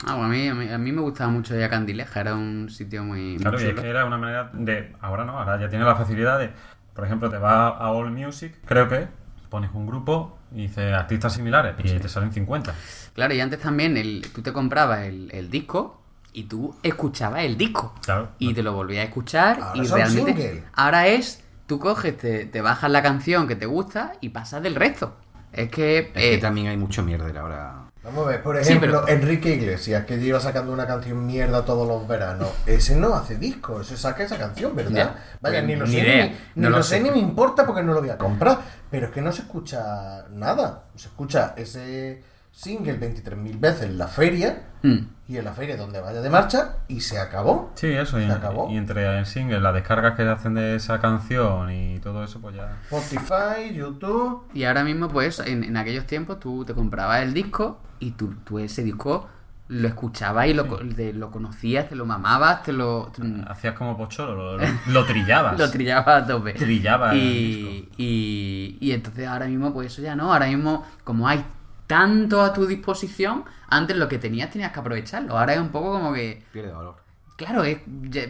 Ah, bueno, a, mí, a, mí, a mí me gustaba mucho ir a Candileja, era un sitio muy, muy Claro, y es que era una manera de. Ahora no, ahora ya tiene la facilidad de. Por ejemplo, te vas a All Music, creo que, pones un grupo y dices artistas similares y te salen 50. Claro, y antes también el, tú te comprabas el, el disco y tú escuchabas el disco. Claro. Y te lo volvías a escuchar Ahora y son realmente... single. Ahora es, tú coges, te, te bajas la canción que te gusta y pasas del resto. Es que... Es que eh, también hay mucho mierda ahora. Vamos a ver, por Sí, ejemplo, pero- Enrique Iglesias, que lleva sacando una canción mierda todos los veranos. Ese no hace disco, ese saca esa canción, ¿verdad? Ya. Vaya, ni lo Ni sé, idea, ni, no ni lo lo sé sé. ni me importa porque no lo voy a comprar. Pero es que no se escucha nada. Se escucha ese single 23.000 veces en la feria mm. Y en la feria donde vaya de marcha y se acabó. Sí, eso. Y, Se acabó. y entre el single, las descargas que hacen de esa canción y todo eso, pues ya. Spotify, YouTube. Y ahora mismo, pues, en, en aquellos tiempos tú te comprabas el disco y tú, tú ese disco lo escuchabas y lo, co- te- lo conocías, te lo mamabas, te lo... te- Hacías como pocholo, lo, lo- lo trillabas. Lo trillaba a tope. Trillaba el y, y, y entonces ahora mismo, pues eso ya no. Ahora mismo, como hay tanto a tu disposición, antes lo que tenías tenías que aprovecharlo. Ahora es un poco como que. Pierde valor. Claro, es,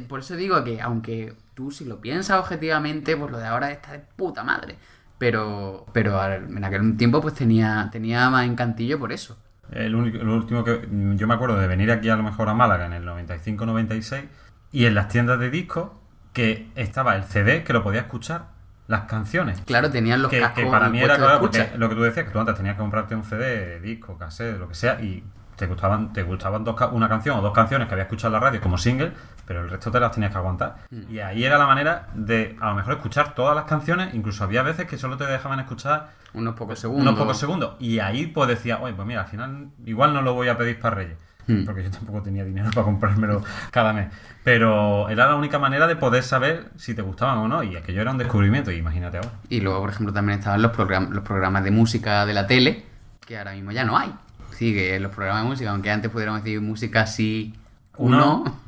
por eso digo que aunque tú si lo piensas objetivamente, pues lo de ahora está de puta madre. Pero, pero en aquel tiempo pues tenía, tenía más encantillo por eso. El, único, el último que. Yo me acuerdo de venir aquí a lo mejor a Málaga en el 95-96 y en las tiendas de discos que estaba el CD que lo podía escuchar las canciones. Claro, tenían los que, cascos que para mí era claro, porque lo que tú decías, que tú antes tenías que comprarte un CD, disco, cassette, lo que sea, y te gustaban, te gustaban dos, una canción o dos canciones que había escuchado en la radio como single, pero el resto te las tenías que aguantar. Mm. Y ahí era la manera de a lo mejor escuchar todas las canciones, incluso había veces que solo te dejaban escuchar Unos pocos segundos. unos pocos segundos. Y ahí pues decía, oye, pues mira, al final igual no lo voy a pedir para Reyes. Hmm. Porque yo tampoco tenía dinero para comprármelo cada mes. Pero era la única manera de poder saber si te gustaban o no. Y aquello era un descubrimiento, y imagínate ahora. Y luego, por ejemplo, también estaban los, program- los programas de música de la tele, que ahora mismo ya no hay. Sigue los programas de música, aunque antes pudiéramos decir música sí, Uno. uno.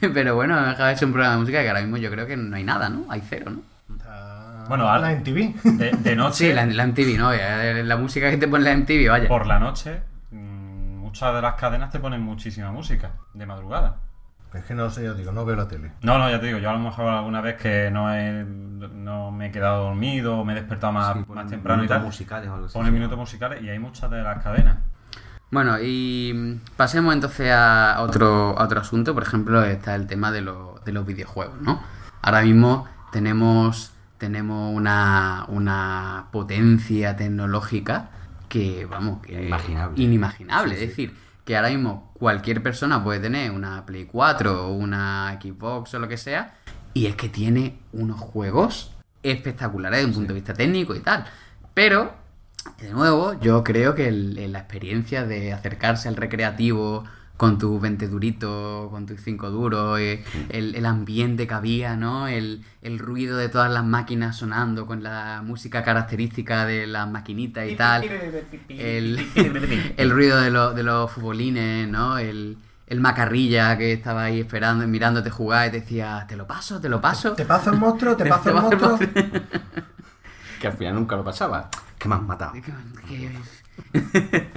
Pero bueno, ser un programa de música que ahora mismo yo creo que no hay nada, ¿no? Hay cero, ¿no? Bueno, al- la MTV. De, de noche, Sí, la, la MTV, ¿no? Ya, La música que te pone la MTV, vaya. por la noche, muchas de las cadenas te ponen muchísima música de madrugada. Es que no sé, yo digo, no veo la tele. No, no, ya te digo, yo a lo mejor alguna vez que no, he, no me he quedado dormido o me he despertado más, Sí, más temprano y minutos tal, musicales o algo así. pone minutos musicales y hay muchas de las cadenas. Bueno, y pasemos entonces a otro, a otro asunto. Por ejemplo, está el tema de, los- de los videojuegos, ¿no? Ahora mismo tenemos, tenemos una, una potencia tecnológica que, vamos, que Inimaginable. inimaginable. Sí, sí. Es decir, que ahora mismo cualquier persona puede tener una Play 4 o una Xbox o lo que sea, y es que tiene unos juegos espectaculares desde un punto de vista técnico y tal. Pero, de nuevo, yo creo que el- la experiencia de acercarse al recreativo con tus 20 duritos, con tus 5 duros, eh, el, el ambiente que había, ¿no? El, el ruido de todas las máquinas sonando con la música característica de las maquinitas y tal. El, el ruido de, los de los futbolines, ¿no? El, el macarrilla que estaba ahí esperando, mirándote jugar y te decía, te lo paso, te lo paso. ¿Te paso el monstruo? ¿Te paso el monstruo? Que al final nunca lo pasaba. Que me han matado. ¿Qué,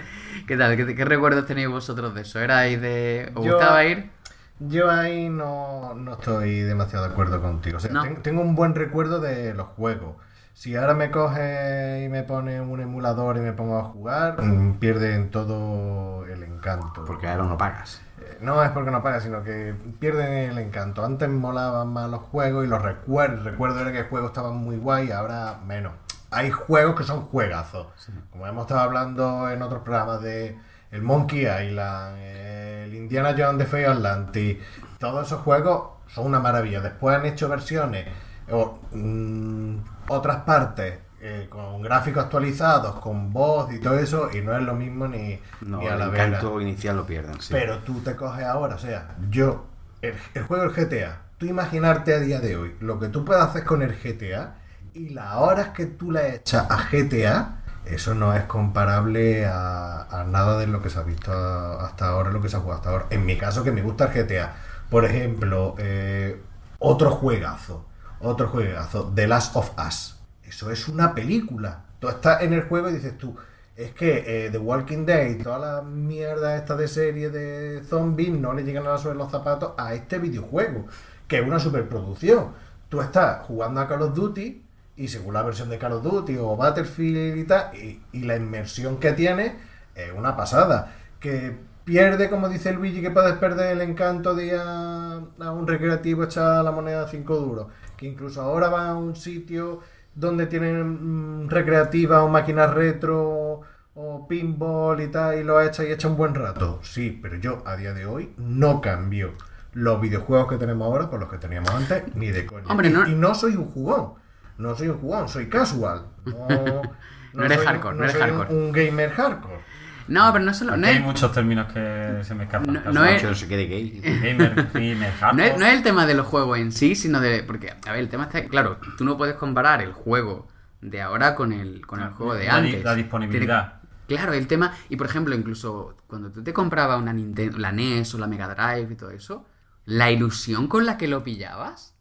¿Qué tal? ¿Qué, qué recuerdos tenéis vosotros de eso? ¿Erais de... ¿Os Yo- gustaba ir? Yo ahí no, no estoy demasiado de acuerdo contigo. O sea, No. ten- tengo un buen recuerdo de los juegos. Si ahora me coge y me pone un emulador y me pongo a jugar, mm, pierde en todo el encanto. Porque ahora no pagas. Eh, No es porque no pagas, sino que pierden el encanto. Antes molaban más los juegos y los recuerdos. Recuerdo era que el juego estaban muy guay, ahora menos. Hay juegos que son juegazos. Como hemos estado hablando en otros programas de el Monkey Island, el Indiana Jones de Fate Atlantis. Todos esos juegos son una maravilla. Después han hecho versiones o mm, otras partes eh, con gráficos actualizados, con voz y todo eso, y no es lo mismo ni, No, ni a el la vera. encanto inicial lo pierden. sí. Pero tú te coges ahora, o sea, yo, el, el juego del GTA, tú imaginarte a día de hoy lo que tú puedes hacer con el GTA y las horas que tú le echas a GTA, eso no es comparable a, nada de lo que se ha visto hasta ahora, lo que se ha jugado hasta ahora. En mi caso, que me gusta el GTA, por ejemplo, eh, otro juegazo, otro juegazo, The Last of Us. Eso es una película. Tú estás en el juego y dices tú, es que eh, The Walking Dead, toda la mierda esta de serie de zombies no le llegan a sobre los zapatos a este videojuego, que es una superproducción. Tú estás jugando a Call of Duty y según la versión de Call of Duty o Battlefield y tal, y, y la inmersión que tiene es una pasada. Que pierde, como dice Luigi, que puedes perder el encanto de ir a, a un recreativo echar la moneda 5 duros. Que incluso ahora va a un sitio donde tienen mm, recreativa o máquinas retro o pinball y tal y lo echa y echa un buen rato. Sí, pero yo a día de hoy no cambio los videojuegos que tenemos ahora con los que teníamos antes ni de coña. Hombre, y no soy un jugón. No soy un jugón, soy casual. No, No eres soy- hardcore, no eres soy hardcore. Un, gamer hardcore. No, pero no solo... No hay es, muchos términos que se me escapan. No- no es- se quede gay. Gamer, gamer, no, hardcore. es, no es el tema de los juegos en sí, sino de... Porque, a ver, el tema está... Claro, tú no puedes comparar el juego de ahora con el, con el juego de La antes. la disponibilidad. Tiene- Claro, el tema... Y, por ejemplo, incluso cuando tú te comprabas una Nintendo, la NES o la Mega Drive y todo eso, la ilusión con la que lo pillabas...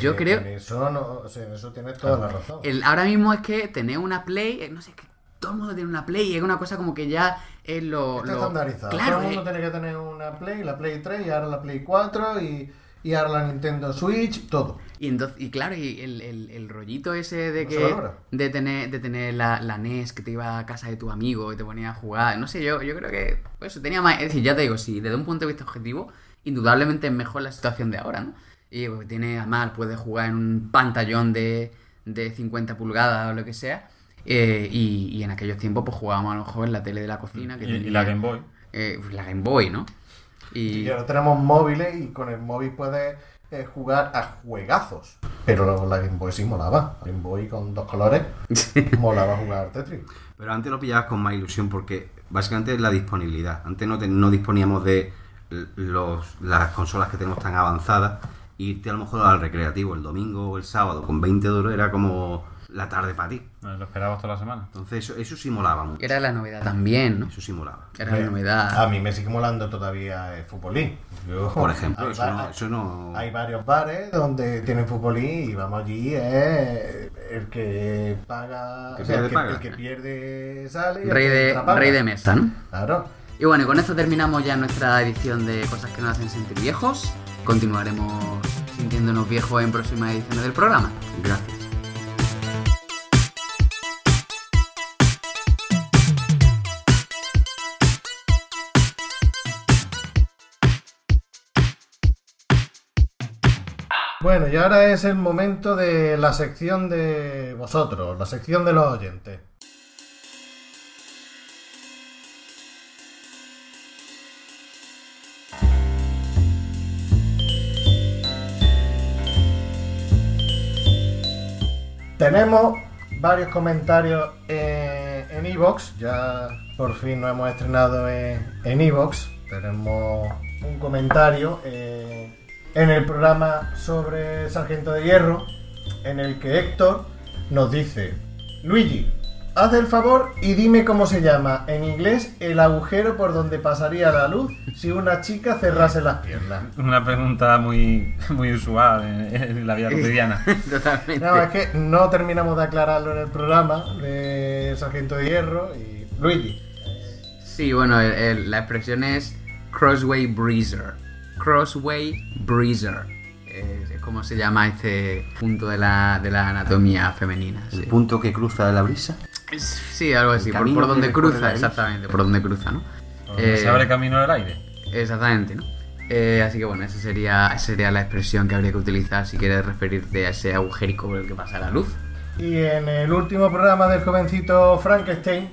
Yo Eh, creo... En eso, no, o sea, en eso tienes toda la razón. El, ahora mismo es que tener una Play, eh, no sé, es que todo el mundo tiene una Play, es una cosa como que ya es lo... Está lo- estandarizado. Claro, Todo el mundo eh, tiene que tener una Play, la Play 3 y ahora la Play 4 y, y ahora la Nintendo Switch, todo. y, entonces, y claro, y el, el- el rollito ese de No que de tener, de tener la, la NES que te iba a casa de tu amigo y te ponía a jugar, no sé, yo, yo creo que pues, eso tenía más... Es decir, ya te digo, si desde un punto de vista objetivo, indudablemente es mejor la situación de ahora, ¿no? Y porque tiene, además, puedes jugar en un pantallón de, de 50 pulgadas o lo que sea. eh, y, y en aquellos tiempos pues jugábamos a lo mejor en la tele de la cocina. Que Y, la Game Boy. eh, pues, la Game Boy, ¿no? Y, Y ahora tenemos móviles y con el móvil puedes eh, jugar a juegazos. Pero la Game Boy sí molaba. La Game Boy con dos colores molaba jugar al Tetris. Pero antes lo pillabas con más ilusión porque básicamente es la disponibilidad. Antes no, te- no disponíamos de los, las consolas que tenemos tan avanzadas. Irte a lo mejor al recreativo el domingo o el sábado con 20 euros era como la tarde para ti. Eh, Lo esperabas toda la semana. Entonces eso, eso sí molaba mucho. era la novedad también, ¿no? Eso sí molaba. Era la A novedad. mí me sigue molando todavía el futbolín. Yo- Por ejemplo, hay eso va- no, eso no- Hay varios bares donde tienen futbolín y vamos allí, es el que paga, Que o sea, pierde, el, que, paga. el que pierde sale Rey que de, paga. rey de mesa, ¿no? Claro. Y bueno, y con esto terminamos ya nuestra edición de Cosas que nos hacen sentir viejos. Continuaremos sintiéndonos viejos en próximas ediciones del programa. Gracias. Bueno, y ahora es el momento de la sección de vosotros, la sección de los oyentes. Tenemos varios comentarios eh, en Evox, ya por fin nos hemos estrenado en Evox. Tenemos un comentario eh, en el programa sobre Sargento de Hierro, en el que Héctor nos dice, Luigi, haz el favor y dime cómo se llama en inglés el agujero por donde pasaría la luz si una chica cerrase las piernas. Una pregunta muy, muy usual en, en la vida cotidiana. Totalmente. No, es que no terminamos de aclararlo en el programa de Sargento de Hierro y Luigi. Sí, bueno, el- el- la expresión es Crossway Breezer. Crossway Breezer. Es, es como se llama este punto de la, de la anatomía femenina. El Sí, punto que cruza la brisa. Sí, algo así. Por, por donde cruza, exactamente. Por donde cruza, ¿no? Donde Eh, se abre camino del aire. Exactamente, ¿no? Eh, así que bueno, esa sería, esa sería la expresión que habría que utilizar si quieres referirte a ese agujerico por el que pasa la luz. Y en el último programa del jovencito Frankenstein,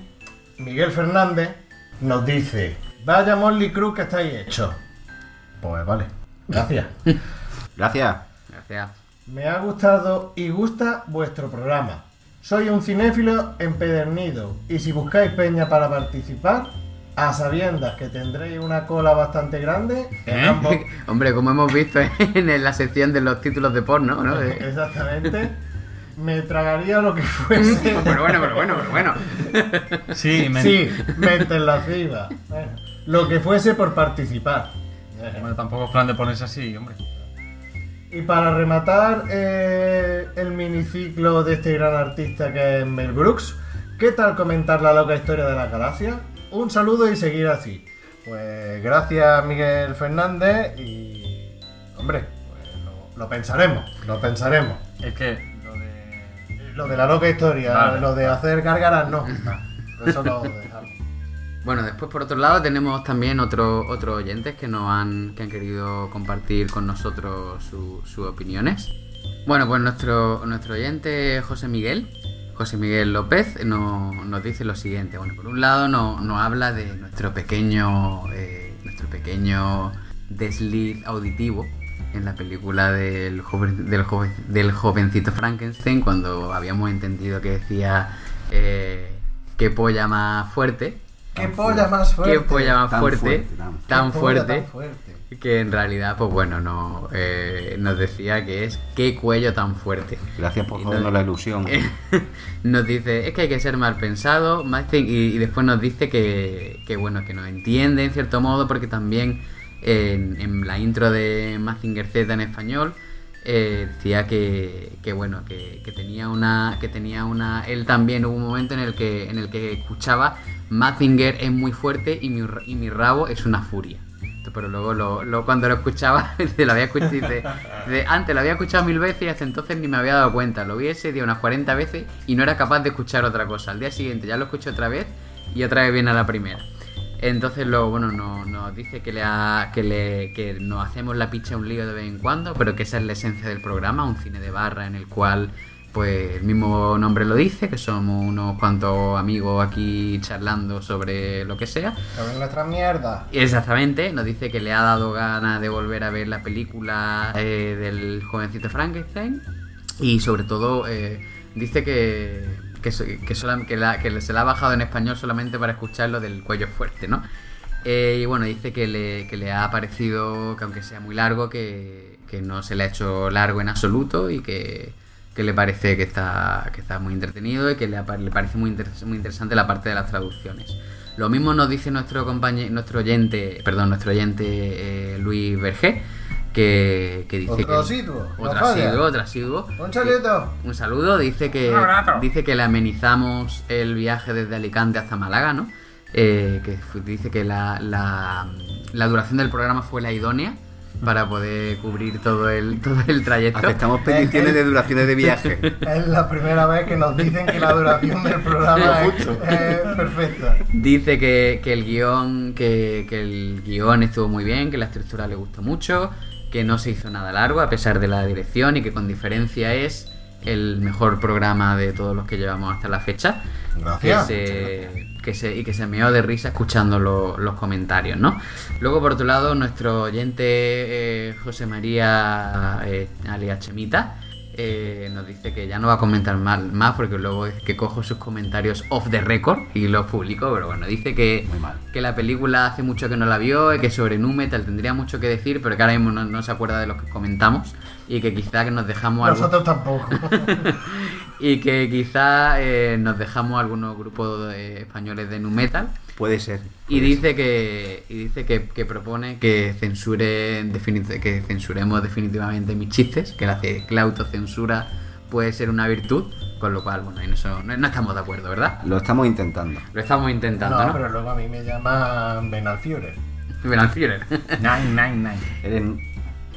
Miguel Fernández nos dice, vaya Molly Cruz que estáis hecho. Pues vale, gracias. Gracias. Gracias. Me ha gustado y gusta vuestro programa. Soy un cinéfilo empedernido y si buscáis peña para participar, a sabiendas que tendréis una cola bastante grande, en ¿Eh? ambos- Hombre, como hemos visto en la sección de los títulos de porno, ¿no? Exactamente, me tragaría lo que fuese. Pero bueno, pero bueno, pero bueno. Sí, me- Sí, mente lasciva. Bueno, lo que fuese por participar. Bueno, tampoco es plan de ponerse así, hombre. Y para rematar eh, el miniciclo de este gran artista que es Mel Brooks, ¿qué tal comentar la loca historia de la galaxia? Un saludo y seguir así. Pues gracias Miguel Fernández y... Hombre, pues lo, lo pensaremos, lo pensaremos. Es que lo de. Lo de la loca historia, Vale. lo de hacer gárgaras, no. no, Eso lo dejamos. Bueno, después por otro lado tenemos también otros otros oyentes que nos han, que han querido compartir con nosotros su- sus opiniones. Bueno, pues nuestro, nuestro oyente José Miguel, José Miguel López, nos, dice lo siguiente. Bueno, por un lado nos, nos habla de nuestro pequeño, eh, nuestro pequeño desliz auditivo en la película del, joven, del, joven- del jovencito Frankenstein, cuando habíamos entendido que decía eh, qué polla más fuerte. ¿Qué polla más fuerte? Qué polla más Tan fuerte, fuerte, tan fuerte, tan fuerte. que en realidad, pues bueno, no, eh, nos decía que es qué cuello tan fuerte. Gracias por jodernos no- la ilusión. nos dice, es que hay que ser mal pensado, y, y después nos dice que, que, bueno, que nos entiende en cierto modo, porque también en, en la intro de Mazinger Z en español eh, decía que, que bueno, que, que tenía una, que tenía una, él también hubo un momento en el que, en el que escuchaba Mazinger es muy fuerte y mi, y mi rabo es una furia. Pero luego lo, cuando lo escuchaba, lo había escuchado, antes lo había escuchado mil veces y hasta entonces ni me había dado cuenta. Lo vi ese día unas 40 veces y no era capaz de escuchar otra cosa. Al día siguiente ya lo escuché otra vez y otra vez viene a la primera. Entonces luego, bueno, no- nos dice que, le ha- que, le, que nos hacemos la picha un lío de vez en cuando, pero que esa es la esencia del programa, un cine de barra en el cual pues el mismo nombre lo dice, que somos unos cuantos amigos aquí charlando sobre lo que sea. Sobre nuestra mierda. Exactamente, nos dice que le ha dado ganas de volver a ver la película eh, del jovencito Frankenstein y sobre todo eh, dice que, que, que solam- que la- que se la ha bajado en español solamente para escuchar lo del cuello fuerte, ¿no? Eh, y bueno, dice que le, que le ha parecido, que aunque sea muy largo, que, que no se le ha hecho largo en absoluto y que, que le parece que está, que está muy entretenido y que le, le parece muy, inter- muy interesante la parte de las traducciones. Lo mismo nos dice nuestro compañero, nuestro oyente, perdón, nuestro oyente eh, Luis Berger, que, que dice Otro que... asiduo, Otro asiduo, otro asiduo. Un saludo. Un saludo, dice que dice que le amenizamos el viaje desde Alicante hasta Málaga, ¿no? Eh, que dice que la, la, la duración del programa fue la idónea para poder cubrir todo el, todo el trayecto. Aceptamos peticiones de duraciones de viaje. Es la primera vez que nos dicen que la duración del programa es, es perfecta. Dice que, que el guion que, que el guion estuvo muy bien, que la estructura le gustó mucho, que no se hizo nada largo a pesar de la dirección y que con diferencia es el mejor programa de todos los que llevamos hasta la fecha. Gracias. Que se, que se- y que se meó de risa escuchando lo- los comentarios, ¿no? Luego, por otro lado, nuestro oyente eh, José María eh, alias Chemita eh, nos dice que ya no va a comentar más, más porque luego es que cojo sus comentarios off the record y los publico, pero bueno, dice que, Muy mal. que la película hace mucho que no la vio y que sobre Nu Metal tendría mucho que decir, pero que ahora mismo no, no se acuerda de lo que comentamos y que quizá que nos dejamos Nosotros tampoco. y que quizá eh, nos dejamos algunos grupos de- españoles de nu metal Puede ser. y puede dice que y dice que, que propone que censure que censuremos definitivamente mis chistes que la, que la autocensura puede ser una virtud con lo cual bueno en eso no, no estamos de acuerdo verdad. Lo estamos intentando. lo estamos intentando No, no, pero luego a mí me llaman Benalfiore. Ven al Führer. Nine, nine, nine. Eres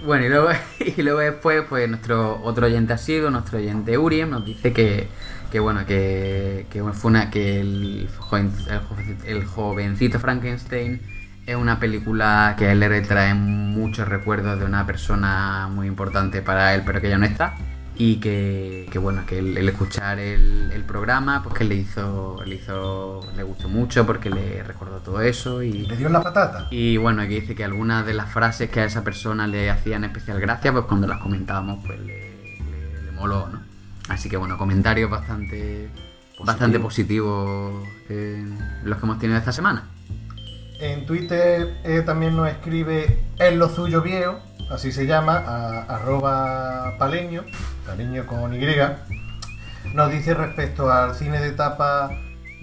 Bueno, y luego, y luego después, pues nuestro otro oyente ha sido, nuestro oyente Uriem, nos dice que, que bueno, que, que fue una, que el, joven- el, jovencito, Frankenstein es una película que a él le retrae muchos recuerdos de una persona muy importante para él, pero que ya no está. Y que, que bueno, que el, el escuchar el, el programa, pues que le hizo, le hizo, le gustó mucho porque le recordó todo eso y, Le dio la patata. y bueno, aquí dice que algunas de las frases que a esa persona le hacían especial gracia, pues cuando las comentábamos, pues le, le- le moló, ¿no? Así que bueno, comentarios bastante bastante positivos eh, los que hemos tenido esta semana. En Twitter eh, también nos escribe Es lo suyo viejo, así se llama, a- arroba paleño, paleño con Y. Nos dice respecto al cine de etapa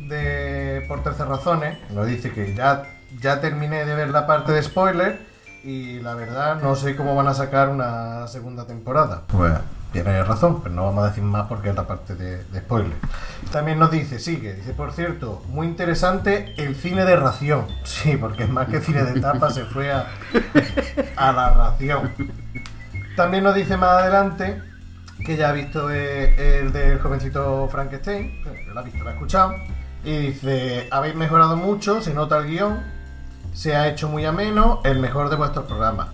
de Por Terceras Razones, nos dice que ya, ya terminé de ver la parte de spoiler y la verdad no sé cómo van a sacar una segunda temporada. Pues tiene razón, pero no vamos a decir más porque es la parte de, spoiler. También nos dice, sigue, dice, por cierto, muy interesante el cine de ración. Sí, porque es más que cine de etapa, se fue a, a la ración. También nos dice más adelante que ya ha visto eh, el del jovencito Frankenstein, lo ha visto, lo ha escuchado, y dice, habéis mejorado mucho, se nota el guion, se ha hecho muy ameno, el mejor de vuestros programas.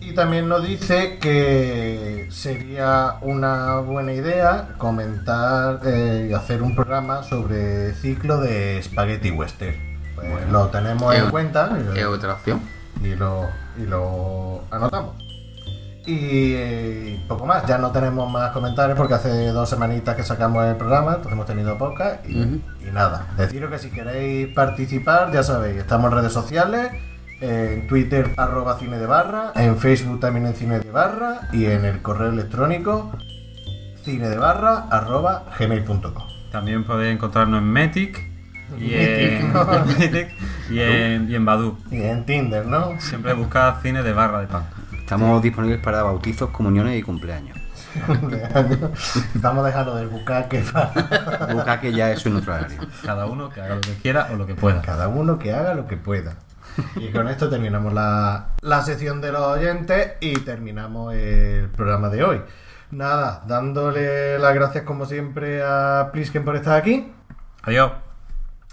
Y también nos dice que sería una buena idea comentar eh, y hacer un programa sobre ciclo de Spaghetti Western. Pues lo tenemos en cuenta Es otra opción. y lo, y lo anotamos. Y eh, poco más, ya no tenemos más comentarios porque hace dos semanitas que sacamos el programa, entonces hemos tenido podcast y, nada. Deciros que si queréis participar, ya sabéis, estamos en redes sociales, en Twitter arroba cine de barra, en Facebook también en cine de barra y en el correo electrónico cine de barra arroba gmail.com. También podéis encontrarnos en Metic y Metic, en, no. Metic y en, y en Badu. Y en Tinder, ¿no? Siempre buscad cine de barra de pan. Estamos disponibles para bautizos, comuniones y cumpleaños. Vamos a dejarlo del bucaque para Busca que ya eso es nuestro horario. Cada uno que haga lo que quiera o lo que pueda. cada uno que haga lo que pueda. Y con esto terminamos la, la sección de los oyentes y terminamos el programa de hoy. Nada, dándole las gracias como siempre a Plisken por estar aquí. Adiós.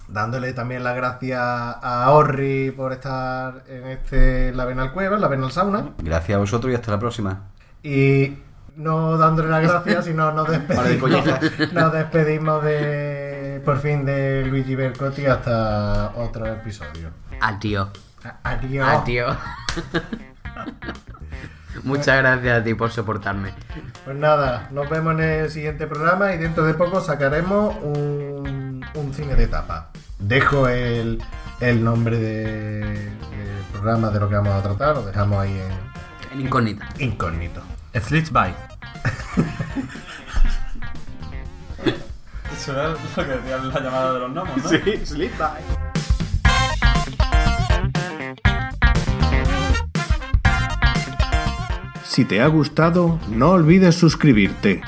Dándole también las gracias a Orri por estar en este La Venal Cueva, en La Venal Sauna. Gracias a vosotros y hasta la próxima. Y no dándole las gracias, sino nos despedimos, nos despedimos de, por fin de Luigi Bercotti hasta otro episodio. Adiós. A- Adiós. Adiós. Muchas gracias a ti por soportarme. Pues nada, nos vemos en el siguiente programa y dentro de poco sacaremos un, un cine de tapa. Dejo el, el nombre de- del programa de lo que vamos a tratar, lo dejamos ahí en En incógnita. incógnito. Slitch by. Eso era lo que decía la llamada de los gnomos, ¿no? Sí, sleep bye. Si te ha gustado, no olvides suscribirte.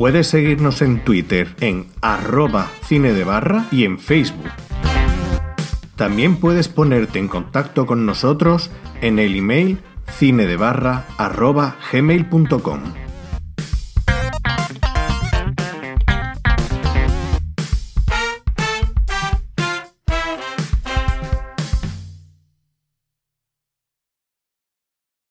Puedes seguirnos en Twitter en arroba cine de barra y en Facebook. También puedes ponerte en contacto con nosotros en el email cinedebarra arroba gmail.com.